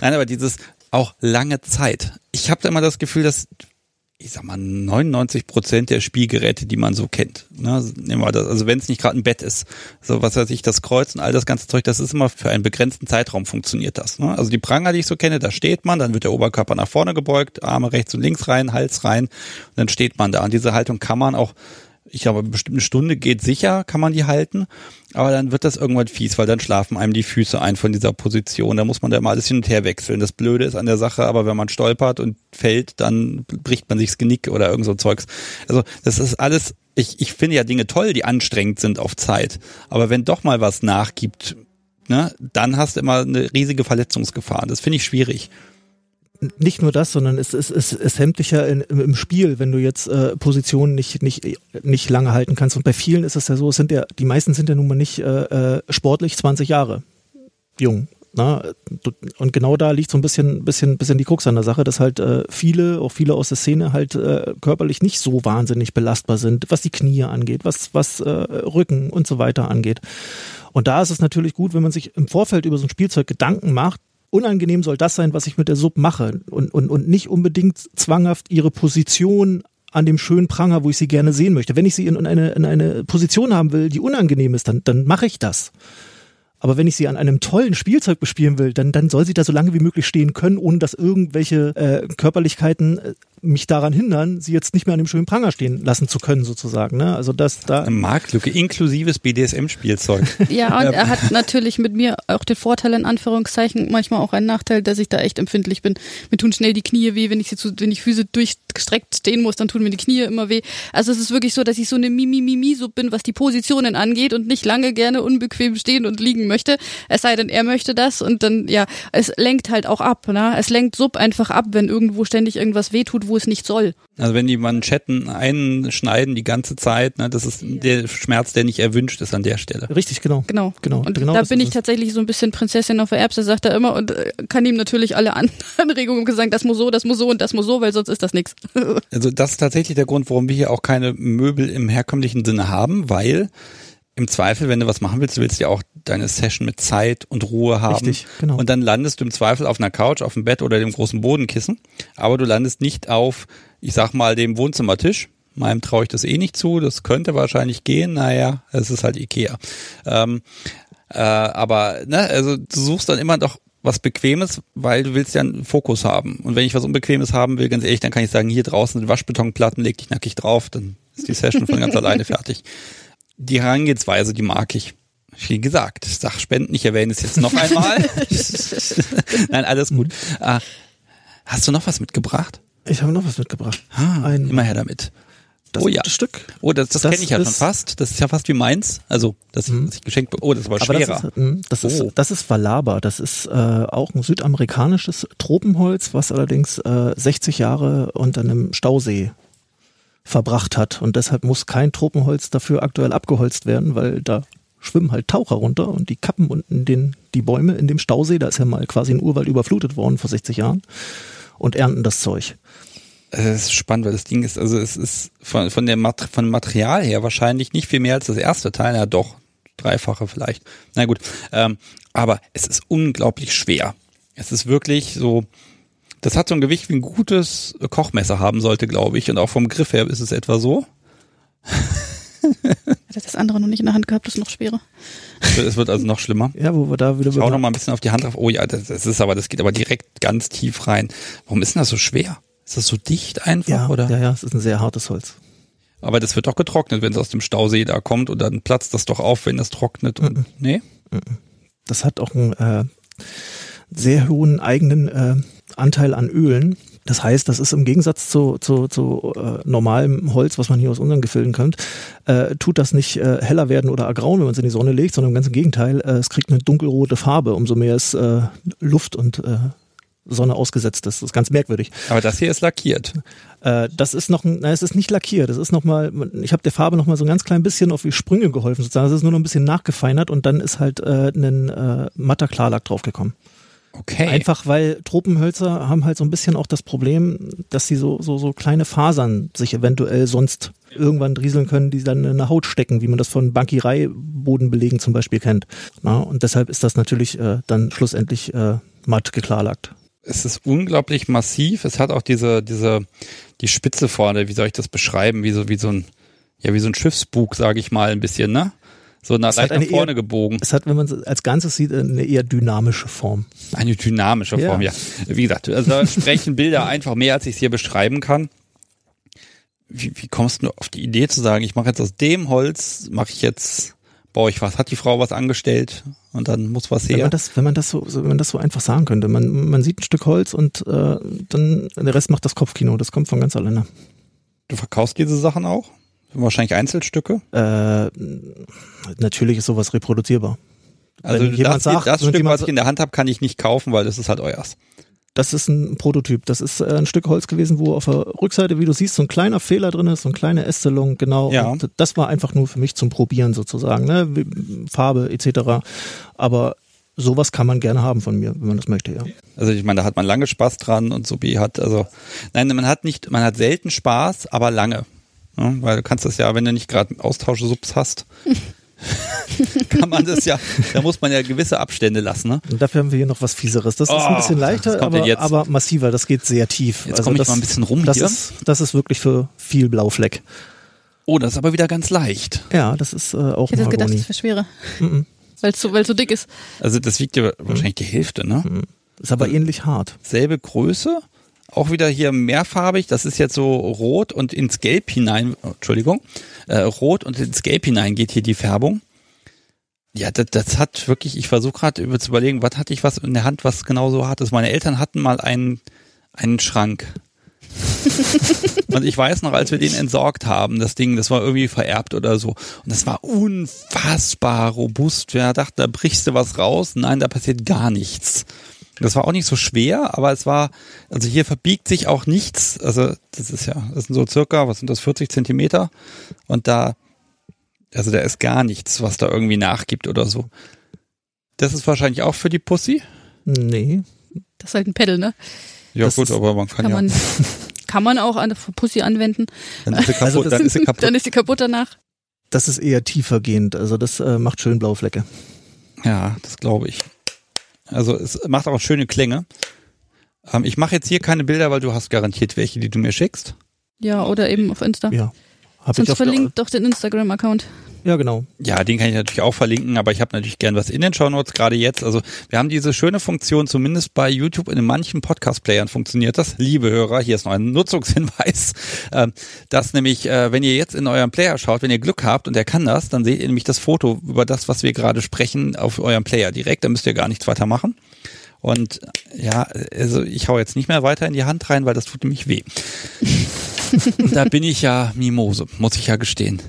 nein, aber dieses auch lange Zeit. Ich habe da immer das Gefühl, dass ich sag mal 99 Prozent der Spielgeräte, die man so kennt, ne, nehmen wir das, also wenn es nicht gerade ein Bett ist, so was weiß ich, das Kreuz und all das ganze Zeug, das ist immer für einen begrenzten Zeitraum funktioniert das. Ne? Also die Pranger, die ich so kenne, da steht man, dann wird der Oberkörper nach vorne gebeugt, Arme rechts und links rein, Hals rein, und dann steht man da. Und diese Haltung kann man auch ich glaube, eine Stunde geht sicher, kann man die halten, aber dann wird das irgendwann fies, weil dann schlafen einem die Füße ein von dieser Position. Da muss man da immer alles hin und her wechseln. Das Blöde ist an der Sache, aber wenn man stolpert und fällt, dann bricht man sich das Genick oder irgend so Zeugs. Also das ist alles, ich, ich finde ja Dinge toll, die anstrengend sind auf Zeit. Aber wenn doch mal was nachgibt, ne, dann hast du immer eine riesige Verletzungsgefahr. Das finde ich schwierig. Nicht nur das, sondern es, es, es, es hemmt dich ja in, im, Spiel, wenn du jetzt äh, Positionen nicht, nicht, nicht lange halten kannst. Und bei vielen ist es ja so, es sind ja, die meisten sind ja nun mal nicht äh, äh, sportlich 20 Jahre jung. Na, du- und genau da liegt so ein bisschen, bisschen, bisschen die Krux an der Sache, dass halt äh, viele, auch viele aus der Szene halt äh, körperlich nicht so wahnsinnig belastbar sind, was die Knie angeht, was, was äh, Rücken und so weiter angeht. Und da ist es natürlich gut, wenn man sich im Vorfeld über so ein Spielzeug Gedanken macht, unangenehm soll das sein, was ich mit der Sub mache und, und, und nicht unbedingt zwanghaft ihre Position an dem schönen Pranger, wo ich sie gerne sehen möchte. Wenn ich sie in eine, in eine Position haben will, die unangenehm ist, dann, dann mache ich das. Aber wenn ich sie an einem tollen Spielzeug bespielen will, dann, dann soll sie da so lange wie möglich stehen können, ohne dass irgendwelche äh, Körperlichkeiten äh, mich daran hindern, sie jetzt nicht mehr an dem schönen Pranger stehen lassen zu können, sozusagen. Ne? Also das da. Eine Marktlücke, inklusives BDSM-Spielzeug. (laughs) Ja, und er hat natürlich mit mir auch den Vorteil, in Anführungszeichen, manchmal auch einen Nachteil, dass ich da echt empfindlich bin. Mir tun schnell die Knie weh, wenn ich sie zu, wenn ich Füße durchgestreckt stehen muss, dann tun mir die Knie immer weh. Also es ist wirklich so, dass ich so eine Mimi-Mimi so bin, was die Positionen angeht und nicht lange gerne unbequem stehen und liegen möchte. Es sei denn, er möchte das und dann, ja, es lenkt halt auch ab, ne? Es lenkt sub einfach ab, wenn irgendwo ständig irgendwas wehtut, wo es nicht soll. Also wenn die Manschetten einschneiden die ganze Zeit, ne, das ist der Schmerz, der nicht erwünscht ist an der Stelle. Richtig, genau. Genau. Genau. Und genau da bin ich tatsächlich so ein bisschen Prinzessin auf der Erbse, sagt er immer und äh, kann ihm natürlich alle An (laughs) Anregungen sagen, das muss so, das muss so und das muss so, weil sonst ist das nichts. (laughs) Also das ist tatsächlich der Grund, warum wir hier auch keine Möbel im herkömmlichen Sinne haben, weil im Zweifel, wenn du was machen willst, du willst ja auch deine Session mit Zeit und Ruhe haben. Richtig, genau. Und dann landest du im Zweifel auf einer Couch, auf dem Bett oder dem großen Bodenkissen, aber du landest nicht auf, ich sag mal, dem Wohnzimmertisch. Meinem traue ich das eh nicht zu, das könnte wahrscheinlich gehen, naja, es ist halt Ikea. Ähm, äh, aber, ne, also du suchst dann immer doch was Bequemes, weil du willst ja einen Fokus haben. Und wenn ich was Unbequemes haben will, ganz ehrlich, dann kann ich sagen, hier draußen sind Waschbetonplatten, leg dich nackig drauf, dann ist die Session von ganz (laughs) alleine fertig. Die Herangehensweise, die mag ich. Wie gesagt, Sachspenden, ich erwähne es jetzt noch einmal. (laughs) Nein, alles gut. Ah, hast du noch was mitgebracht? Ich habe noch was mitgebracht. Ah, Ein- immer her damit. Das oh ja. Stück. Oh, das, das, Das kenne ich ja schon ist- fast. Das ist ja fast wie meins. Also, das, was ich geschenkt Oh, das war Aber schwerer. das ist, mh, das, ist, Oh. das ist Valaba. Das ist äh, auch ein südamerikanisches Tropenholz, was allerdings äh, 60 Jahre unter einem Stausee verbracht hat. Und deshalb muss kein Tropenholz dafür aktuell abgeholzt werden, weil da schwimmen halt Taucher runter und die kappen unten den, die Bäume in dem Stausee. Da ist ja mal quasi ein Urwald überflutet worden vor 60 Jahren und ernten das Zeug. Es ist spannend, weil das Ding ist, also es ist von, von der Mat Material her wahrscheinlich nicht viel mehr als das erste Teil. Ja, doch, dreifache vielleicht. Na gut, ähm, aber es ist unglaublich schwer. Es ist wirklich so, das hat so ein Gewicht wie ein gutes Kochmesser haben sollte, glaube ich. Und auch vom Griff her ist es etwa so. (laughs) Hätte das andere noch nicht in der Hand gehabt, das ist noch schwerer. Es wird also noch schlimmer. Ja, wo wir da wieder Schau noch mal ein bisschen auf die Hand drauf. Oh ja, das, das ist aber, das geht aber direkt ganz tief rein. Warum ist denn das so schwer? Ist das so dicht einfach, ja, oder? ja, ja, es ist ein sehr hartes Holz. Aber das wird doch getrocknet, wenn es aus dem Stausee da kommt und dann platzt das doch auf, wenn das trocknet. Und, Mhm. Nee? Das hat auch einen äh, sehr hohen eigenen äh, Anteil an Ölen. Das heißt, das ist im Gegensatz zu, zu, zu äh, normalem Holz, was man hier aus unseren Gefilden kennt, äh, tut das nicht äh, heller werden oder ergrauen, wenn man es in die Sonne legt, sondern im ganzen Gegenteil, äh, es kriegt eine dunkelrote Farbe, umso mehr es äh, Luft und äh, Sonne ausgesetzt ist. Das ist ganz merkwürdig. Aber das hier ist lackiert. Äh, das ist noch, ein, nein, es ist nicht lackiert. Das ist noch mal, ich habe der Farbe noch mal so ein ganz klein bisschen auf die Sprünge geholfen sozusagen. Es ist nur noch ein bisschen nachgefeinert und dann ist halt äh, ein äh, matter Klarlack draufgekommen. Okay. Einfach weil Tropenhölzer haben halt so ein bisschen auch das Problem, dass sie so, so, so kleine Fasern sich eventuell sonst irgendwann rieseln können, die dann in der Haut stecken, wie man das von Bankierei-Bodenbelegen zum Beispiel kennt. Na, und deshalb ist das natürlich äh, dann schlussendlich äh, matt geklarlackt. Es ist unglaublich massiv. Es hat auch diese, diese, die Spitze vorne, wie soll ich das beschreiben? Wie so, wie so ein, ja, wie so ein Schiffsbug, sage ich mal, ein bisschen, ne? So nach, Es hat leicht nach vorne eher- gebogen. Es hat, wenn man es als Ganzes sieht, eine eher dynamische Form. Eine dynamische Ja. Form, ja. Wie gesagt, also da (laughs) sprechen Bilder einfach mehr, als ich es hier beschreiben kann. Wie, wie kommst du auf die Idee zu sagen, ich mache jetzt aus dem Holz, mache ich jetzt, baue ich was, hat die Frau was angestellt und dann muss was Wenn her? man das, wenn man das so, so- wenn man das so einfach sagen könnte. Man, man sieht ein Stück Holz und äh, dann der Rest macht das Kopfkino. Das kommt von ganz alleine. Du verkaufst diese Sachen auch? Wahrscheinlich Einzelstücke? Äh, natürlich ist sowas reproduzierbar. Also Wenn jemand das, sagt, das Stück, was ich in der Hand habe, kann ich nicht kaufen, weil das ist halt euers. Das ist ein Prototyp. Das ist äh, ein Stück Holz gewesen, wo auf der Rückseite, wie du siehst, so ein kleiner Fehler drin ist, so eine kleine Ästelung, genau. Ja. Und das war einfach nur für mich zum Probieren sozusagen, ne? Farbe etc. Aber sowas kann man gerne haben von mir, wenn man das möchte, ja. Also ich meine, da hat man lange Spaß dran und Subi hat, also nein, man hat nicht, man hat selten Spaß, aber lange. Ja, weil du kannst das ja, wenn du nicht gerade Austauschsubs hast, (laughs) kann man das ja, da muss man ja gewisse Abstände lassen. Ne? Und dafür haben wir hier noch was Fieseres. Das ist ein Oh, bisschen leichter, aber, jetzt? aber massiver. Das geht sehr tief. Jetzt komm ich das, mal ein bisschen rum das hier. Ist, das ist wirklich für viel Blaufleck. Oh, das ist aber wieder ganz leicht. Ja, das ist äh, auch Ich hätte gedacht, das wäre schwerer. Mhm. Weil es so, weil's so dick ist. Also das wiegt ja wahrscheinlich die Hälfte, ne? Ist aber ähnlich hart. Selbe Größe, Auch wieder hier mehrfarbig. Das ist jetzt so rot und ins Gelb hinein. Entschuldigung. Äh, rot und ins Gelb hinein geht hier die Färbung. Ja, das, das hat wirklich, ich versuche gerade zu überlegen, was hatte ich was in der Hand, was genau so hart ist. Meine Eltern hatten mal einen, einen Schrank. (laughs) und ich weiß noch, als wir den entsorgt haben, das Ding, das war irgendwie vererbt oder so. Und das war unfassbar robust. Wer dachte, da brichst du was raus? Nein, da passiert gar nichts. Das war auch nicht so schwer, aber es war, also hier verbiegt sich auch nichts. Also das ist ja, das sind so circa, was sind das, 40 Zentimeter? Und da, also da ist gar nichts, was da irgendwie nachgibt oder so. Das ist wahrscheinlich auch für die Pussy? Nee. Das ist halt ein Pedal, ne? Ja Das gut, aber man kann, Kann ja. man, (laughs) kann man auch an der Pussy anwenden. Dann ist sie kaputt. Also das dann ist sie kaputt. Dann ist sie kaputt danach. Das ist eher tiefergehend. Also das äh, macht schön blaue Flecke. Ja, das glaube ich. Also es macht auch schöne Klänge. Ähm, ich mache jetzt hier keine Bilder, weil du hast garantiert welche, die du mir schickst. Ja, oder eben auf Insta. Ja. Hab Sonst ich auf der- verlinkt doch den Instagram-Account. Ja, genau. Ja, den kann ich natürlich auch verlinken, aber ich habe natürlich gern was in den Shownotes, gerade jetzt. Also wir haben diese schöne Funktion, zumindest bei YouTube in manchen Podcast-Playern funktioniert das. Liebe Hörer, hier ist noch ein Nutzungshinweis, (laughs) ähm, dass nämlich, äh, wenn ihr jetzt in eurem Player schaut, wenn ihr Glück habt und der kann das, dann seht ihr nämlich das Foto über das, was wir gerade sprechen, auf eurem Player direkt. Da müsst ihr gar nichts weiter machen. Und ja, also ich hau jetzt nicht mehr weiter in die Hand rein, weil das tut nämlich weh. (laughs) da bin ich ja Mimose, muss ich ja gestehen.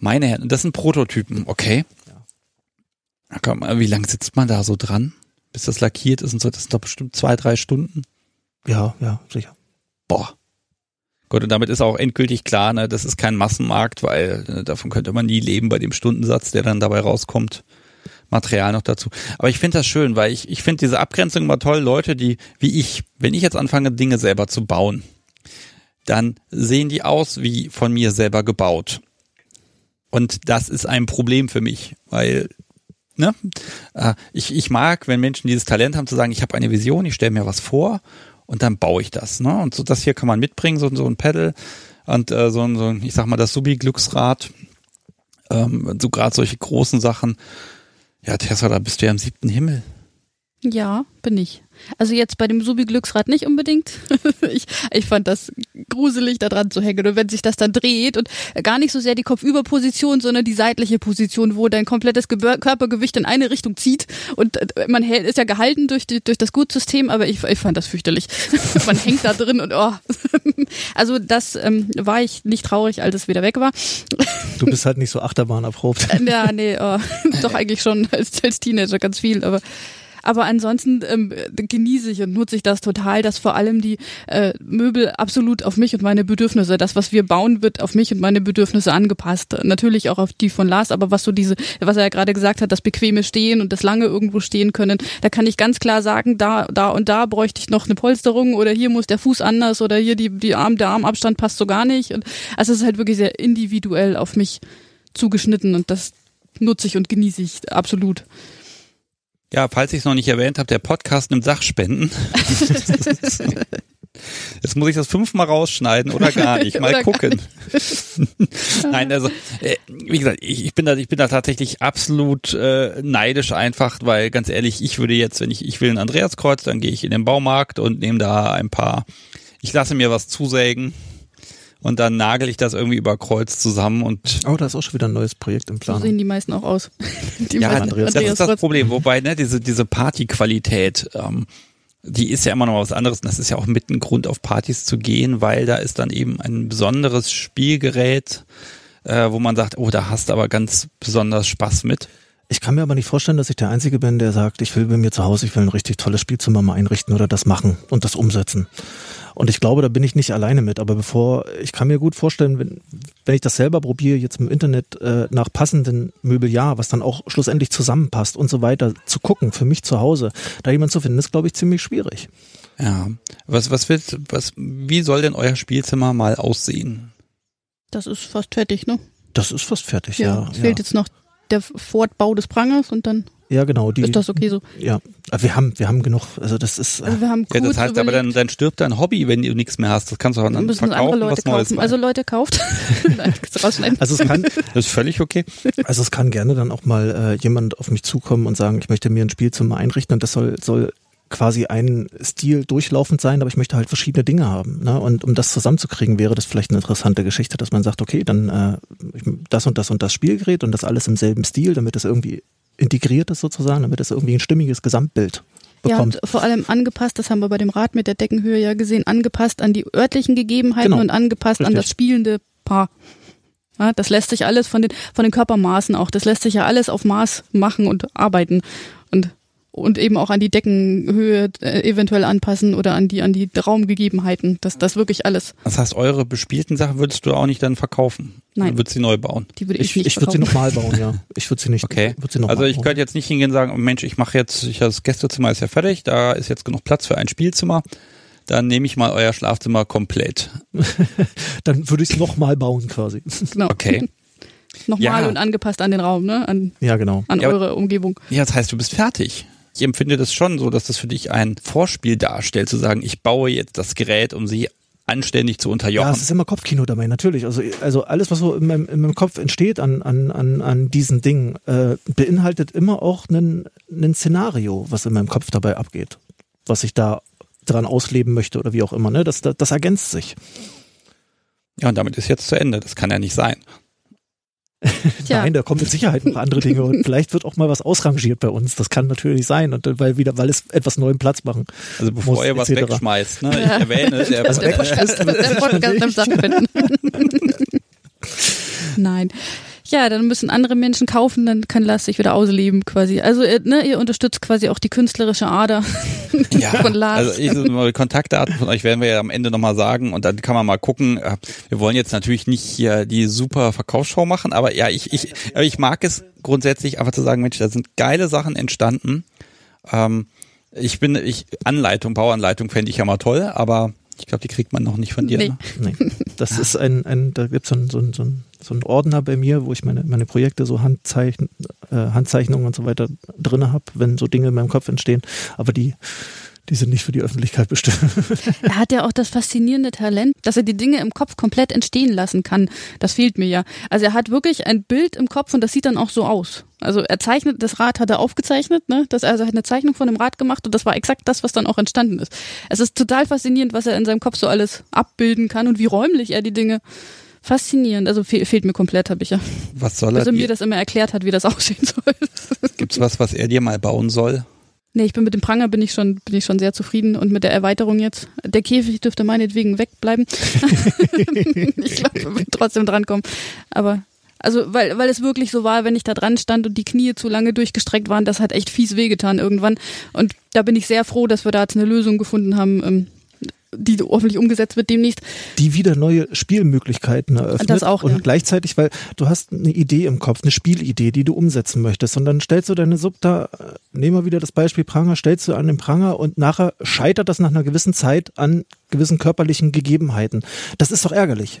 Meine Herren, das sind Prototypen, okay. Na komm, wie lange sitzt man da so dran, bis das lackiert ist und so? Das sind doch bestimmt zwei, drei Stunden. Ja, ja, sicher. Boah. Gut, und damit ist auch endgültig klar, ne, das ist kein Massenmarkt, weil äh, davon könnte man nie leben bei dem Stundensatz, der dann dabei rauskommt. Material noch dazu. Aber ich finde das schön, weil ich, ich finde diese Abgrenzung immer toll. Leute, die, wie ich, wenn ich jetzt anfange, Dinge selber zu bauen, dann sehen die aus wie von mir selber gebaut. Und das ist ein Problem für mich, weil ne, äh, ich, ich mag, wenn Menschen dieses Talent haben zu sagen, ich habe eine Vision, ich stelle mir was vor und dann baue ich das. Ne? Und so das hier kann man mitbringen, so, so ein Pedal und äh, so, ein- so ein, ich sag mal, das Subi-Glücksrad, ähm, so gerade solche großen Sachen. Ja, Tessa, da bist du ja im siebten Himmel. Ja, bin ich. Also jetzt bei dem Subi-Glücksrad nicht unbedingt. (laughs) ich, ich fand das gruselig, da dran zu hängen. Und wenn sich das dann dreht und gar nicht so sehr die Kopfüberposition, sondern die seitliche Position, wo dein komplettes Gebör Körpergewicht in eine Richtung zieht. Und äh, man hält, ist ja gehalten durch, die, durch das Gutsystem, aber ich, ich fand das fürchterlich. (laughs) man hängt da drin und oh. (laughs) also das ähm, war ich nicht traurig, als es wieder weg war. Du bist halt nicht so Achterbahn erprobt. Ja, nee, oh, doch eigentlich schon als, als Teenager ganz viel, aber aber ansonsten ähm, genieße ich und nutze ich das total, dass vor allem die äh, Möbel absolut auf mich und meine Bedürfnisse, das, was wir bauen, wird auf mich und meine Bedürfnisse angepasst. Natürlich auch auf die von Lars, aber was so diese, was er ja gerade gesagt hat, das bequeme Stehen und das lange irgendwo stehen können, da kann ich ganz klar sagen, da, da und da bräuchte ich noch eine Polsterung oder hier muss der Fuß anders oder hier die, die Arm, der Armabstand passt so gar nicht. Und, also es ist halt wirklich sehr individuell auf mich zugeschnitten und das nutze ich und genieße ich absolut. Ja, falls ich es noch nicht erwähnt habe, der Podcast nimmt Sachspenden. (laughs) Jetzt muss ich das fünfmal rausschneiden oder gar nicht. Mal (laughs) gucken. (laughs) Nein, also äh, wie gesagt, ich, ich bin da, ich bin da tatsächlich absolut äh, neidisch einfach, weil ganz ehrlich, ich würde jetzt, wenn ich, ich will ein Andreaskreuz, dann gehe ich in den Baumarkt und nehme da ein paar. Ich lasse mir was zusägen und dann nagel ich das irgendwie über Kreuz zusammen und Oh, da ist auch schon wieder ein neues Projekt im So Plan. sehen die meisten auch aus. (laughs) Die ja, meisten Andreas- das ist das Problem. Wobei, ne, diese, diese Partyqualität, ähm, die ist ja immer noch was anderes. Und das ist ja auch mit ein Grund, auf Partys zu gehen, weil da ist dann eben ein besonderes Spielgerät, äh, wo man sagt, oh, da hast du aber ganz besonders Spaß mit. Ich kann mir aber nicht vorstellen, dass ich der Einzige bin, der sagt, ich will bei mir zu Hause, ich will ein richtig tolles Spielzimmer mal einrichten oder das machen und das umsetzen. Und ich glaube, da bin ich nicht alleine mit. Aber bevor, ich kann mir gut vorstellen, wenn, wenn ich das selber probiere, jetzt im Internet äh, nach passenden Möbeljahr, was dann auch schlussendlich zusammenpasst und so weiter, zu gucken, für mich zu Hause, da jemand zu finden, ist, glaube ich, ziemlich schwierig. Ja. Was, was willst, was, wie soll denn euer Spielzimmer mal aussehen? Das ist fast fertig, ne? Das ist fast fertig, Ja. ja. es Ja, fehlt jetzt noch der Fortbau des Prangers und dann ja genau. Die, ist das okay so. ja, Aber wir haben, wir haben genug. Also das ist. Also wir haben Ja, das heißt aber dann, überlegt, dann stirbt dein Hobby, wenn du nichts mehr hast. Das kannst du auch dann müssen verkaufen, andere Leute kaufen. machen. Also Leute kauft. (laughs) (laughs) Nein, also es kann, (laughs) das ist völlig okay. Also es kann gerne dann auch mal äh, jemand auf mich zukommen und sagen, ich möchte mir ein Spielzimmer einrichten und das soll, soll quasi ein Stil durchlaufend sein, aber ich möchte halt verschiedene Dinge haben. Ne? Und um das zusammenzukriegen, wäre das vielleicht eine interessante Geschichte, dass man sagt, okay, dann äh, das und das und das Spielgerät und das alles im selben Stil, damit das irgendwie integriert ist sozusagen, damit es irgendwie ein stimmiges Gesamtbild bekommt. Ja, vor allem angepasst, das haben wir bei dem Rad mit der Deckenhöhe ja gesehen, angepasst an die örtlichen Gegebenheiten genau. und angepasst Richtig. an das spielende Paar. Ja, das lässt sich alles von den, von den Körpermaßen auch, das lässt sich ja alles auf Maß machen und arbeiten. Und eben auch an die Deckenhöhe äh, eventuell anpassen oder an die an die Raumgegebenheiten. Das das wirklich alles. Das heißt, eure bespielten Sachen würdest du auch nicht dann verkaufen? Nein. Du würdest sie neu bauen? Die würde ich, ich nicht Ich würde sie nochmal bauen, ja. Ich würde sie nicht. Okay. Würd sie noch also ich könnte jetzt nicht hingehen und sagen, oh Mensch, ich mache jetzt, ich, das Gästezimmer ist ja fertig, da ist jetzt genug Platz für ein Spielzimmer. Dann nehme ich mal euer Schlafzimmer komplett. (laughs) dann würde ich es nochmal bauen quasi. Genau. Okay. (laughs) Nochmal ja. und angepasst an den Raum, ne? An, ja, genau. An ja, eure Umgebung. Ja, das heißt, du bist fertig. Ich empfinde das schon so, dass das für dich ein Vorspiel darstellt, zu sagen, ich baue jetzt das Gerät, um sie anständig zu unterjochen. Ja, es ist immer Kopfkino dabei, natürlich. Also, also alles, was so in meinem, in meinem Kopf entsteht an, an, an, an diesen Dingen, äh, beinhaltet immer auch ein Szenario, was in meinem Kopf dabei abgeht. Was ich da dran ausleben möchte oder wie auch immer. Ne? Das, das, das ergänzt sich. Ja, und damit ist jetzt zu Ende. Das kann ja nicht sein. (laughs) Nein, da kommen mit Sicherheit noch andere Dinge und vielleicht wird auch mal was ausrangiert bei uns. Das kann natürlich sein und weil wieder, weil es etwas neuen Platz machen. Also bevor muss, ihr was etc. wegschmeißt, ne? Ich erwähne, der, (laughs) also der Podcast, der Podcast (laughs) am stattfinden. Nein. Ja, dann müssen andere Menschen kaufen, dann kann Lars sich wieder ausleben quasi. Also äh, ne, ihr unterstützt quasi auch die künstlerische Ader ja, (laughs) von Lars. Also ich, die Kontaktdaten von euch werden wir ja am Ende nochmal sagen und dann kann man mal gucken. Äh, wir wollen jetzt natürlich nicht hier die super Verkaufsshow machen, aber ja, ich, ich, ich mag es grundsätzlich einfach zu sagen, Mensch, da sind geile Sachen entstanden. Ähm, ich bin, ich, Anleitung, Bauanleitung fände ich ja mal toll, aber ich glaube, die kriegt man noch nicht von dir. Nee. Ne? nee. (laughs) Das ist ein, ein da gibt so es so, so, so einen Ordner bei mir, wo ich meine, meine Projekte, so Handzeichen, äh, Handzeichnungen und so weiter drin habe, wenn so Dinge in meinem Kopf entstehen. Aber die die sind nicht für die Öffentlichkeit bestimmt. (laughs) Er hat ja auch das faszinierende Talent, dass er die Dinge im Kopf komplett entstehen lassen kann. Das fehlt mir ja. Also er hat wirklich ein Bild im Kopf und das sieht dann auch so aus. Also er zeichnet, das Rad hat er aufgezeichnet, ne? Das, also er hat eine Zeichnung von dem Rad gemacht und das war exakt das, was dann auch entstanden ist. Es ist total faszinierend, was er in seinem Kopf so alles abbilden kann und wie räumlich er die Dinge faszinierend. Also fe fehlt mir komplett, habe ich ja. Was soll er? Dass er mir das immer erklärt hat, wie das (laughs) aussehen soll. Gibt's was, was er dir mal bauen soll? Nee, ich bin mit dem Pranger bin ich schon bin ich schon sehr zufrieden und mit der Erweiterung jetzt. Der Käfig dürfte meinetwegen wegbleiben. (laughs) ich glaube, wir werden trotzdem drankommen. Aber also weil weil es wirklich so war, wenn ich da dran stand und die Knie zu lange durchgestreckt waren, das hat echt fies wehgetan irgendwann. Und da bin ich sehr froh, dass wir da jetzt eine Lösung gefunden haben. Die hoffentlich umgesetzt wird demnächst. Die wieder neue Spielmöglichkeiten eröffnet. Das auch, Und ja. gleichzeitig, weil du hast eine Idee im Kopf, eine Spielidee, die du umsetzen möchtest. Und dann stellst du deine Sub da, nehmen wir wieder das Beispiel Pranger, stellst du an den Pranger und nachher scheitert das nach einer gewissen Zeit an gewissen körperlichen Gegebenheiten. Das ist doch ärgerlich.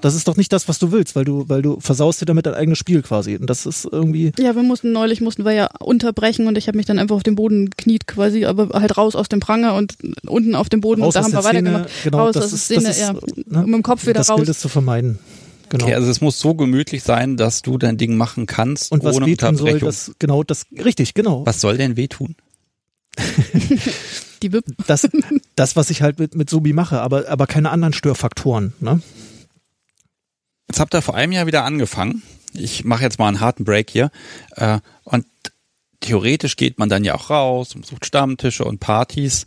Das ist doch nicht das, was du willst, weil du, weil du versaust dir damit dein eigenes Spiel quasi. Und das ist irgendwie. Ja, wir mussten neulich mussten wir ja unterbrechen und ich habe mich dann einfach auf den Boden kniet quasi, aber halt raus aus dem Pranger und unten auf dem Boden raus und da haben wir weitergemacht. Genau, raus das aus der ist, Szene, das ist, ja. Ne? Um im Kopf wieder das raus. gilt es zu vermeiden. Genau. Okay, also es muss so gemütlich sein, dass du dein Ding machen kannst und was ohne wehtun soll, Unterbrechung. das genau das richtig genau. Was soll denn wehtun? (laughs) Die Wip. Das, das, was ich halt mit, mit Subi mache, aber, aber keine anderen Störfaktoren. Ne? Jetzt habt ihr vor einem Jahr wieder angefangen. Ich mache jetzt mal einen harten Break hier. Äh, und theoretisch geht man dann ja auch raus und besucht Stammtische und Partys.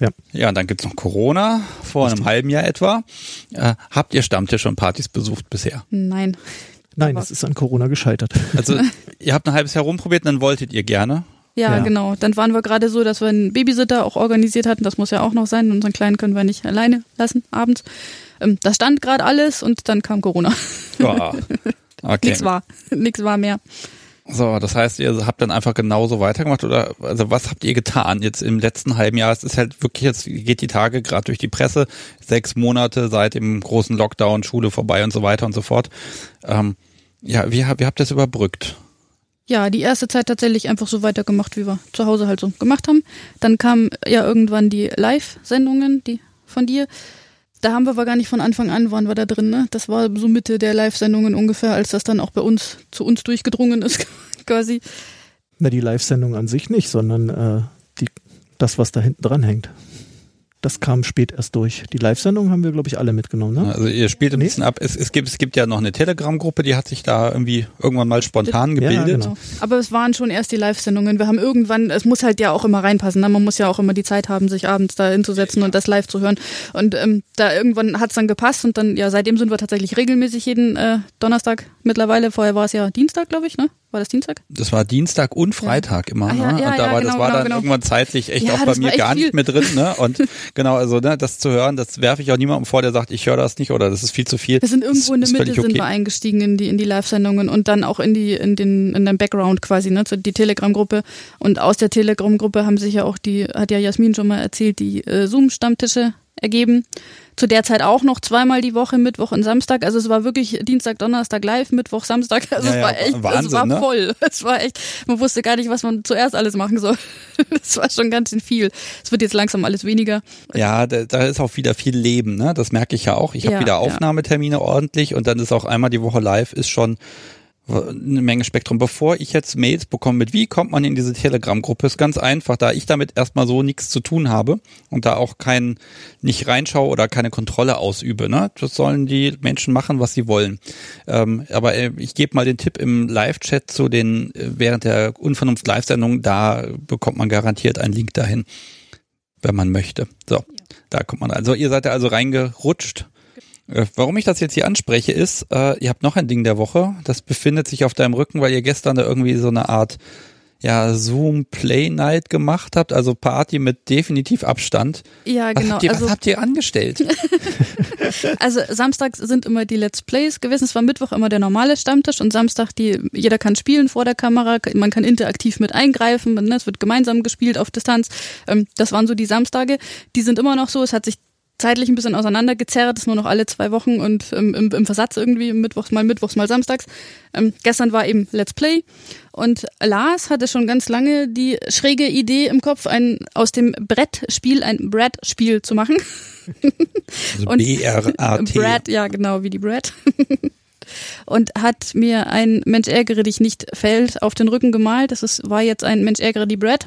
Ja. Ja, und dann gibt's noch Corona, vor einem halben Jahr etwa. Äh, habt ihr Stammtische und Partys besucht bisher? Nein. Nein, es ist an Corona gescheitert. (laughs) Also ihr habt ein halbes Jahr rumprobiert und dann wolltet ihr gerne. Ja, Ja. genau. Dann waren wir gerade so, dass wir einen Babysitter auch organisiert hatten. Das muss ja auch noch sein. Unseren Kleinen können wir nicht alleine lassen abends. Ähm, da stand gerade alles und dann kam Corona. Ja. (laughs) Okay. Nix war. Nix war mehr. So, das heißt, ihr habt dann einfach genauso weitergemacht oder also was habt ihr getan jetzt im letzten halben Jahr? Es ist halt wirklich jetzt geht die Tage gerade durch die Presse, sechs Monate seit dem großen Lockdown, Schule vorbei und so weiter und so fort. Ähm, ja, wie, wie habt ihr das überbrückt? Ja, die erste Zeit tatsächlich einfach so weitergemacht, wie wir zu Hause halt so gemacht haben. Dann kamen ja irgendwann die Live-Sendungen, die von dir. Da haben wir aber gar nicht von Anfang an, waren wir da drin, ne? Das war so Mitte der Live-Sendungen ungefähr, als das dann auch bei uns, zu uns durchgedrungen ist, (laughs) quasi. Na, die Live-Sendung an sich nicht, sondern äh, die Das, was da hinten dran hängt. Das kam spät erst durch. Die Live-Sendung haben wir, glaube ich, alle mitgenommen. Ne? Also ihr spielt ein Nee. bisschen ab. Es, es, gibt, es gibt ja noch eine Telegram-Gruppe, die hat sich da irgendwie irgendwann mal spontan Ja, gebildet. genau. Aber es waren schon erst die Live-Sendungen. Wir haben irgendwann, es muss halt ja auch immer reinpassen. Ne? Man muss ja auch immer die Zeit haben, sich abends da hinzusetzen und das live zu hören. Und ähm, da irgendwann hat's dann gepasst und dann, ja, seitdem sind wir tatsächlich regelmäßig jeden äh, Donnerstag mittlerweile. Vorher war es ja Dienstag, glaube ich, ne? War das Dienstag? Das war Dienstag und Freitag immer. Ah, ja, ne? ja, und da ja, war, das genau, war genau, dann genau. irgendwann zeitlich echt Ja, auch bei das mir gar viel. nicht mehr drin. Ne? (laughs) Und genau, also ne, das zu hören, das werfe ich auch niemandem vor, der sagt, ich höre das nicht oder das ist viel zu viel. Wir sind irgendwo in Das der ist Mitte völlig sind wir okay. eingestiegen in die in die Live-Sendungen und dann auch in die in den in den Background quasi ne die Telegram-Gruppe und aus der Telegram-Gruppe haben sich ja auch die hat ja Jasmin schon mal erzählt die äh, Zoom-Stammtische ergeben. Zu der Zeit auch noch zweimal die Woche Mittwoch und Samstag. Also es war wirklich Dienstag, Donnerstag live, Mittwoch, Samstag. Also Ja, es ja, war echt, Wahnsinn, es war ne? voll. (laughs) Es war echt, man wusste gar nicht, was man zuerst alles machen soll. (laughs) Das war schon ganz schön viel. Es wird jetzt langsam alles weniger. Ja, da, da ist auch wieder viel Leben, ne? Das merke ich ja auch. Ich habe Ja, wieder ja. Aufnahmetermine ordentlich und dann ist auch einmal die Woche live, ist schon eine Menge Spektrum. Bevor ich jetzt Mails bekomme mit, wie kommt man in diese Telegram-Gruppe, ist ganz einfach, da ich damit erstmal so nichts zu tun habe und da auch kein, nicht reinschaue oder keine Kontrolle ausübe. Ne? Das sollen die Menschen machen, was sie wollen. Ähm, aber äh, ich gebe mal den Tipp im Live-Chat zu den, äh, während der Unvernunft-Live-Sendung, da bekommt man garantiert einen Link dahin, wenn man möchte. So, da kommt man. Also ihr seid da also reingerutscht. Äh, Warum ich das jetzt hier anspreche, ist, äh, ihr habt noch ein Ding der Woche. Das befindet sich auf deinem Rücken, weil ihr gestern da irgendwie so eine Art ja, Zoom Play Night gemacht habt, also Party mit definitiv Abstand. Ja, Was, genau. habt, ihr, also was habt ihr angestellt? (laughs) Also samstags sind immer die Let's Plays gewesen. Es war Mittwoch immer der normale Stammtisch und Samstag die, jeder kann spielen vor der Kamera, man kann interaktiv mit eingreifen, ne? es wird gemeinsam gespielt auf Distanz. Ähm, das waren so die Samstage. Die sind immer noch so. Es hat sich zeitlich ein bisschen auseinandergezerrt, ist nur noch alle zwei Wochen und ähm, im, im Versatz irgendwie, mittwochs mal mittwochs mal samstags. Ähm, gestern war eben Let's Play und Lars hatte schon ganz lange die schräge Idee im Kopf, ein aus dem Brettspiel ein Brettspiel zu machen. (laughs) Also Und- B-R-A-T. (laughs) Brad, ja genau, wie die Brad. (laughs) Und hat mir ein Mensch ärgere dich nicht Feld auf den Rücken gemalt. Das ist, war jetzt ein Mensch ärgere die Brad.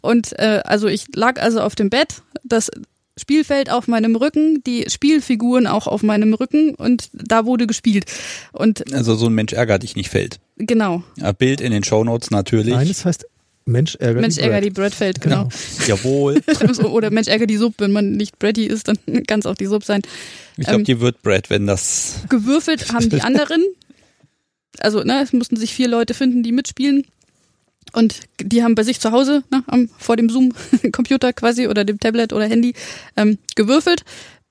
Und äh, also ich lag also auf dem Bett, das Spielfeld auf meinem Rücken, die Spielfiguren auch auf meinem Rücken und da wurde gespielt. Und Also so ein Mensch ärgert dich nicht fällt. genau, Ja, Bild in den Shownotes natürlich. Nein, es heißt Mensch ärgert Mensch die ärgere Brad. die Brad Feld, genau. (laughs) Jawohl. (laughs) So, Oder Mensch ärgere die Sub, wenn man nicht Braddy ist, dann (laughs) kann es auch die Sub sein. Ich glaube, Ähm, die wird Brad, wenn das. gewürfelt haben die anderen. Also, ne, es mussten sich vier Leute finden, die mitspielen. Und die haben bei sich zu Hause, ne, am, vor dem Zoom-Computer quasi oder dem Tablet oder Handy ähm, gewürfelt.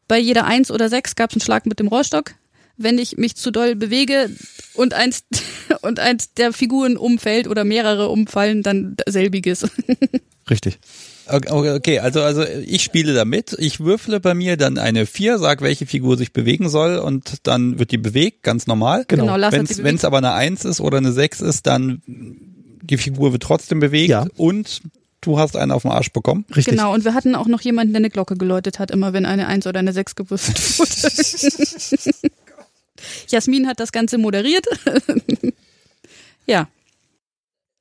Bei jeder Eins oder Sechs gab es einen Schlag mit dem Rohrstock. Wenn ich mich zu doll bewege und eins, (laughs) und eins der Figuren umfällt oder mehrere umfallen, dann selbiges. (laughs) Richtig. Okay, also, also ich spiele damit, ich würfle bei mir dann eine 4, sag, welche Figur sich bewegen soll und dann wird die bewegt, ganz normal. Genau. Hat Wenn es aber eine 1 ist oder eine 6 ist, dann die Figur wird trotzdem bewegt Ja. und du hast einen auf den Arsch bekommen. Richtig. Genau, und wir hatten auch noch jemanden, der eine Glocke geläutet hat, immer wenn eine Eins oder eine Sechs gewürfelt (laughs) wurde. Jasmin hat das Ganze moderiert. (laughs) ja,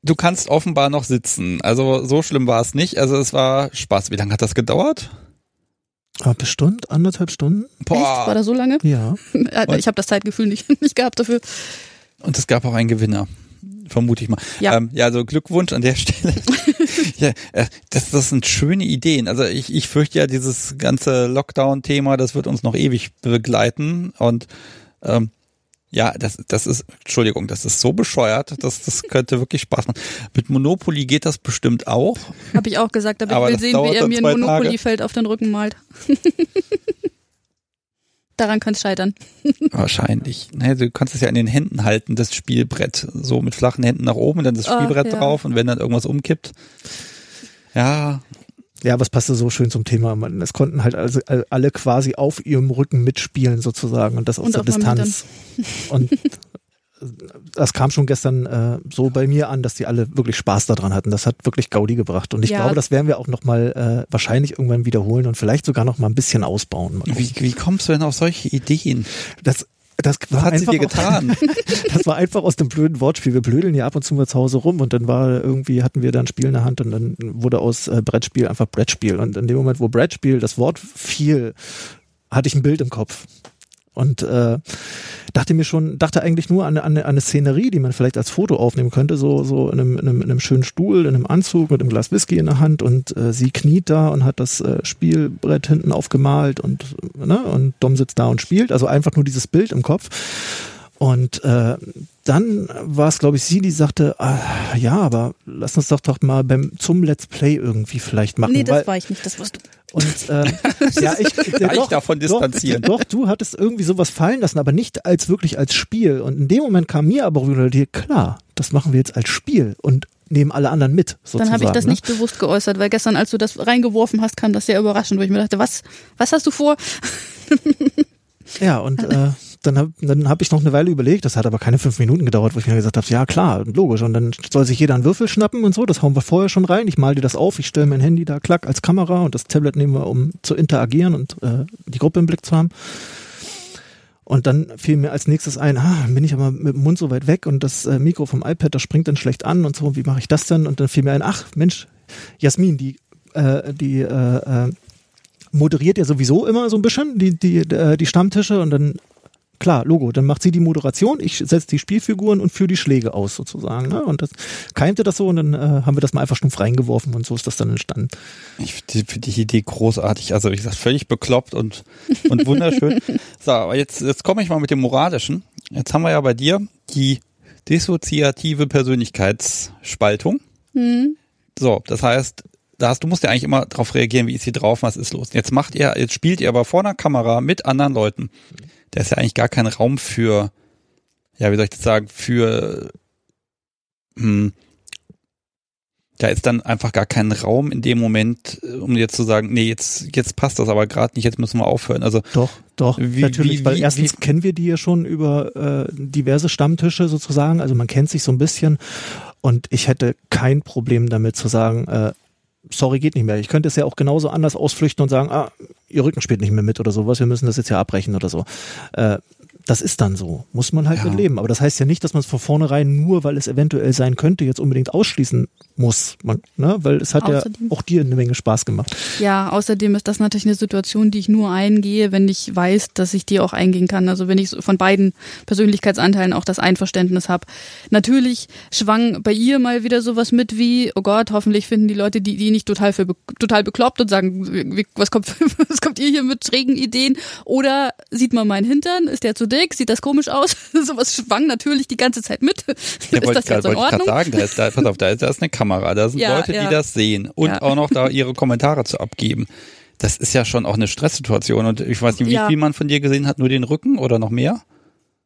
Du kannst offenbar noch sitzen. Also so schlimm war es nicht. Also es war Spaß. Wie lange hat das gedauert? Ah, bestimmt anderthalb Stunden. echt? War das so lange? Ja. (laughs) Äh, Ich habe das Zeitgefühl nicht, nicht gehabt dafür. Und es gab auch einen Gewinner. Vermute ich mal. Ja. ähm, ja also Glückwunsch an der (laughs) Stelle. ja, äh, das, das sind schöne Ideen. Also ich, ich fürchte ja, dieses ganze Lockdown-Thema, das wird uns noch ewig begleiten. Und ähm, ja, das, das ist, Entschuldigung, das ist so bescheuert, dass das könnte wirklich Spaß machen. Mit Monopoly geht das bestimmt auch. Habe ich auch gesagt, aber, Aber ich will sehen, wie er mir ein. Monopoly-Feld auf den Rücken malt. (laughs) Daran kann es scheitern. (laughs) Wahrscheinlich. Ne, du kannst es ja in den Händen halten, das Spielbrett. So mit flachen Händen nach oben, dann das Ach, Spielbrett ja. drauf und wenn dann irgendwas umkippt. Ja, Ja, was passte so schön zum Thema? Man, es konnten halt also alle quasi auf ihrem Rücken mitspielen sozusagen und das aus Und der Distanz. Und (laughs) das kam schon gestern äh, so bei mir an, dass die alle wirklich Spaß daran hatten. Das hat wirklich Gaudi gebracht. Und ich Ja. glaube, das werden wir auch nochmal äh, wahrscheinlich irgendwann wiederholen und vielleicht sogar noch mal ein bisschen ausbauen. Wie, wie kommst du denn auf solche Ideen? Das, Das war Was hat sie dir getan? (laughs) das war einfach aus dem blöden Wortspiel. Wir blödeln ja ab und zu mal zu Hause rum und dann war irgendwie, hatten wir da ein Spiel in der Hand und dann wurde aus äh, Brettspiel einfach Brettspiel. Und in dem Moment, wo Brettspiel das Wort fiel, hatte ich ein Bild im Kopf. Und äh, dachte mir schon, dachte eigentlich nur an, an, an eine Szenerie, die man vielleicht als Foto aufnehmen könnte, so, so in einem, in einem, in einem schönen Stuhl, in einem Anzug mit einem Glas Whisky in der Hand und äh, sie kniet da und hat das äh, Spielbrett hinten aufgemalt und, ne, und Dom sitzt da und spielt. Also einfach nur dieses Bild im Kopf. Und äh, dann war es, glaube ich, sie, die sagte, ah, ja, aber lass uns doch doch mal beim zum Let's Play irgendwie vielleicht machen. Nee, das weil, war ich nicht, das warst du. und (laughs) äh, ja, ich, Kann ich davon distanzieren? Doch, doch, du hattest irgendwie sowas fallen lassen, aber nicht als wirklich als Spiel. Und in dem Moment kam mir aber rüber, dir klar, das machen wir jetzt als Spiel und nehmen alle anderen mit. Sozusagen, Dann habe ich das ne? nicht bewusst geäußert, weil gestern, als du das reingeworfen hast, kam das sehr überraschend, wo ich mir dachte, was, was hast du vor? Ja, und (laughs) äh, dann habe dann hab ich noch eine Weile überlegt, das hat aber keine fünf Minuten gedauert, wo ich mir gesagt habe, ja klar, logisch. Und dann soll sich jeder einen Würfel schnappen und so, das hauen wir vorher schon rein. Ich mal dir das auf, ich stelle mein Handy da klack als Kamera und das Tablet nehmen wir, um zu interagieren und äh, die Gruppe im Blick zu haben. Und dann fiel mir als nächstes ein, ah, bin ich aber mit dem Mund so weit weg und das äh, Mikro vom iPad, das springt dann schlecht an und so, wie mache ich das denn? Und dann fiel mir ein, ach Mensch, Jasmin, die, äh, die äh, äh, moderiert ja sowieso immer so ein bisschen die, die, äh, die Stammtische und dann, klar, Logo, dann macht sie die Moderation, ich setze die Spielfiguren und führe die Schläge aus sozusagen. Ne? Und das keimte das so und dann äh, haben wir das mal einfach stumpf reingeworfen und so ist das dann entstanden. Ich finde die, die Idee großartig. Also, wie gesagt, völlig bekloppt und, und wunderschön. (laughs) so, aber jetzt, jetzt komme ich mal mit dem Moralischen. Jetzt haben wir ja bei dir die dissoziative Persönlichkeitsspaltung. Hm. So, das heißt, da hast, du musst ja eigentlich immer darauf reagieren, wie ist hier drauf, was ist los. Jetzt macht ihr, jetzt spielt ihr aber vor einer Kamera mit anderen Leuten. Da ist ja eigentlich gar kein Raum für, ja, wie soll ich das sagen, für, hm, da ist dann einfach gar kein Raum in dem Moment, äh, um jetzt zu sagen, nee, jetzt, jetzt passt das aber gerade nicht, jetzt müssen wir aufhören. Also Doch, doch, Wie- natürlich, wie- weil wie- erstens kennen wir die ja schon über äh, diverse Stammtische sozusagen, also man kennt sich so ein bisschen und ich hätte kein Problem damit zu sagen, äh, sorry, geht nicht mehr. Ich könnte es ja auch genauso anders ausflüchten und sagen, ah, ihr Rücken spielt nicht mehr mit oder sowas, wir müssen das jetzt ja abbrechen oder so. Äh, das ist dann so, muss man halt Ja. mit leben. Aber das heißt ja nicht, dass man es von vornherein nur, weil es eventuell sein könnte, jetzt unbedingt ausschließen muss. Man, ne? Weil es hat Außerdem- ja auch dir eine Menge Spaß gemacht. Ja, außerdem ist das natürlich eine Situation, die ich nur eingehe, wenn ich weiß, dass ich die auch eingehen kann. Also wenn ich so von beiden Persönlichkeitsanteilen auch das Einverständnis habe. Natürlich schwang bei ihr mal wieder sowas mit wie, oh Gott, hoffentlich finden die Leute die, die nicht total für total bekloppt und sagen, wie, was kommt, (laughs) was kommt ihr hier mit schrägen Ideen? Oder sieht man meinen Hintern? Ist der zu dick? Sieht das komisch aus? (laughs) sowas schwang natürlich die ganze Zeit mit. Ja, ist das jetzt in Ordnung? gerade sagen, da ist, da, pass auf, da ist, da ist eine Kamera, da sind Ja, Leute, die ja. das sehen und Ja. auch noch da (laughs) ihre Kommentare zu abgeben. Das ist ja schon auch eine Stresssituation und ich weiß nicht, wie viel man von dir gesehen hat, nur den Rücken oder noch mehr?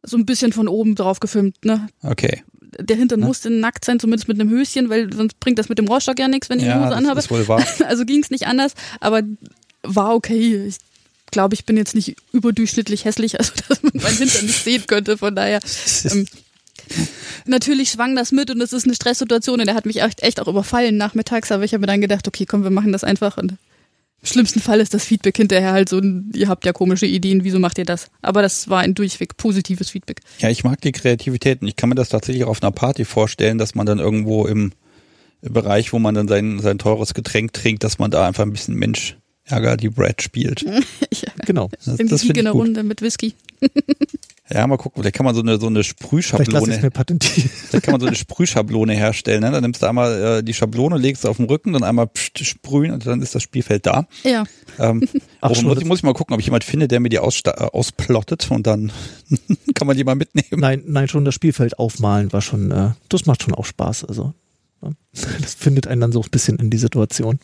So ein bisschen von oben drauf gefilmt, ne? Okay. der Hintern musste nackt sein, zumindest mit einem Höschen, weil sonst bringt das mit dem Rohrstock ja nichts, wenn ich eine Ja, Hose das anhabe. ist wohl wahr. (laughs) Also ging es nicht anders, aber war okay. Ich glaube, ich bin jetzt nicht überdurchschnittlich hässlich, also (laughs) dass man meinen Hintern nicht sehen könnte. Von daher, (laughs) ähm, natürlich schwang das mit und es ist eine Stresssituation und er hat mich echt, echt auch überfallen nachmittags, aber ich habe mir dann gedacht, okay, komm, wir machen das einfach und im schlimmsten Fall ist das Feedback hinterher halt so, ihr habt ja komische Ideen, wieso macht ihr das? Aber das war ein durchweg positives Feedback. Ja, ich mag die Kreativität und ich kann mir das tatsächlich auch auf einer Party vorstellen, dass man dann irgendwo im Bereich, wo man dann sein, sein teures Getränk trinkt, dass man da einfach ein bisschen Mensch Ärger die Brad spielt. (laughs) ja. Genau. Das, Im das Sieg finde in ich der gut. Runde mit Whisky. Ja, mal gucken, da kann man so eine, so eine Vielleicht mir Sprühschablone, patentieren. (laughs) da kann man so eine Sprühschablone herstellen. Ne? Dann nimmst du einmal äh, die Schablone, legst sie auf den Rücken, dann einmal pst, sprühen und dann ist das Spielfeld da. Ja. Ähm, (laughs) Ach, schon, muss, das- ich, muss ich mal gucken, ob ich jemand finde, der mir die aussta- äh, ausplottet und dann kann man die mal mitnehmen. Nein, nein, schon das Spielfeld aufmalen war schon, äh, das macht schon auch Spaß. Also ja. das findet einen dann so ein bisschen in die Situation.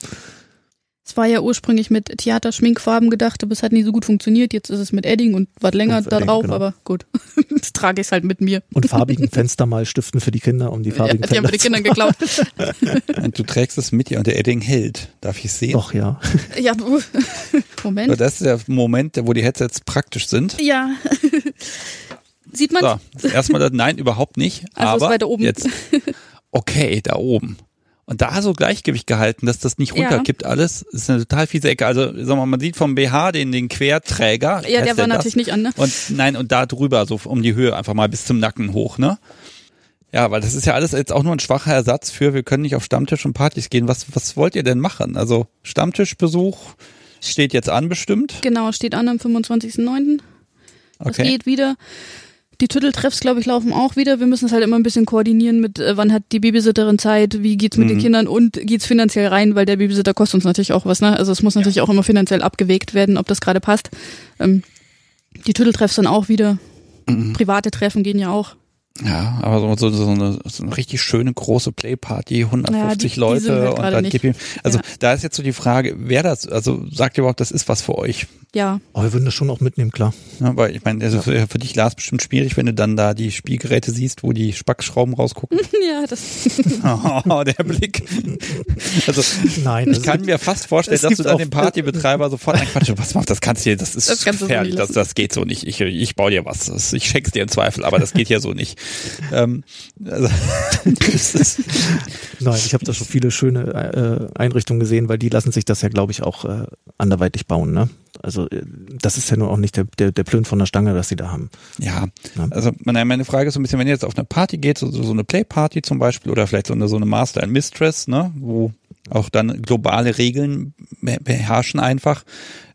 Es war ja ursprünglich mit Theater-Schminkfarben gedacht, aber es hat nie so gut funktioniert. Jetzt ist es mit Edding und was länger Und da Edding, drauf, genau. aber gut. (laughs) Das trage ich halt mit mir. Und farbigen Fenster mal stiften für die Kinder, um die Ja, farbigen die haben wir Fenster den Kindern geklaut. (laughs) Und du trägst es mit dir und der Edding hält. Darf ich sehen? Doch, ja. ja, du- So, (laughs) Moment. Das ist der Moment, wo die Headsets praktisch sind. Ja. Sieht man? So, erstmal Nein, überhaupt nicht. Also ist aber weiter oben. jetzt, okay, da oben. Und da so Gleichgewicht gehalten, dass das nicht Ja. runterkippt alles, ist eine total fiese Ecke. Also, sagen wir mal, man sieht vom BH den, den Querträger. Ja, der war das? natürlich nicht an, ne? Und nein, und da drüber, so um die Höhe, einfach mal bis zum Nacken hoch, ne? Ja, weil das ist ja alles jetzt auch nur ein schwacher Ersatz für, wir können nicht auf Stammtisch und Partys gehen. Was, was wollt ihr denn machen? Also Stammtischbesuch steht jetzt an bestimmt. Genau, steht an am 25.09. Das Okay. geht wieder. Die Tütteltreffs, glaube ich, laufen auch wieder. Wir müssen es halt immer ein bisschen koordinieren mit, äh, wann hat die Babysitterin Zeit, wie geht's mit Mhm. den Kindern und geht's finanziell rein, weil der Babysitter kostet uns natürlich auch was, ne? Also es muss natürlich auch immer finanziell abgewägt werden, ob das gerade passt. Ähm, die Tütteltreffs dann auch wieder. Mhm. Private Treffen gehen ja auch. Ja, aber so, so, eine, so eine richtig schöne große Playparty, 150 Ja, die- die Leute sind halt und dann nicht. Also Ja. da ist jetzt so die Frage, wer das, also sagt ihr überhaupt, das ist was für euch? Ja, Aber wir würden das schon auch mitnehmen, klar. Ja, weil ich meine, also für, für dich Lars bestimmt schwierig, wenn du dann da die Spielgeräte siehst, wo die Spackschrauben rausgucken. (laughs) ja, das, (laughs) oh, der Blick. Also Nein, ich kann mir fast vorstellen, dass du dann dem Partybetreiber sofort ein Quatsch, was macht das kannst du dir, das ist Das gefährlich, das, das geht so nicht. Ich, ich baue dir was, das, ich schenk's dir im Zweifel, aber das geht ja so nicht. (laughs) ähm, also, das ist, Nein, ich habe da schon viele schöne äh, Einrichtungen gesehen, weil die lassen sich das ja, glaube ich, auch äh, anderweitig bauen. Ne? Also äh, das ist ja nur auch nicht der, der, der Plön von der Stange, das sie da haben. Ja, Ja. also meine, meine Frage ist so ein bisschen, wenn ihr jetzt auf eine Party geht, so, so eine Playparty zum Beispiel oder vielleicht so eine, so eine Master and Mistress, ne, wo auch dann globale Regeln be- beherrschen einfach.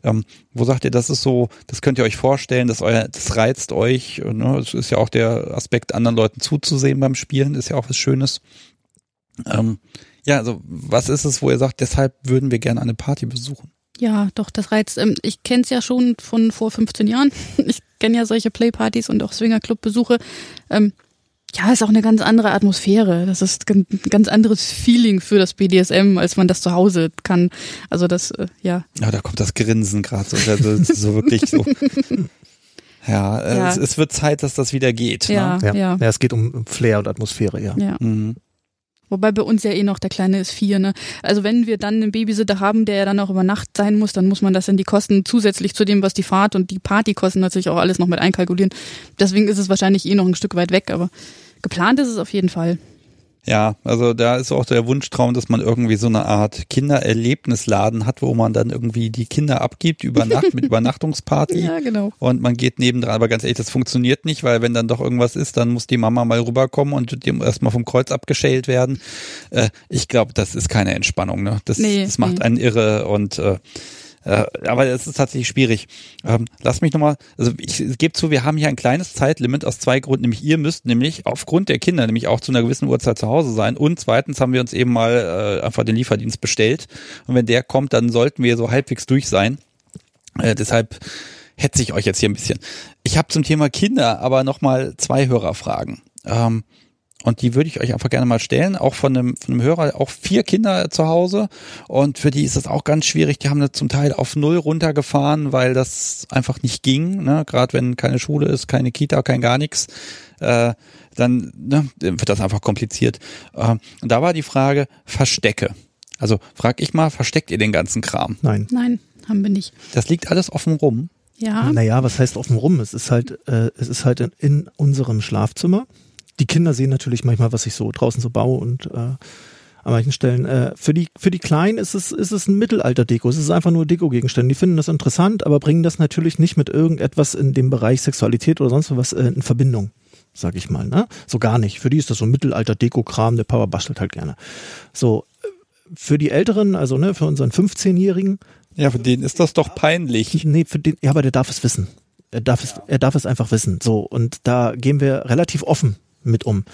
Ähm, wo sagt ihr, das ist so, das könnt ihr euch vorstellen, dass euer, das reizt euch, ne? Es ist ja auch der Aspekt, anderen Leuten zuzusehen beim Spielen, ist ja auch was Schönes. Ähm, ja, also was ist es, wo ihr sagt, deshalb würden wir gerne eine Party besuchen? Ja, doch, das reizt. Ähm, ich kenne es ja schon von vor 15 Jahren. (laughs) Ich kenne ja solche Playpartys und auch Swingerclub-Besuche. Ähm, ja, ist auch eine ganz andere Atmosphäre. Das ist ein ganz anderes Feeling für das BDSM, als man das zu Hause kann. Also das, äh, ja. Ja, da kommt das Grinsen gerade so, also, so wirklich so. (laughs) Ja, äh, Ja. Es, es wird Zeit, dass das wieder geht. Ja, Ne? Ja, ja. ja. es geht um um Flair und Atmosphäre, ja. ja. Mhm. Wobei bei uns ja eh noch der Kleine ist vier, ne? Also wenn wir dann einen Babysitter haben, der ja dann auch über Nacht sein muss, dann muss man das in die Kosten zusätzlich zu dem, was die Fahrt und die Partykosten natürlich auch alles noch mit einkalkulieren. Deswegen ist es wahrscheinlich eh noch ein Stück weit weg, aber geplant ist es auf jeden Fall. Ja, also da ist auch der Wunschtraum, dass man irgendwie so eine Art Kindererlebnisladen hat, wo man dann irgendwie die Kinder abgibt über Nacht mit (laughs) Übernachtungsparty. Ja, genau. Und man geht nebendran, aber ganz ehrlich, das funktioniert nicht, weil wenn dann doch irgendwas ist, dann muss die Mama mal rüberkommen und dem erstmal vom Kreuz abgeschält werden. Äh, ich glaube, das ist keine Entspannung. Ne? Das, Nee, das macht nee. einen irre und äh, äh, aber es ist tatsächlich schwierig. Ähm, lass mich nochmal, also ich gebe zu, wir haben hier ein kleines Zeitlimit aus zwei Gründen. Nämlich ihr müsst nämlich aufgrund der Kinder nämlich auch zu einer gewissen Uhrzeit zu Hause sein. Und zweitens haben wir uns eben mal äh, einfach den Lieferdienst bestellt. Und wenn der kommt, dann sollten wir so halbwegs durch sein. Äh, deshalb hetze ich euch jetzt hier ein bisschen. Ich habe zum Thema Kinder aber nochmal zwei Hörerfragen. Ähm, und die würde ich euch einfach gerne mal stellen, auch von einem, von einem Hörer, auch vier Kinder zu Hause. Und für die ist das auch ganz schwierig. Die haben das zum Teil auf null runtergefahren, weil das einfach nicht ging. Ne? Gerade wenn keine Schule ist, keine Kita, kein gar nichts. Äh, dann ne, wird das einfach kompliziert. Ähm, und da war die Frage, Verstecke. Also frag ich mal, versteckt ihr den ganzen Kram? Nein. Nein, haben wir nicht. Das liegt alles offen rum. Ja. Naja, was heißt offen rum? Es ist halt, äh, es ist halt in, in unserem Schlafzimmer. Die Kinder sehen natürlich manchmal, was ich so draußen so baue und äh, an manchen Stellen. Äh, für die für die Kleinen ist es ist es ein Mittelalter-Deko. Es ist einfach nur Deko-Gegenstände. Die finden das interessant, aber bringen das natürlich nicht mit irgendetwas in dem Bereich Sexualität oder sonst was äh, in Verbindung, sag ich mal. Ne? So gar nicht. Für die ist das so ein Mittelalter-Deko-Kram. Der Papa bastelt halt gerne. So äh, für die Älteren, also ne, für unseren 15-Jährigen, Ja, für den ist das doch peinlich. (laughs) Nee, für den, ja, aber der darf es wissen. Er darf es, er darf es einfach wissen. So. Und da gehen wir relativ offen mit um.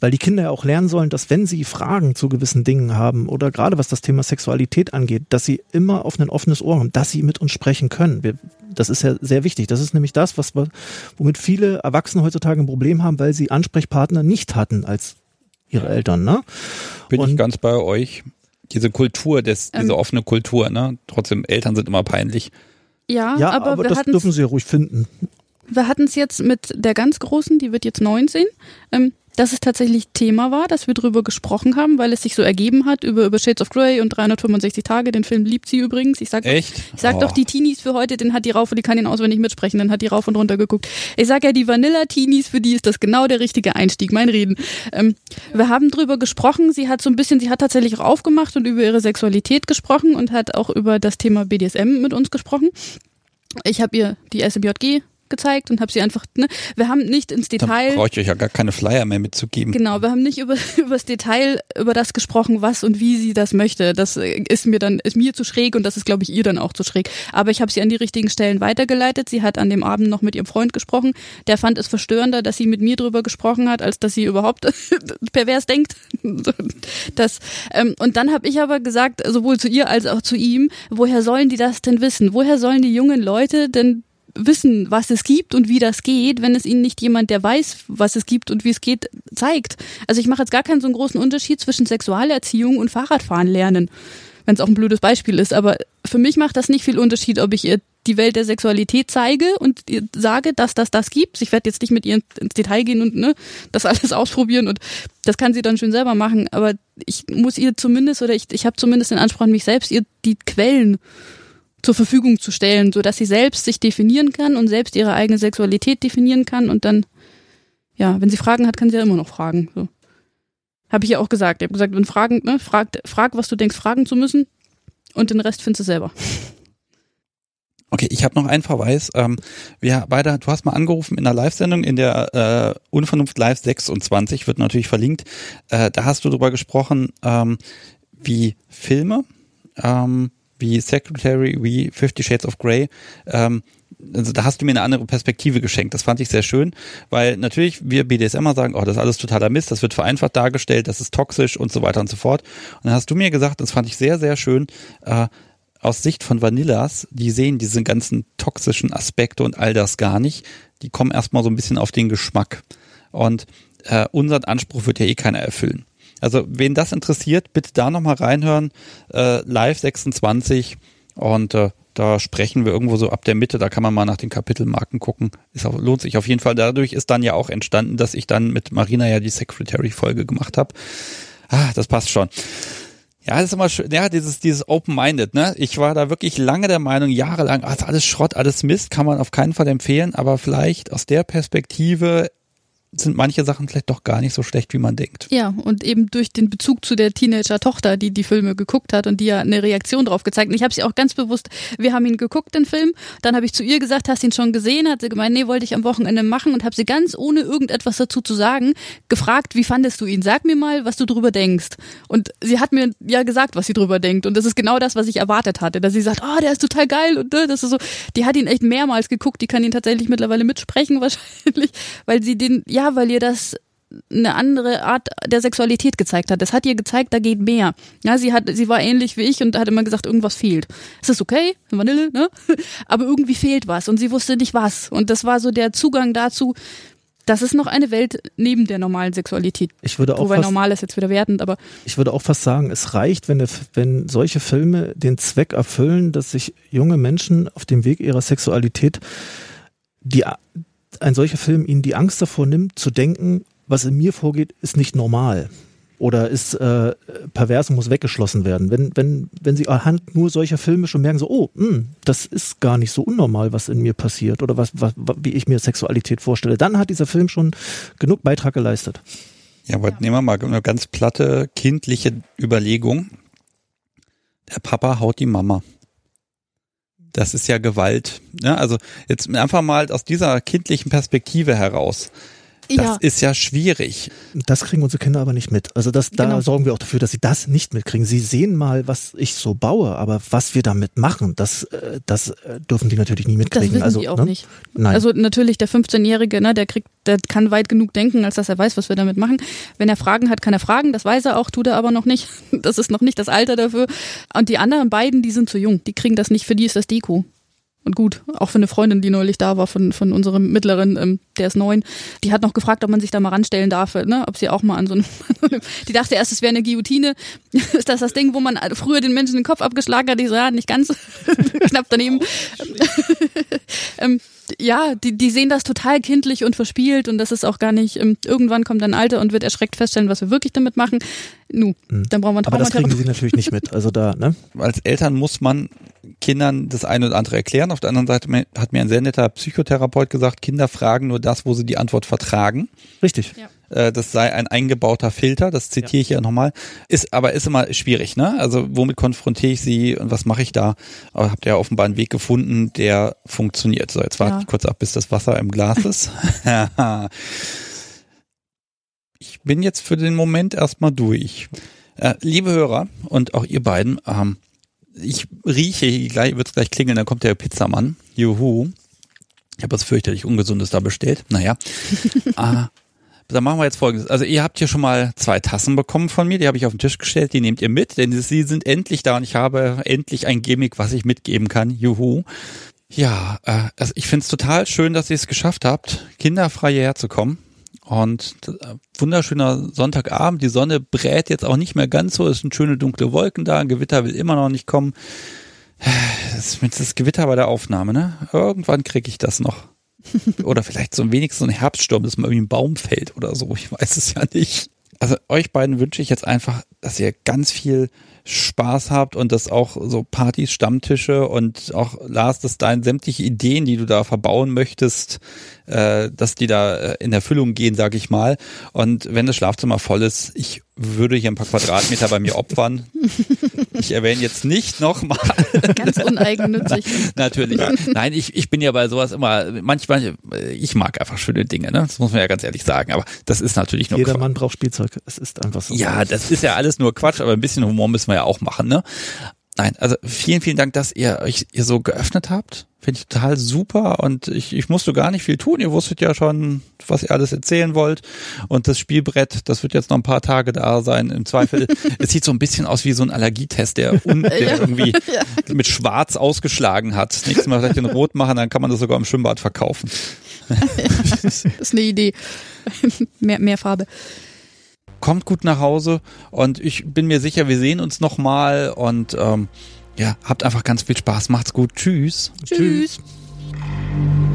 Weil die Kinder ja auch lernen sollen, dass wenn sie Fragen zu gewissen Dingen haben oder gerade was das Thema Sexualität angeht, dass sie immer auf ein offenes Ohr haben, dass sie mit uns sprechen können. Wir, das ist ja sehr wichtig. Das ist nämlich das, was wir, womit viele Erwachsene heutzutage ein Problem haben, weil sie Ansprechpartner nicht hatten als ihre Eltern, ne? Bin ich Und- ganz bei euch. Diese Kultur, des, diese Ähm. offene Kultur, ne? Trotzdem, Eltern sind immer peinlich. Ja, Ja, aber, aber, wir das dürfen sie ja ruhig finden. Wir hatten es jetzt mit der ganz Großen, die wird jetzt 19. Ähm, dass es tatsächlich Thema war, dass wir drüber gesprochen haben, weil es sich so ergeben hat über, über Shades of Grey und 365 Tage. Den Film liebt sie übrigens. Ich sag, Echt? Ich sag Oh. doch die Teenies für heute, den hat die rauf und die kann ihn auswendig mitsprechen, dann hat die rauf und runter geguckt. Ich sag ja, die Vanilla-Teenies, für die ist das genau der richtige Einstieg, mein Reden. Ähm, wir haben drüber gesprochen, sie hat so ein bisschen, sie hat tatsächlich auch aufgemacht und über ihre Sexualität gesprochen und hat auch über das Thema BDSM mit uns gesprochen. Ich habe ihr die SMJG gezeigt und habe sie einfach, ne, wir haben nicht ins Da Detail brauche ich euch ja gar keine Flyer mehr mitzugeben. Genau, wir haben nicht über, (laughs) über das Detail, über das gesprochen, was und wie sie das möchte. Das äh, ist mir dann, ist mir zu schräg und das ist, glaube ich, ihr dann auch zu schräg. Aber ich habe sie an die richtigen Stellen weitergeleitet. Sie hat an dem Abend noch mit ihrem Freund gesprochen. Der fand es verstörender, dass sie mit mir drüber gesprochen hat, als dass sie überhaupt (laughs) pervers denkt. (laughs) Das, ähm, und dann habe ich aber gesagt, sowohl zu ihr als auch zu ihm, woher sollen die das denn wissen? Woher sollen die jungen Leute denn wissen, was es gibt und wie das geht, wenn es ihnen nicht jemand, der weiß, was es gibt und wie es geht, zeigt. Also ich mache jetzt gar keinen so einen großen Unterschied zwischen Sexualerziehung und Fahrradfahren lernen, wenn es auch ein blödes Beispiel ist. Aber für mich macht das nicht viel Unterschied, ob ich ihr die Welt der Sexualität zeige und ihr sage, dass das das gibt. Ich werde jetzt nicht mit ihr ins Detail gehen und ne, das (laughs) alles ausprobieren und das kann sie dann schön selber machen. Aber ich muss ihr zumindest oder ich, ich habe zumindest den Anspruch an mich selbst, ihr die Quellen zur Verfügung zu stellen, so dass sie selbst sich definieren kann und selbst ihre eigene Sexualität definieren kann und dann, ja, wenn sie Fragen hat, kann sie ja immer noch fragen. So. Habe ich ja auch gesagt. Ich habe gesagt, wenn Fragen, ne, frag, frag, was du denkst, fragen zu müssen und den Rest findest du selber. Okay, ich habe noch einen Verweis. Ähm, wir beide, du hast mal angerufen in der Live-Sendung, in der äh, Unvernunft Live 26, wird natürlich verlinkt. Äh, da hast du darüber gesprochen, ähm, wie Filme, ähm, wie Secretary, wie Fifty Shades of Grey, ähm, also da hast du mir eine andere Perspektive geschenkt. Das fand ich sehr schön, weil natürlich wir BDSMer sagen, oh, das ist alles totaler Mist, das wird vereinfacht dargestellt, das ist toxisch und so weiter und so fort. Und dann hast du mir gesagt, das fand ich sehr, sehr schön, äh, aus Sicht von Vanillas, die sehen diese ganzen toxischen Aspekte und all das gar nicht. Die kommen erstmal so ein bisschen auf den Geschmack. Und äh, unseren Anspruch wird ja eh keiner erfüllen. Also wen das interessiert, bitte da nochmal reinhören. Äh, Live 26 und äh, da sprechen wir irgendwo so ab der Mitte, da kann man mal nach den Kapitelmarken gucken. Ist auch, lohnt sich auf jeden Fall. Dadurch ist dann ja auch entstanden, dass ich dann mit Marina ja die Secretary-Folge gemacht habe. Ah, das passt schon. Ja, das ist immer schön, ja, dieses, dieses Open-Minded, ne? Ich war da wirklich lange der Meinung, jahrelang, ah, ist alles Schrott, alles Mist, kann man auf keinen Fall empfehlen, aber vielleicht aus der Perspektive sind manche Sachen vielleicht doch gar nicht so schlecht, wie man denkt. Ja, und eben durch den Bezug zu der Teenager-Tochter, die die Filme geguckt hat und die ja eine Reaktion drauf gezeigt. Und ich habe sie auch ganz bewusst, wir haben ihn geguckt, den Film. Dann habe ich zu ihr gesagt, hast ihn schon gesehen? Hat sie gemeint, nee, wollte ich am Wochenende machen und habe sie ganz ohne irgendetwas dazu zu sagen gefragt, wie fandest du ihn? Sag mir mal, was du drüber denkst. Und sie hat mir ja gesagt, was sie drüber denkt. Und das ist genau das, was ich erwartet hatte, dass sie sagt, oh, der ist total geil und das ist so. Die hat ihn echt mehrmals geguckt. Die kann ihn tatsächlich mittlerweile mitsprechen (laughs) wahrscheinlich, weil sie den, ja, weil ihr das eine andere Art der Sexualität gezeigt hat. Das hat ihr gezeigt, da geht mehr. Ja, sie hat, sie war ähnlich wie ich und hat immer gesagt, irgendwas fehlt. Es ist okay, Vanille, ne? (laughs) Aber irgendwie fehlt was und sie wusste nicht was. Und das war so der Zugang dazu. Das ist noch eine Welt neben der normalen Sexualität. Ich würde auch Wobei fast, normal ist jetzt wieder wertend, aber ich würde auch fast sagen, es reicht, wenn, der, wenn solche Filme den Zweck erfüllen, dass sich junge Menschen auf dem Weg ihrer Sexualität die, ein solcher Film ihnen die Angst davor nimmt, zu denken, was in mir vorgeht, ist nicht normal oder ist äh, pervers und muss weggeschlossen werden. Wenn, wenn, wenn sie anhand nur solcher Filme schon merken, so, oh, mh, das ist gar nicht so unnormal, was in mir passiert oder was, was, wie ich mir Sexualität vorstelle, dann hat dieser Film schon genug Beitrag geleistet. Ja, aber nehmen wir mal eine ganz platte kindliche Überlegung. Der Papa haut die Mama. Das ist ja Gewalt. Ja, also jetzt einfach mal aus dieser kindlichen Perspektive heraus. Das ja, ist ja schwierig. Das kriegen unsere Kinder aber nicht mit. Also das, da Genau. sorgen wir auch dafür, dass sie das nicht mitkriegen. Sie sehen mal, was ich so baue, aber was wir damit machen, das, äh, das äh, dürfen die natürlich nie das mitkriegen. wissen also, die auch ne? nicht. Nein. Also natürlich der 15-Jährige, ne, der kriegt, der kann weit genug denken, als dass er weiß, was wir damit machen. Wenn er Fragen hat, kann er fragen. Das weiß er auch, tut er aber noch nicht. (laughs) Das ist noch nicht das Alter dafür. Und die anderen beiden, die sind zu jung. Die kriegen das nicht. Für die ist das Deko. Und gut, auch für eine Freundin, die neulich da war, von, von unserem Mittleren, ähm, der ist neun, die hat noch gefragt, ob man sich da mal ranstellen darf, ne? ob sie auch mal an so einem, (laughs) die dachte erst, es wäre eine Guillotine. (laughs) Ist das das Ding, wo man früher den Menschen den Kopf abgeschlagen hat? Ich so, ja, nicht ganz, (laughs) knapp daneben. ähm, ja, die, die sehen das total kindlich und verspielt und das ist auch gar nicht, ähm, irgendwann kommt ein Alter und wird erschreckt feststellen, was wir wirklich damit machen. Nu, Hm. dann brauchen wir Aber das kriegen sie natürlich nicht mit. Also da, ne? (laughs) Als Eltern muss man Kindern das eine oder andere erklären. Auf der anderen Seite hat mir ein sehr netter Psychotherapeut gesagt, Kinder fragen nur das, wo sie die Antwort vertragen. Richtig. Äh, Das sei ein eingebauter Filter, das zitiere ich ja nochmal. Ist, aber ist immer schwierig, ne? Also womit konfrontiere ich sie und was mache ich da? Aber habt ihr ja offenbar einen Weg gefunden, der funktioniert. So, jetzt warte Ja. ich kurz ab, bis das Wasser im Glas ist. (laughs) (laughs) bin jetzt für den Moment erstmal durch. Äh, liebe Hörer und auch ihr beiden, ähm, ich rieche, gleich wird's gleich klingeln, dann kommt der Pizzamann. Juhu. Ich habe was fürchterlich Ungesundes da bestellt. Naja. ah, (laughs) dann machen wir jetzt folgendes. Also ihr habt hier schon mal zwei Tassen bekommen von mir, die habe ich auf den Tisch gestellt, die nehmt ihr mit, denn sie sind endlich da und ich habe endlich ein Gimmick, was ich mitgeben kann. Juhu. Ja, äh, also ich finde es total schön, dass ihr es geschafft habt, kinderfrei hierher zu kommen. Und äh, wunderschöner Sonntagabend, die Sonne brät jetzt auch nicht mehr ganz so, es sind schöne dunkle Wolken da, ein Gewitter will immer noch nicht kommen. Das das Gewitter bei der Aufnahme, ne? Irgendwann kriege ich das noch. (laughs) Oder vielleicht so ein wenig so ein Herbststurm, dass mal irgendwie ein Baum fällt oder so. Ich weiß es ja nicht. Also euch beiden wünsche ich jetzt einfach, dass ihr ganz viel Spaß habt und dass auch so Partys, Stammtische und auch Lars, dass deine sämtliche Ideen, die du da verbauen möchtest, äh, dass die da äh, in Erfüllung gehen, sag ich mal. Und wenn das Schlafzimmer voll ist, ich würde hier ein paar Quadratmeter bei mir opfern. (laughs) Ich erwähne jetzt nicht nochmal. Ganz uneigennützig. (laughs) Natürlich. Nein, ich, ich bin ja bei sowas immer, manchmal, ich mag einfach schöne Dinge, ne? Das muss man ja ganz ehrlich sagen. Aber das ist natürlich nur Jeder Quatsch. Mann braucht Spielzeug. Es ist einfach so. Ja, das ist ja alles nur Quatsch, aber ein bisschen Humor müssen wir ja auch machen, ne? Nein, also vielen, vielen Dank, dass ihr euch ihr so geöffnet habt. Finde ich total super und ich, ich musste gar nicht viel tun. Ihr wusstet ja schon, was ihr alles erzählen wollt. Und das Spielbrett, das wird jetzt noch ein paar Tage da sein. Im Zweifel, (laughs) es sieht so ein bisschen aus wie so ein Allergietest, der, un, (laughs) der Ja. irgendwie (laughs) mit Schwarz ausgeschlagen hat. Nächstes Mal vielleicht den Rot machen, dann kann man das sogar im Schwimmbad verkaufen. Das ist eine Idee. mehr, mehr Farbe kommt gut nach Hause und ich bin mir sicher, wir sehen uns nochmal und ähm, ja, habt einfach ganz viel Spaß, macht's gut, tschüss. Tschüss. tschüss.